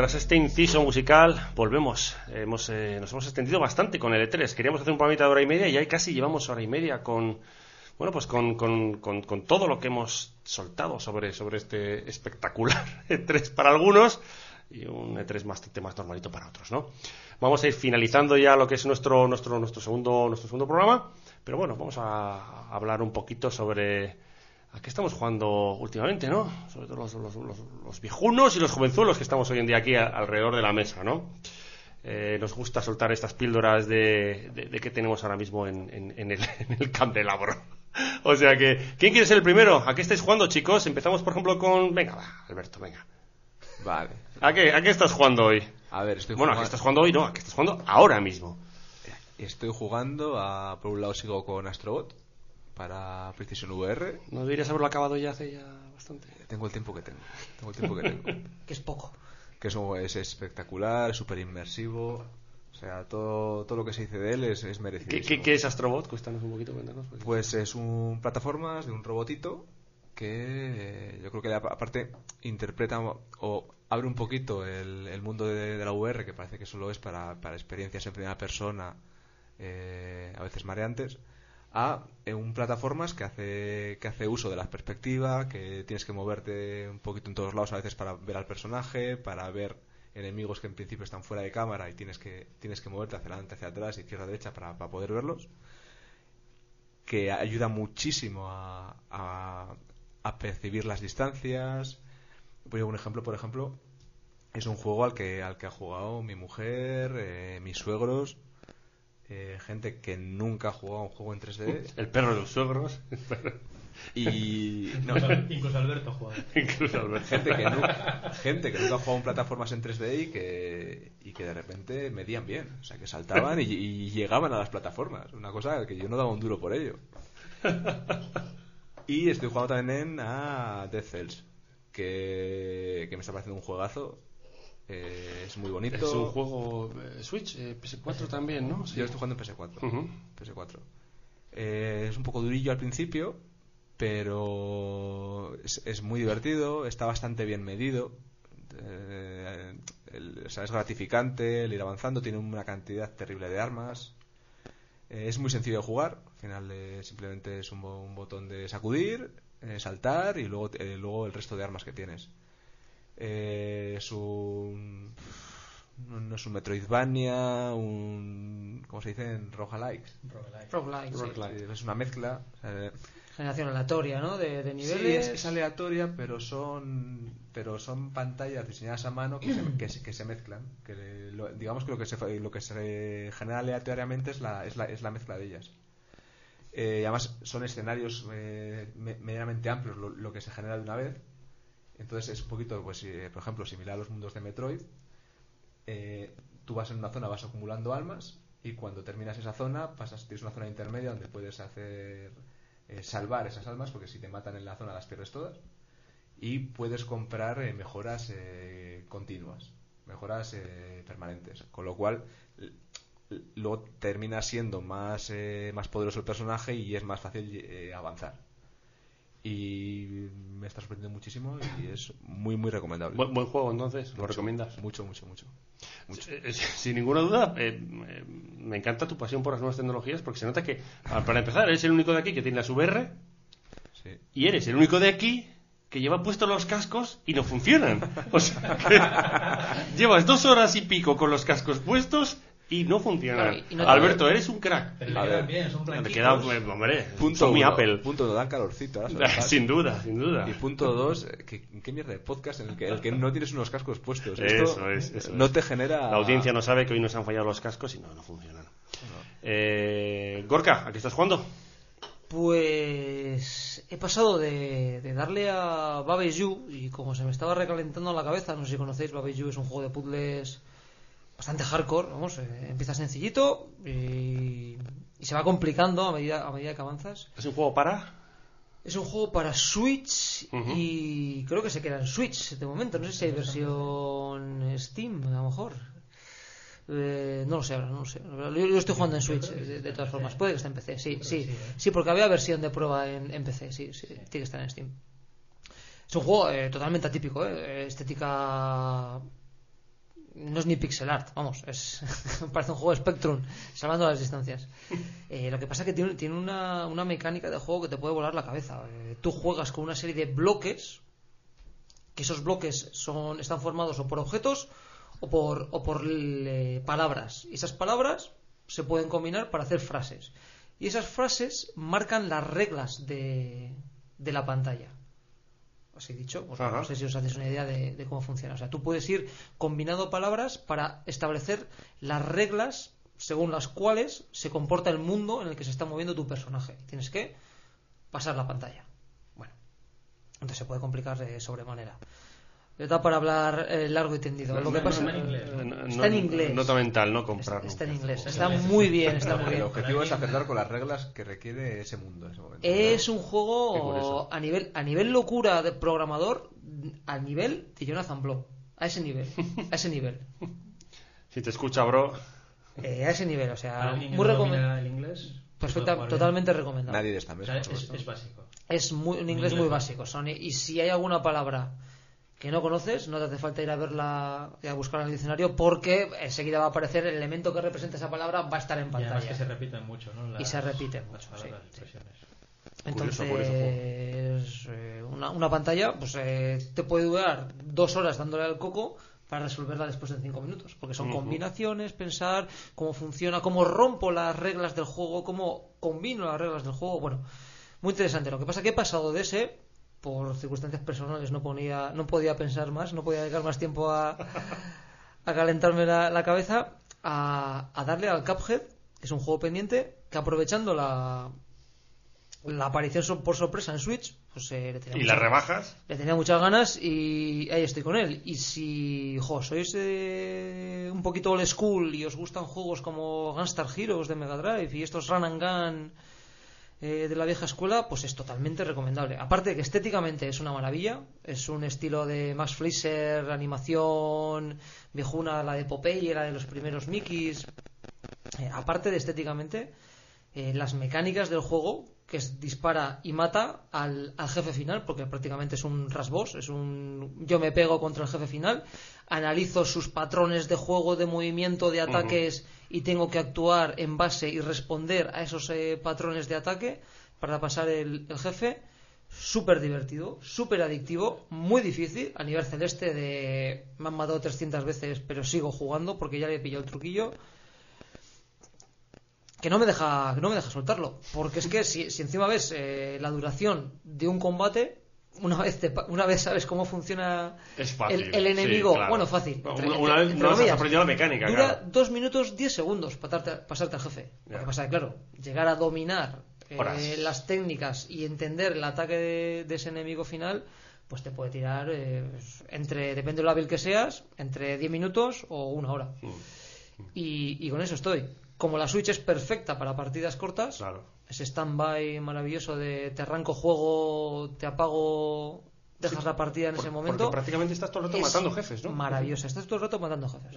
Tras este inciso musical, volvemos. Hemos, eh, nos hemos extendido bastante con el E3. Queríamos hacer un programa de hora y media y ahí casi llevamos hora y media con, bueno, pues con, con, con, todo lo que hemos soltado sobre, sobre este espectacular E3 para algunos y un E3 bastante más normalito para otros, ¿no? Vamos a ir finalizando ya lo que es nuestro, nuestro, nuestro, segundo, nuestro segundo programa, pero bueno, vamos a hablar un poquito sobre ¿A qué estamos jugando últimamente, no? Sobre todo los, los, los, viejunos y los jovenzuelos que estamos hoy en día aquí alrededor de la mesa, ¿no? Eh, nos gusta soltar estas píldoras de, de, que tenemos ahora mismo en, en, en, el, en, el, candelabro. o sea que, ¿quién quiere ser el primero? ¿A qué estáis jugando, chicos? Empezamos, por ejemplo, con... Venga, va, Alberto, venga. Vale. ¿A qué, ¿A qué estás jugando hoy? A ver, estoy Bueno, jugando... ¿a qué estás jugando hoy? No, ¿a qué estás jugando ahora mismo? Estoy jugando a... Por un lado sigo con Astrobot para PlayStation VR. ¿No deberías haberlo acabado ya hace ya bastante? Tengo el tiempo que tengo. Tengo el tiempo que tengo. que es poco. Que es, es espectacular, súper inmersivo. O sea, todo, todo lo que se dice de él es, es merecido. ¿Qué, ¿Qué, qué, es Astrobot? Cuéntanos un poquito, cuéntanos. Pues, pues es un plataformas de un robotito que eh, yo creo que aparte interpreta o abre un poquito el, el mundo de, de, la VR, que parece que solo es para, para experiencias en primera persona, eh, a veces mareantes a un plataformas que hace, que hace uso de la perspectiva, que tienes que moverte un poquito en todos lados a veces para ver al personaje, para ver enemigos que en principio están fuera de cámara y tienes que, tienes que moverte hacia adelante, hacia atrás, izquierda, derecha para, para poder verlos, que ayuda muchísimo a, a, a percibir las distancias. Voy a un ejemplo, por ejemplo, es un juego al que, al que ha jugado mi mujer, eh, mis suegros, eh, gente que nunca ha jugado un juego en 3D. El perro de los suegros. Y. No, incluso Alberto ha jugado. Incluso Alberto. Gente que, nunca, gente que nunca ha jugado en plataformas en 3D y que, y que de repente medían bien. O sea, que saltaban y, y llegaban a las plataformas. Una cosa que yo no daba un duro por ello. Y estoy jugando también en a Death Cells, que, que me está pareciendo un juegazo. Eh, es muy bonito. Es un juego eh, Switch, eh, PS4 también, ¿no? Sí. Yo estoy jugando en PS4. Uh -huh. PS4. Eh, es un poco durillo al principio, pero es, es muy divertido, está bastante bien medido. El, o sea, es gratificante el ir avanzando, tiene una cantidad terrible de armas. es muy sencillo de jugar, al final simplemente es un, un, botón de sacudir, saltar y luego, luego el resto de armas que tienes. Eh, es un no es un Metroidvania un ¿cómo se dice? roguelike roguelike, roguelike sí. es una mezcla generación aleatoria ¿no? de, de niveles sí, es, es, aleatoria pero son pero son pantallas diseñadas a mano que se, que se, que se mezclan que lo, digamos que lo que se lo que se genera aleatoriamente es la es la, es la mezcla de ellas eh, además son escenarios eh, medianamente amplios lo, lo que se genera de una vez entonces es un poquito, pues, eh, por ejemplo, similar a los mundos de Metroid. Eh, tú vas en una zona, vas acumulando almas y cuando terminas esa zona, pasas, tienes una zona intermedia donde puedes hacer eh, salvar esas almas porque si te matan en la zona las pierdes todas y puedes comprar mejoras continuas, mejoras permanentes, con lo cual luego termina siendo más, más poderoso el personaje y es más fácil avanzar y me está sorprendiendo muchísimo y es muy muy recomendable. Buen, buen juego entonces, ¿lo mucho, recomiendas? Mucho, mucho, mucho. mucho. Sin ninguna duda, eh, me encanta tu pasión por las nuevas tecnologías porque se nota que, para empezar, eres el único de aquí que tiene las VR sí. y eres el único de aquí que lleva puestos los cascos y no funcionan. O sea, que llevas dos horas y pico con los cascos puestos y no funciona. Claro, y no Alberto, eres un crack. Pero A le ver, quedan bien, son Te blanquitos. queda, hombre, Punto son mi uno, Apple. Punto uno, dan calorcito. ahora se lo dejas. sin duda, sin duda. Y punto dos, eh, ¿qué, qué mierda de podcast en el que, el que no tienes unos cascos puestos? Eso Esto es, eso no es. te genera... La audiencia no sabe que hoy nos han fallado los cascos y no, no funcionan. Eh, Gorka, ¿a qué estás jugando? Pues he pasado de, de darle a Babe You y como se me estaba recalentando la cabeza, no sé si conocéis, Babe You es un juego de puzzles bastante hardcore, vamos, eh, empieza sencillito y, y, se va complicando a medida, a medida que avanzas. ¿Es un juego para? Es un juego para Switch Uh -huh. y creo que se queda en Switch de momento, no sé si hay versión Steam, a lo mejor. Eh, no lo sé ahora, no lo sé. Yo, yo estoy jugando en Switch, de, de, todas formas. Puede que esté en PC, sí, sí. sí, ¿eh? Sí, porque había versión de prueba en, en PC, sí, sí. Tiene que estar en Steam. Es un juego eh, totalmente atípico, ¿eh? estética no es ni pixel art, vamos, es parece un juego de Spectrum, salvando las distancias. Eh, lo que pasa es que tiene, tiene una, una, mecánica de juego que te puede volar la cabeza. Eh, tú juegas con una serie de bloques, que esos bloques son, están formados o por objetos o por, o por eh, palabras. Y esas palabras se pueden combinar para hacer frases. Y esas frases marcan las reglas de, de la pantalla así dicho, pues no sé si os hacéis una idea de, cómo funciona. O sea, tú puedes ir combinando palabras para establecer las reglas según las cuales se comporta el mundo en el que se está moviendo tu personaje. Tienes que pasar la pantalla. Bueno, entonces se puede complicar de sobremanera. Está para hablar eh, largo y tendido. Lo que pasa está en inglés. Está en inglés. Nota mental, no comprarlo. Está, en inglés. Está muy bien, está muy bien. El objetivo es acertar con las reglas que requiere ese mundo ese momento. Es un juego a nivel, a nivel locura de programador, a nivel de Jonathan Blow. A ese nivel. A ese nivel. Si te escucha, bro. Eh, a ese nivel, o sea, muy recomendable. el inglés? Perfecta, totalmente recomendable. Nadie de esta mesa. es, es, básico. Es muy, un inglés muy básico, Sony. Y si hay alguna palabra que no conoces, no te hace falta ir a verla y a buscarla en el diccionario porque enseguida va a aparecer el elemento que representa esa palabra, va a estar en pantalla. Y que se repiten mucho, ¿no? y se repiten mucho, sí, Entonces, eh, una, una, pantalla pues eh, te puede durar dos horas dándole al coco para resolverla después de cinco minutos, porque son combinaciones, pensar cómo funciona, cómo rompo las reglas del juego, cómo combino las reglas del juego, bueno, muy interesante. Lo que pasa es que he pasado de ese por circunstancias personales no, ponía, no podía pensar más, no podía dedicar más tiempo a, a calentarme la, cabeza, a, a, darle al Cuphead, que es un juego pendiente, que aprovechando la, la aparición por sorpresa en Switch, pues eh, le tenía ¿Y las rebajas? Le tenía muchas ganas y ahí estoy con él. Y si jo, sois eh, un poquito old school y os gustan juegos como Gunstar Heroes de Mega Drive y estos Run and Gun eh, de la vieja escuela, pues es totalmente recomendable. Aparte de que estéticamente es una maravilla, es un estilo de Max Fleischer, animación viejuna, la de Popeye, la de los primeros Mickeys. Eh, aparte de estéticamente, eh, las mecánicas del juego, que es dispara y mata al, jefe final, porque prácticamente es un rasboss, es un yo me pego contra el jefe final, analizo sus patrones de juego, de movimiento, de ataques y tengo que actuar en base y responder a esos eh, patrones de ataque para pasar el, jefe. Súper divertido, súper adictivo, muy difícil a nivel celeste de me han matado 300 veces pero sigo jugando porque ya le he pillado el truquillo que no me deja no me deja soltarlo. Porque es que si, encima ves eh, la duración de un combate una vez una vez sabes cómo funciona el, enemigo bueno fácil una, vez has aprendido la mecánica dura dos minutos 10 segundos para pasarte al jefe. Lo que pasa es claro llegar a dominar eh, las técnicas y entender el ataque de, ese enemigo final pues te puede tirar eh, entre depende de lo hábil que seas entre 10 minutos o una hora. Mm. y, y con eso estoy como la Switch es perfecta para partidas cortas, ese stand-by maravilloso de te arranco juego, te apago, dejas la partida en ese momento. Porque prácticamente estás todo el rato matando jefes, ¿no? Maravillosa, estás todo el rato matando jefes.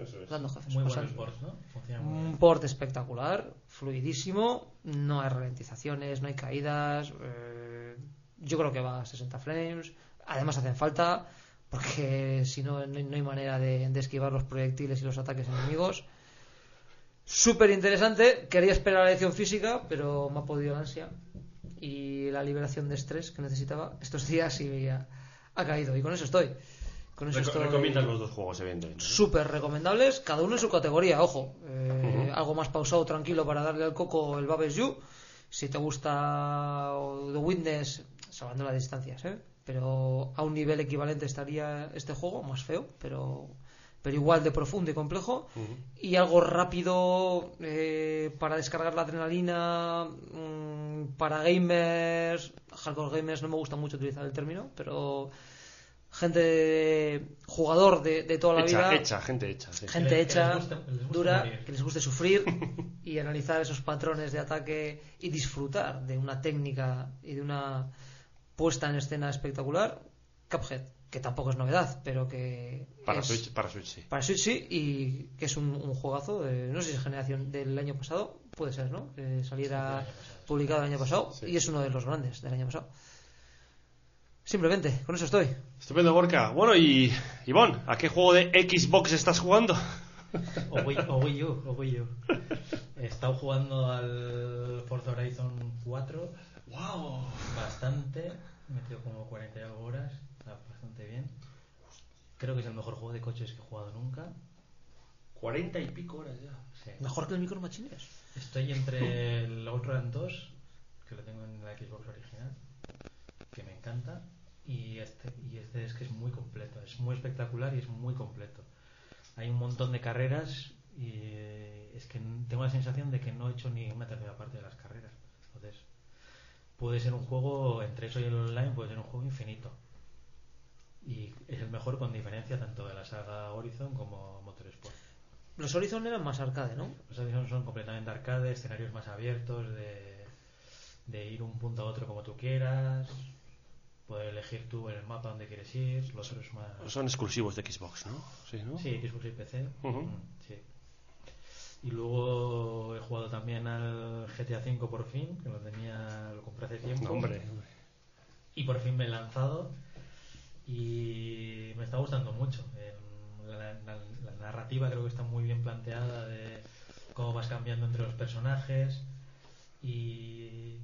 jefes. Muy buen port, ¿no? un port espectacular, fluidísimo, no hay ralentizaciones, no hay caídas. Eh, yo creo que va a 60 frames. Además hacen falta, porque si no, no hay manera de esquivar los proyectiles y los ataques enemigos. Súper interesante. Quería esperar la lección física, pero me ha podido la ansia y la liberación de estrés que necesitaba estos días y ha, caído. Y con eso estoy. Con eso estoy... Recomiendas los dos juegos, evidentemente. Súper recomendables, cada uno en su categoría, ojo. Eh, algo más pausado, tranquilo para darle al coco el Babes You. Si te gusta The Witness, salvando las distancias, ¿eh? pero a un nivel equivalente estaría este juego, más feo, pero pero igual de profundo y complejo, y algo rápido eh, para descargar la adrenalina, mm, para gamers, hardcore gamers, no me gusta mucho utilizar el término, pero gente jugador de, toda la vida hecha gente hecha gente hecha dura que les guste sufrir y analizar esos patrones de ataque y disfrutar de una técnica y de una puesta en escena espectacular Cuphead que tampoco es novedad, pero que. Para, Switch, para Switch sí. Para Switch sí, y que es un, juegazo, no sé si es generación del año pasado, puede ser, ¿no? Que saliera publicado el año pasado, y es uno de los grandes del año pasado. Simplemente, con eso estoy. Estupendo, Borca. Bueno, y Ivonne, ¿a qué juego de Xbox estás jugando? O Wii, o Wii U, o Wii U. He estado jugando al Forza Horizon 4 ¡Wow! bastante. He metido como 40 y algo horas. Está bastante bien. Creo que es el mejor juego de coches que he jugado nunca. 40 y pico horas ya. Sí. Mejor que el Micro Machines. Estoy entre el Outrun 2, que lo tengo en la Xbox original, que me encanta, y este, y este es que es muy completo, es muy espectacular y es muy completo. Hay un montón de carreras y eh, es que tengo la sensación de que no he hecho ni una tercera parte de las carreras. Entonces, puede ser un juego, entre eso y el online, puede ser un juego infinito. Y es el mejor con diferencia tanto de la saga Horizon como Motorsport. Los Horizon eran más arcade, ¿no? Los Horizon son completamente arcade, escenarios más abiertos, de, de ir un punto a otro como tú quieras, poder elegir tú en el mapa dónde quieres ir, los otros más... Son exclusivos de Xbox, ¿no? Sí, ¿no? Sí, Xbox y PC. Mm, sí. Y luego he jugado también al GTA V por fin, que lo tenía, lo compré hace tiempo. No, hombre. Y por fin me he lanzado y me está gustando mucho. En La, la- la narrativa creo que está muy bien planteada de cómo vas cambiando entre los personajes y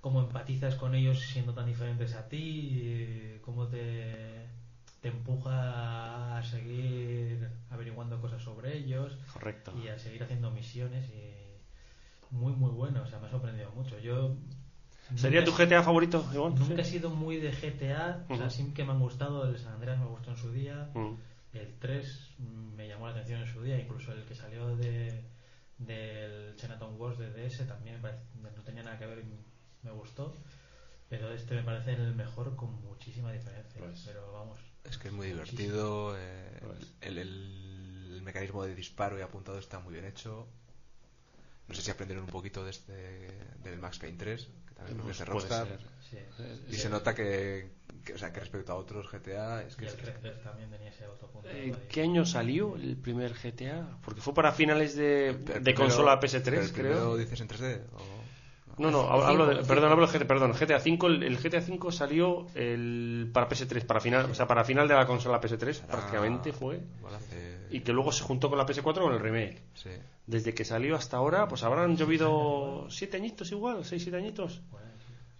cómo empatizas con ellos siendo tan diferentes a ti, y cómo te, te empuja a seguir averiguando cosas sobre ellos Correcto. y a seguir haciendo misiones y muy muy bueno, o sea, me ha sorprendido mucho. Yo ¿Sería tu GTA favorito, Ivonne? Nunca he sido muy de GTA, o sea, sí que me han gustado, el San Andreas me gustó en su día, el 3 me llamó la atención en su día, incluso el que salió de del Chinatown Wars de DS también me parece- no tenía nada que ver y me gustó, pero este me parece el mejor con muchísima diferencia, Pues. pero vamos. Es que es muy divertido. eh, Pues. el, el- el mecanismo de disparo y apuntado está muy bien hecho. No sé si aprendieron un poquito de este, del Max Payne 3, que también creo que es de Puede Rockstar. ser. Sí. Y se nota que, que, o sea, que respecto a otros GTA es Y que el es- Red Dead también tenía ese autopunto. Eh. ¿Qué año salió el primer GTA? Porque fue para finales de, el de primero- consola pero PS3, el creo. dices en 3D? o- No, no, El hablo de, el perdón, hablo de GTA, perdón, GTA 5, el, el GTA 5 salió el, para PS3, para final, o sea, para final de la consola PS3, Ah, prácticamente fue, hace- y que luego se juntó con la PS4 con el remake. sí. Desde que salió hasta ahora, pues habrán llovido siete añitos igual, seis, siete añitos.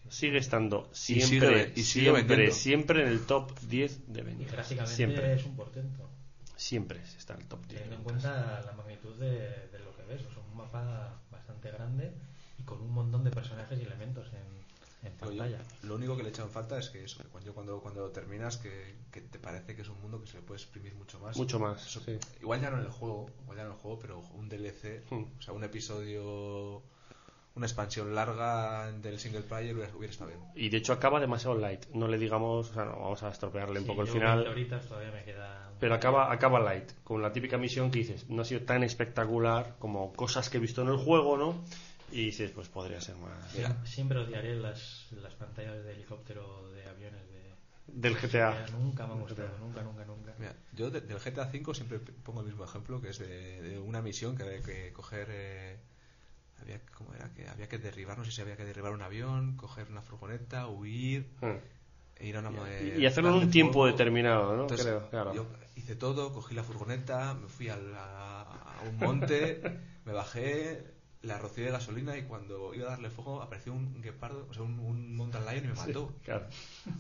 Sigue estando siempre, y sigue siempre, vendiendo. siempre en el top 10 de Y ventas. gráficamente Siempre, es un portento. siempre está en el top 10 de Teniendo en cuenta la magnitud de, de lo que ves, es un mapa bastante grande y con un montón de personajes y elementos en, en Pero yo- pantalla. lo único que le he echado en falta es que eso, que cuando, yo cuando, cuando lo terminas, que, que te parece que es un mundo que se le puede exprimir mucho más. Mucho más, Eso- sí. Igual ya no en el juego, igual ya no en el juego, pero un DLC, Hmm. o sea, un episodio, una expansión larga del single player hubiera, hubiera estado bien. Y de hecho acaba demasiado light. No le digamos, o sea, no, vamos a estropearle un Sí, poco el final. 20 horitas, todavía me queda Pero acaba, acaba light, con la típica misión que dices, no ha sido tan espectacular como cosas que he visto en el juego, ¿no? Y dices, pues podría ser más. Mira. Siempre odiaré las, las pantallas de helicóptero de aviones de... Del GTA. Nunca me han gustado, nunca, nunca, nunca. Mira, yo de- del GTA V siempre p- pongo el mismo ejemplo, que es de, de una misión que había que coger... eh, había, ¿Cómo era? Que había que derribar, no sé si había que derribar un avión, coger una furgoneta, huir... Hmm. e ir a una, Y- eh, y hacerlo en un de tiempo determinado, ¿no? Entonces, Creo, claro. Yo hice todo, cogí la furgoneta, me fui al- a, a un monte, me bajé, la rocié de gasolina y cuando iba a darle fuego apareció un guepardo, o sea, un, un mountain lion y me mató. Claro.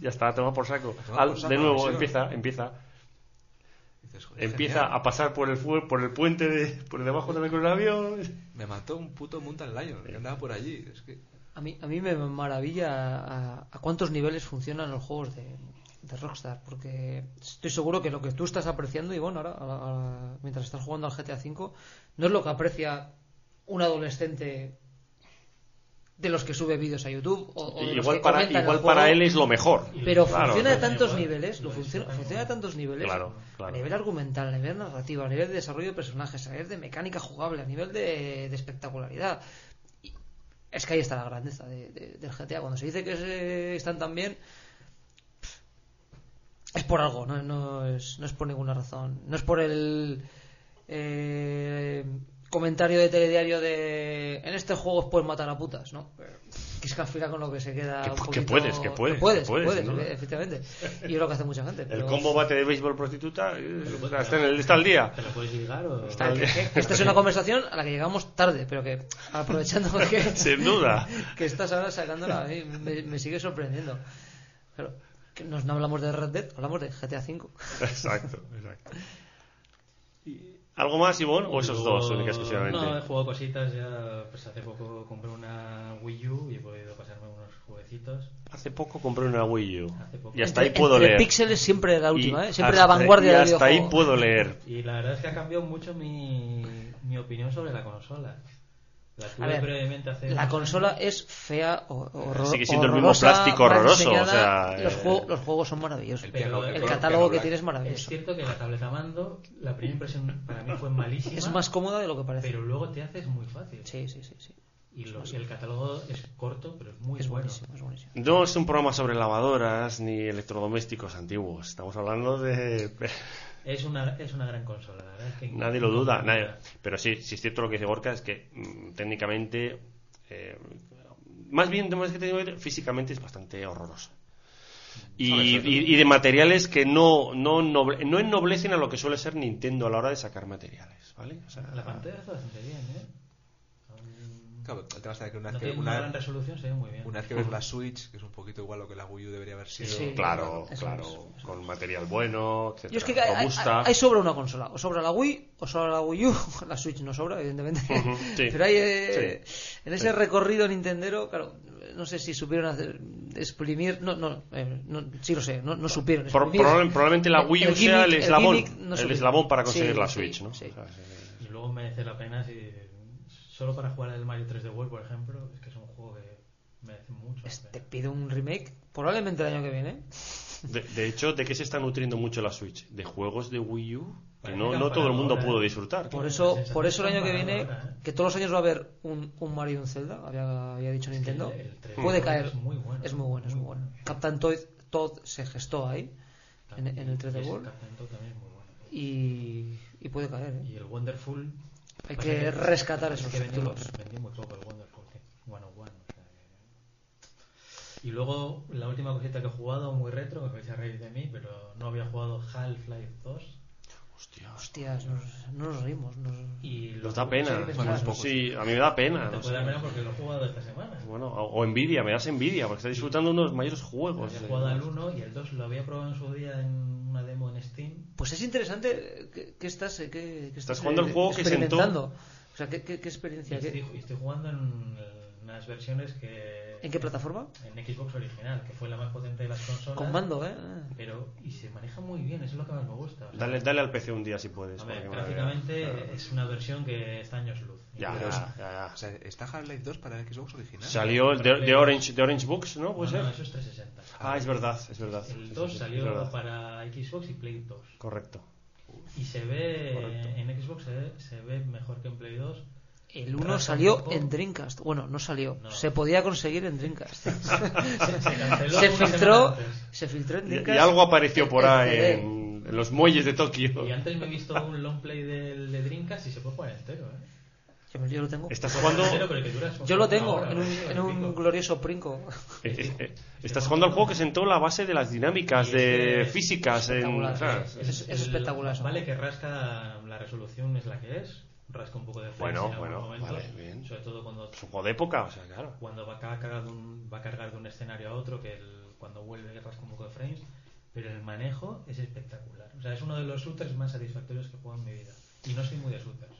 Ya está, toma por saco. Toma Al- por saco de nuevo, misión. empieza, empieza. Y dices, "Joder, Empieza genial". a pasar por el por el puente de, por debajo también con el avión. Me mató un puto mountain lion, y andaba por allí. Es que A mí, a mí me maravilla a, a cuántos niveles funcionan los juegos de, de Rockstar, porque estoy seguro que lo que tú estás apreciando, y bueno, ahora, ahora- ahora, mientras estás jugando al GTA V, no es lo que aprecia un adolescente de los que sube vídeos a YouTube o, o de los igual que para, comentan el igual para juego. él es lo mejor. Pero Claro, funciona a tantos Igual, niveles, lo funciona, funciona a tantos niveles. Claro, claro. A nivel argumental, a nivel narrativo, a nivel de desarrollo de personajes, a nivel de mecánica jugable, a nivel de, de espectacularidad. Y es que ahí está la grandeza de- de- del GTA. Cuando se dice que se- están tan bien, es por algo, no, no es, no es por ninguna razón. No es por el eh, comentario de telediario de en este juego os puedes matar a putas, ¿no? Quisca fila con lo que se queda. Que un que puedes, que puedes, que puedes, que puedes, puedes, sin duda. efectivamente. Y es lo que hace mucha gente. El combo bate de béisbol prostituta eh, está, en el, está al día. ¿Te lo puedes ligar o...? Está al día. Esta es una conversación a la que llegamos tarde, pero que aprovechando que, Sin duda. que estás ahora sacándola, a mí me, me sigue sorprendiendo. Claro, que nos, no hablamos de Red Dead, hablamos de GTA V. Exacto, exacto. ¿Algo más, Ivonne? ¿O esos dos, única exclusivamente? No, he jugado cositas ya. Pues hace poco compré una Wii U y he podido pasarme unos jueguecitos. Hace poco compré una Wii U. Hace poco. Y hasta ahí Entre- puedo entre leer. píxeles siempre la última, Y ¿eh? Siempre la hasta- vanguardia y del hasta ahí puedo leer. Y la verdad es que ha cambiado mucho mi, mi opinión sobre la consola. La tuve A ver, brevemente hace. La consola años. es fea, o, horror- Sigue siendo el mismo horrorosa, plástico horroroso, diseñada, o sea, los, eh, juegos, los juegos son maravillosos. El piano- el El catálogo que tienes es Es maravilloso. cierto que la tableta mando, la primera impresión para mí fue malísima. Es más cómoda de lo que parece. Pero luego te haces muy fácil. Sí, sí, sí. sí. Y, lo- y el catálogo es corto, pero es muy Es bueno. buenísimo, es buenísimo. No es un programa sobre lavadoras ni electrodomésticos antiguos. Estamos hablando de... Es una, es una gran consola, la verdad. es que Nadie lo duda. nadie- Pero sí, sí es cierto lo que dice Gorka, es que mm, técnicamente... eh, más bien, más que técnicamente, físicamente es bastante horroroso. Y, y- y de materiales que no, no, noble- no ennoblecen a lo que suele ser Nintendo a la hora de sacar materiales. ¿vale? O sea, La pantalla está bastante bien, ¿eh? Claro, el tema está que una No vez que, una una, gran resolución, se ve muy bien. una vez que ves la Switch, que es un poquito igual lo que la Wii U debería haber sido. Sí. Claro, Eso claro, eso con material bueno, etcétera, Yo es que hay, hay- robusta. hay sobra una consola. O sobra la Wii, o sobra la Wii U. La Switch no sobra, evidentemente. Sí. Pero hay eh, en ese Sí. recorrido Nintendero, claro, no sé si supieron hacer, exprimir. No, no, eh, no, sí lo sé, no, no supieron. Pro- exprimir probable- probablemente la Wii U el sea el gimmick- eslabón, gimmick no el eslabón para conseguir Sí, la sí, Switch, ¿no? sí. O sea, sí, Y luego merece la pena si solo para jugar el Mario 3D World, por ejemplo, es que es un juego que merece mucho. Te pido un remake, probablemente el año que viene. De, de hecho, ¿de qué se está nutriendo mucho la Switch? De juegos de Wii U que no, todo el mundo pudo ahora. disfrutar. Por eso, por eso el año que viene, ¿eh? que todos los años va a haber un, un Mario y un Zelda, había, había dicho Nintendo, el- el 3D puede caer. es muy bueno, es muy bueno, es muy bueno. Captain Toad, Todd se gestó ahí, en, en el 3D Y ese World, y, y puede caer. ¿eh? Y el Wonderful. Hay pasa que rescatar es esos que vendió, muy poco el Wonderful, que one on one, o sea que- Y luego, la última cosita que he jugado, muy retro, que vais a reír de mí, pero no había jugado Half-Life 2. Hostia, Hostias, nos, no nos reímos. Nos... Y lo- nos da pena. Sí, Bueno, sí, a mí me da pena. Te no puede dar pena porque lo he jugado esta semana. Bueno, o, o envidia, me das envidia, porque está disfrutando unos mayores juegos. De- jugado al 1 y el 2 lo había probado en su día en una demo en Steam. Pues es interesante que, que estás, eh, que, que Estás jugando el juego que experimentando. O sea, ¿qué, qué, qué experiencia? Y ¿Qué- estoy, y estoy jugando en unas versiones que... ¿En qué plataforma? En Xbox original, que fue la más potente de las consolas. Con mando, ¿eh? Pero, y se maneja muy bien, eso es lo que más me gusta. O sea, Dale, dale al PC un día si puedes. a ver, mía, claro. es una versión que está años luz. Ya, Pero ya, ya, ya. O sea, ¿está Half-Life 2 para Xbox original? Salió el de, de Orange, de Orange Books, ¿no? No, ¿Puede no, ser? eso es 360. Ah, es verdad, es verdad. El sí, 2 sí, es salió para Xbox y Play 2. Correcto. Y se ve, Correcto. en Xbox se ve, se ve mejor que en Play 2. El 1 Rasca salió en Dreamcast. Bueno, no salió. No. Se podía conseguir en Dreamcast. Se, se filtró, se filtró en Y, Dreamcast. y algo apareció por ahí en, en los muelles de Tokio. Y antes me he visto un long play del de Dreamcast y se puede jugar entero, ¿eh? Yo, lo tengo. ¿Estás jugando, Yo lo tengo en un, en un glorioso princo. eh, eh, eh, estás jugando al juego que sentó la base de las dinámicas de físicas en. Es- es espectacular. Vale que rasca, la resolución es la que es, rasca un poco de frames Bueno, en bueno, momentos, vale, bien. sobre todo cuando, Es un juego de época, o sea, claro. cuando va, a cargar de un, va a cargar de un escenario a otro, que el- cuando vuelve rasca un poco de frames, pero el manejo es espectacular. O sea, es uno de los shooters más satisfactorios que jugado en mi vida. Y no soy muy de shooters.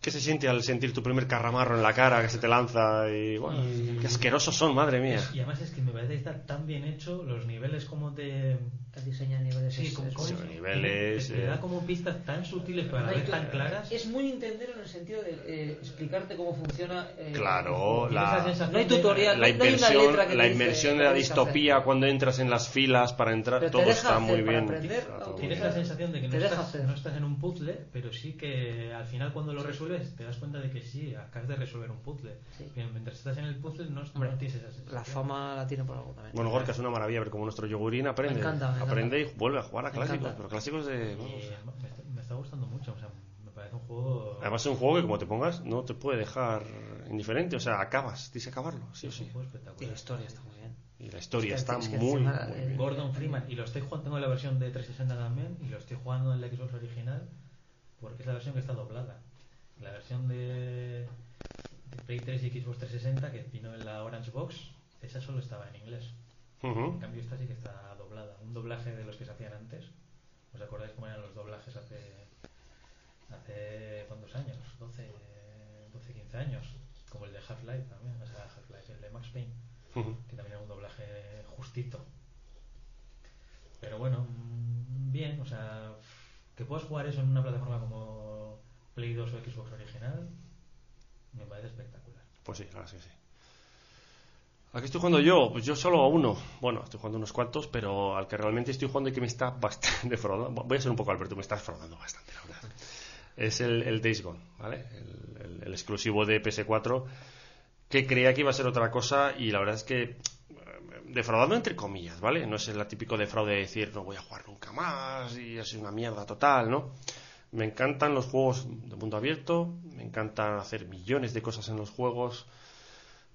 ¿Qué se siente al sentir tu primer carramarro en la cara que se te lanza y bueno, qué asquerosos son, madre mía? Y además es que me parece que está tan bien hecho, los niveles como te... El diseño de niveles Sí, es- como es- como- Los niveles, te, te eh. da como pistas tan sutiles pero a la vez tan claras. Es muy Nintendero en el sentido de eh, explicarte cómo funciona. eh, Claro, la- No hay tutorial, La no hay una inversión, letra que la te dice de la distopía hacer. cuando entras en las filas para entrar, Pero te todo está muy hacer para bien. aprender, muy Tienes la sensación de que no Te estás, no estás en un puzzle, pero sí que al final cuando lo resuelves te das cuenta de que sí, acabas de resolver un puzzle. Sí. Mientras estás en el puzzle no, no Hombre, tienes esa sensación. La fama la tiene por algo también. Bueno, Gorka es una maravilla, ver como nuestro yogurín aprende. Me encanta, me encanta. Aprende y vuelve a jugar a Me clásicos, encanta. pero clásicos de. Y me, está, me está gustando mucho, o sea, me parece un juego... Además es un juego que como te pongas no te puede dejar indiferente, o sea, acabas, tienes que acabarlo, sí o Es un sí. juego Y espectacular. la historia está muy bien. Y la historia Es que- está es que muy, encima, muy eh, bien. Gordon Freeman, y lo estoy jugando, tengo la versión de 360 también, y lo estoy jugando en la Xbox original, porque es la versión que está doblada. La versión de, de Play 3 y Xbox 360 que vino en la Orange Box, esa solo estaba en inglés. En Ujú. cambio, esta sí que está doblada. Un doblaje de los que se hacían antes. ¿Os acordáis cómo eran los doblajes hace. hace. ¿cuántos años? 12, 12 15 años. Como el de Half-Life también. O sea, Half-Life, el de Max Payne que también era un doblaje justito. Pero bueno, mm, bien, o sea, que puedas jugar eso en una plataforma como Play 2 o Xbox original, me parece espectacular. Pues sí, ahora sí, sí. ¿A qué estoy jugando yo? Pues yo solo a uno. Bueno, estoy jugando unos cuantos, pero al que realmente estoy jugando y que me está bastante defraudando. Voy a ser un poco Alberto, me está defraudando bastante, la verdad. Es el, el Days Gone, ¿vale? El, exclusivo de PS4, que creía que iba a ser otra cosa y la verdad es que. eh, Defraudando entre comillas, ¿vale? No es el típico defraude de decir no voy a jugar nunca más y es una mierda total, ¿no? Me encantan los juegos de mundo abierto, me encanta hacer millones de cosas en los juegos,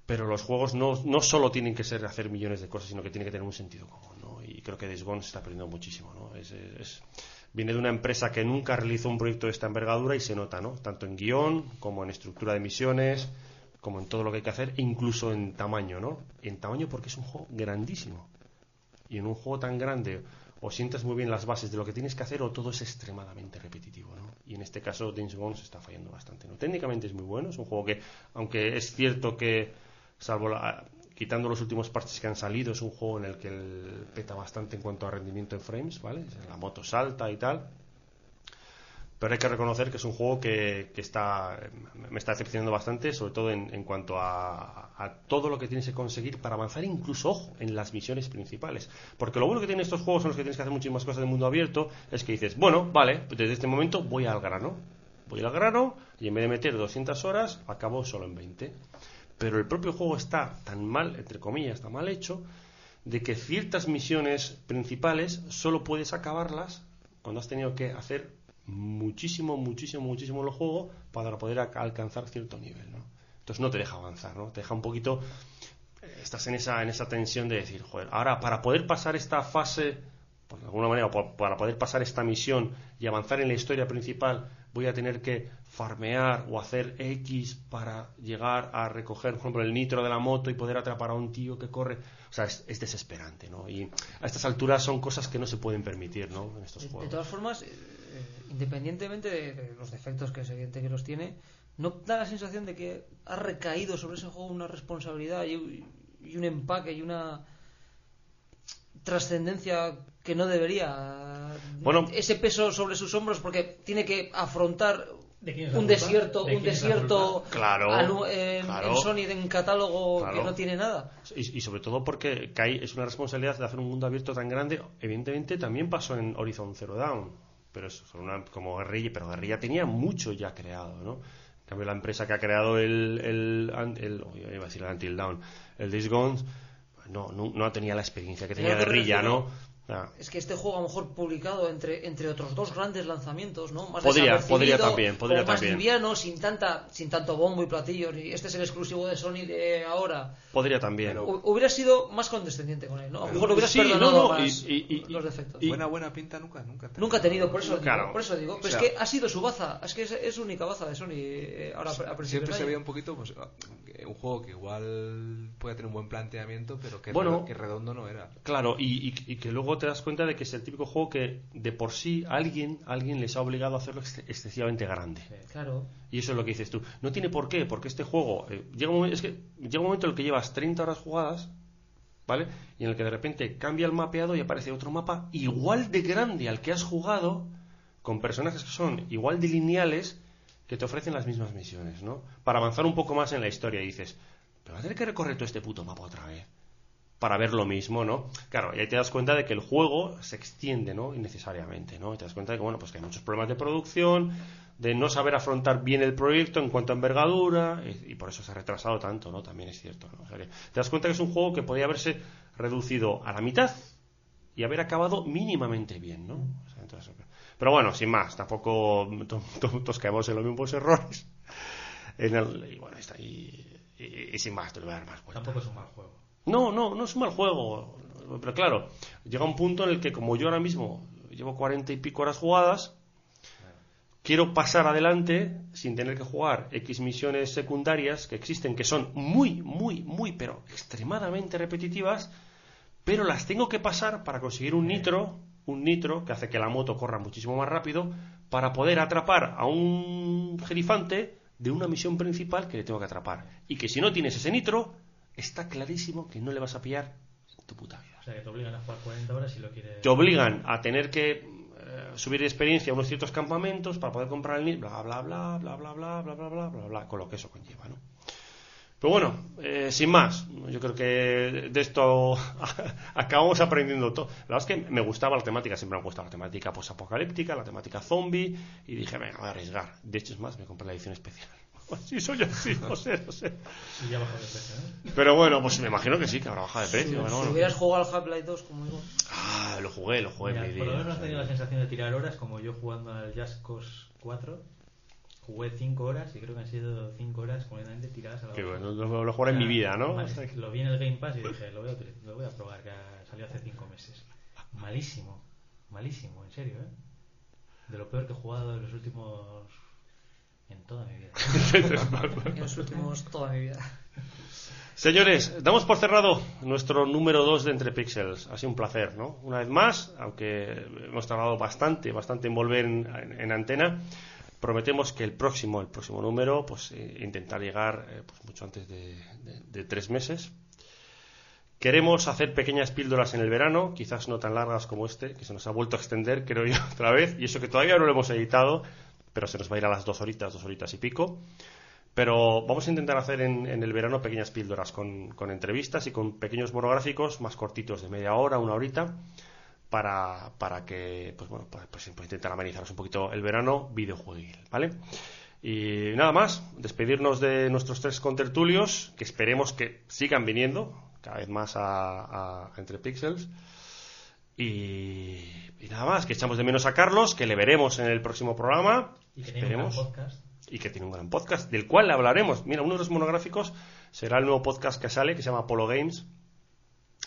pero los juegos no, no solo tienen que ser hacer millones de cosas, sino que tienen que tener un sentido común, ¿no? Y creo que Days Gone se está aprendiendo muchísimo, ¿no? Es, es- viene de una empresa que nunca realizó un proyecto de esta envergadura y se nota, ¿no? Tanto en guion, como en estructura de misiones, como en todo lo que hay que hacer, incluso en tamaño, ¿no? En tamaño porque es un juego grandísimo. Y en un juego tan grande o sientas muy bien las bases de lo que tienes que hacer o todo es extremadamente repetitivo, ¿no? Y en este caso Days se está fallando bastante, ¿no? Técnicamente es muy bueno, es un juego que, aunque es cierto que, salvo la- quitando los últimos parches que han salido, es un juego en el que el peta bastante en cuanto a rendimiento en frames, ¿vale? La moto salta y tal. Pero hay que reconocer que es un juego que, que está, me está decepcionando bastante, sobre todo en, en cuanto a, a todo lo que tienes que conseguir para avanzar, incluso, ojo, en las misiones principales. Porque lo bueno que tienen estos juegos, en los que tienes que hacer muchísimas cosas de mundo abierto, es que dices, bueno, vale, pues desde este momento voy al grano. Voy al grano y en vez de meter 200 horas, acabo solo en 20. Pero el propio juego está tan mal, entre comillas, tan mal hecho, de que ciertas misiones principales solo puedes acabarlas cuando has tenido que hacer muchísimo, muchísimo, muchísimo el juego para poder alcanzar cierto nivel, ¿no? Entonces no te deja avanzar, ¿no? Te deja un poquito... eh, Estás en esa, en esa tensión de decir, joder, ahora para poder pasar esta fase, por de alguna manera, para poder pasar esta misión y avanzar en la historia principal, voy a tener que farmear o hacer X para llegar a recoger, por ejemplo, el nitro de la moto y poder atrapar a un tío que corre. O sea, es, es desesperante, ¿no? Y a estas alturas son cosas que no se pueden permitir, ¿no? En estos De, de juegos. todas formas, eh, eh, independientemente de, de los defectos que es evidente que los tiene, ¿no da la sensación de que ha recaído sobre ese juego una responsabilidad y, y un empaque y una trascendencia que no debería? Bueno. ese peso sobre sus hombros porque tiene que afrontar ¿De un desierto, ¿De un desierto? Claro, en, claro. en Sony en catálogo Claro. que no tiene nada. Y, y sobre todo porque Kai es una responsabilidad de hacer un mundo abierto tan grande. Evidentemente también pasó en Horizon Zero Dawn, pero es una, como Guerrilla, pero Guerrilla tenía mucho ya creado, ¿no? En cambio la empresa que ha creado el, el, el- oh, iba a decir el Until Dawn, el Days Gone, no, no, no tenía la experiencia que tenía Guerrilla, ¿no? Sea, Es que este juego a lo mejor publicado entre, entre otros dos grandes lanzamientos, ¿no? Más Podría- podría también, podría más también. liviano, sin tanta, sin tanto bombo y platillo. Ni este es el exclusivo de Sony de ahora. podría también. Pero- Hu- Hubiera sido más condescendiente con él, ¿no? A lo mejor hubieras sí, perdonado no, no, más y- y- y- los defectos. y- buena, buena pinta nunca, nunca. Nunca ha tenido, por eso, Claro. digo, por eso digo. Pero O sea- es que ha sido su baza, es que es, es su única baza de Sony eh, ahora a principios Siempre se veía un poquito, pues, ah, un juego que igual puede tener un buen planteamiento, pero que, Bueno. redondo no era. Claro, y, y- y que luego te das cuenta de que es el típico juego que de por sí alguien, alguien les ha obligado a hacerlo ex- excesivamente grande. Claro. Y eso es lo que dices tú. No tiene por qué, porque este juego eh, llega, un momento, es que llega un momento en el que llevas 30 horas jugadas, ¿vale? Y en el que de repente cambia el mapeado y aparece otro mapa igual de grande al que has jugado, con personajes que son igual de lineales, que te ofrecen las mismas misiones, ¿no? Para avanzar un poco más en la historia y dices, pero vas a tener que recorrer todo este puto mapa otra vez para ver lo mismo, ¿no? Claro, y ahí te das cuenta de que el juego se extiende, ¿no? Innecesariamente, ¿no? Y te das cuenta de que, bueno, pues que hay muchos problemas de producción, de no saber afrontar bien el proyecto en cuanto a envergadura, y, y por eso se ha retrasado tanto, ¿no? También es cierto, ¿no? O sea te das cuenta que es un juego que podía haberse reducido a la mitad y haber acabado mínimamente bien, ¿no? Pero bueno, sin más, tampoco to- to- todos caemos en los mismos errores. En el- y bueno, está ahí. Y, y sin más, te lo voy a dar más vueltas. Tampoco es un mal juego. No, no, no es un mal juego. Pero claro, llega un punto en el que, como yo ahora mismo llevo cuarenta y pico horas jugadas, quiero pasar adelante sin tener que jugar X misiones secundarias que existen, que son muy, muy, muy, pero extremadamente repetitivas, pero las tengo que pasar para conseguir un nitro, un nitro que hace que la moto corra muchísimo más rápido, para poder atrapar a un gerifante de una misión principal que le tengo que atrapar. Y que si no tienes ese nitro, está clarísimo que no le vas a pillar en tu puta vida. O sea, que te obligan a jugar 40 horas si lo quieres. Te obligan a tener que eh, subir de experiencia a unos ciertos campamentos para poder comprar el bla, bla, bla, bla, bla, bla, bla, bla, bla, bla, bla, con lo que eso conlleva, ¿no? Pero bueno, eh, sin más, yo creo que de esto acabamos aprendiendo todo. La verdad es que me gustaba la temática, siempre me ha gustado la temática posapocalíptica, la temática zombie, y dije, venga, voy a arriesgar. De hecho, es más, me compré la edición especial. Sí, soy así, no sé, no sé. Y ya bajó de precio, ¿no? Pero bueno, pues me imagino que sí, que habrá bajado de precio. pero Si hubieras jugado al Half-Life 2 como yo. Ah, lo jugué, lo jugué. Mira, por lo menos no has tenido la sensación de tirar horas como yo jugando al Just Cause 4. Jugué 5 horas y creo que han sido 5 horas completamente tiradas a la Que bueno, lo, lo jugaré en mi vida, ¿no? Mal- Lo vi en el Game Pass y dije, lo voy a, lo voy a probar, que ha- salió hace 5 meses. Malísimo, malísimo, en serio, ¿eh? De lo peor que he jugado en los últimos... en toda mi vida. En los últimos toda mi vida. Señores, damos por cerrado nuestro número 2 de Entre Pixels. Ha sido un placer, ¿no? Una vez más, aunque hemos tardado bastante, bastante en volver en, en- en antena, prometemos que el próximo, el próximo número, pues eh, intentar llegar eh, pues, mucho antes de, de- de tres meses. Queremos hacer pequeñas píldoras en el verano, quizás no tan largas como este, que se nos ha vuelto a extender, creo yo, otra vez, y eso que todavía no lo hemos editado, pero se nos va a ir a las dos horitas, dos horitas y pico. Pero vamos a intentar hacer en, el verano pequeñas píldoras con, entrevistas y con pequeños monográficos más cortitos de media hora, una horita, para, para que, pues bueno, pues, pues, pues intentar amenizaros un poquito el verano videojueguil, ¿vale? Y nada más, despedirnos de nuestros tres contertulios, que esperemos que sigan viniendo cada vez más a, a- Entre Pixels. Y nada más, que echamos de menos a Carlos, que le veremos en el próximo programa. Y que tiene un gran podcast. y que tiene un gran podcast, del cual hablaremos. Mira, uno de los monográficos será el nuevo podcast que sale, que se llama Apollo Games.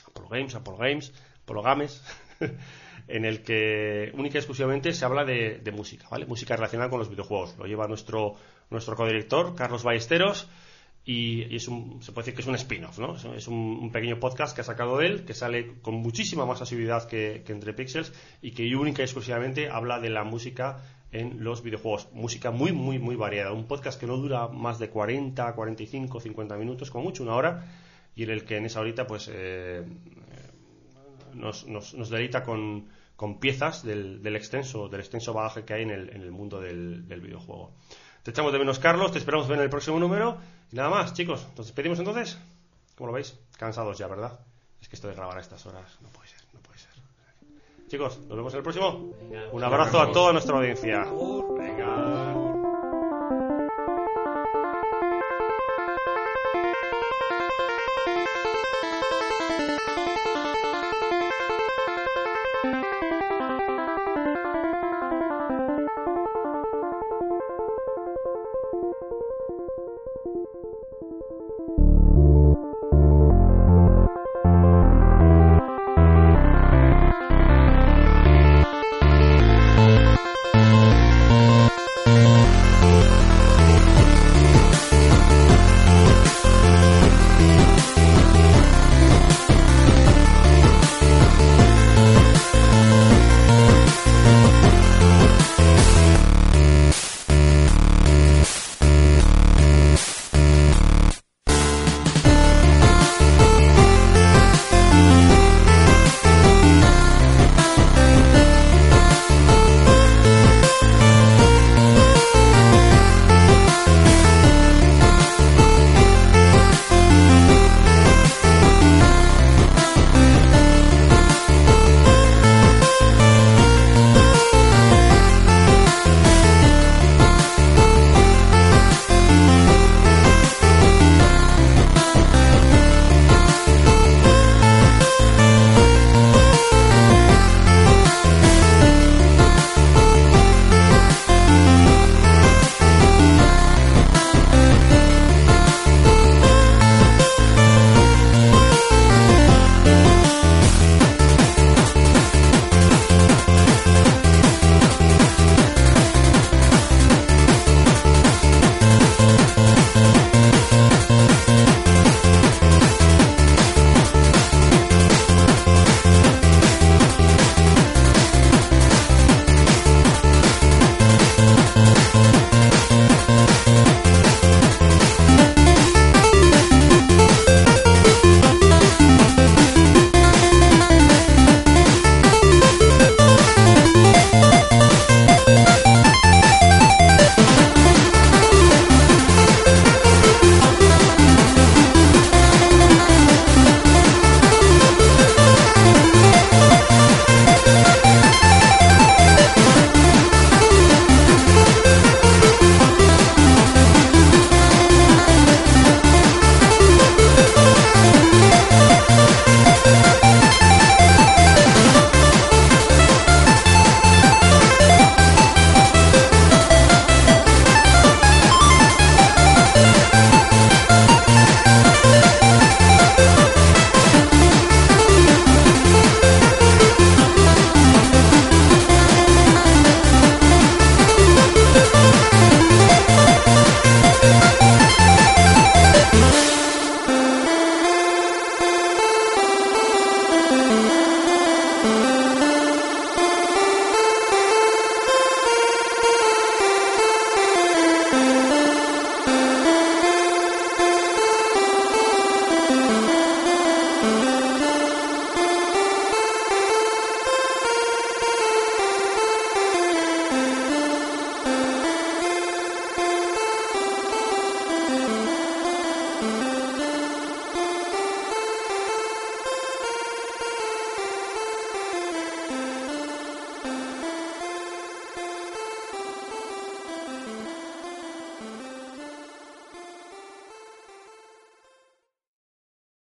Apollo Games, Apollo Games, Apollo Games, en el que única y exclusivamente se habla de, de música, ¿vale? Música relacionada con los videojuegos. Lo lleva nuestro, nuestro codirector, Carlos Ballesteros, y, y es un, se puede decir que es un spin-off, ¿no? Es, un- es un, un pequeño podcast que ha sacado él, que sale con muchísima más asiduidad que, que entre Pixels y que única y exclusivamente habla de la música en los videojuegos. Música muy, muy, muy variada. Un podcast que no dura más de 40, 45, 50 minutos, como mucho, una hora, y en el que en esa horita, pues, eh, nos, nos, nos deleita con, con piezas del, del extenso del extenso bagaje que hay en el, en el mundo del, del videojuego. Te echamos de menos, Carlos. Te esperamos ver en el próximo número. Y nada más, chicos. ¿Nos despedimos entonces? ¿Cómo lo veis? Cansados ya, ¿verdad? Es que esto de grabar a estas horas no puede ser, no puede ser. Chicos, nos vemos en el próximo. Un abrazo a toda nuestra audiencia. Venga.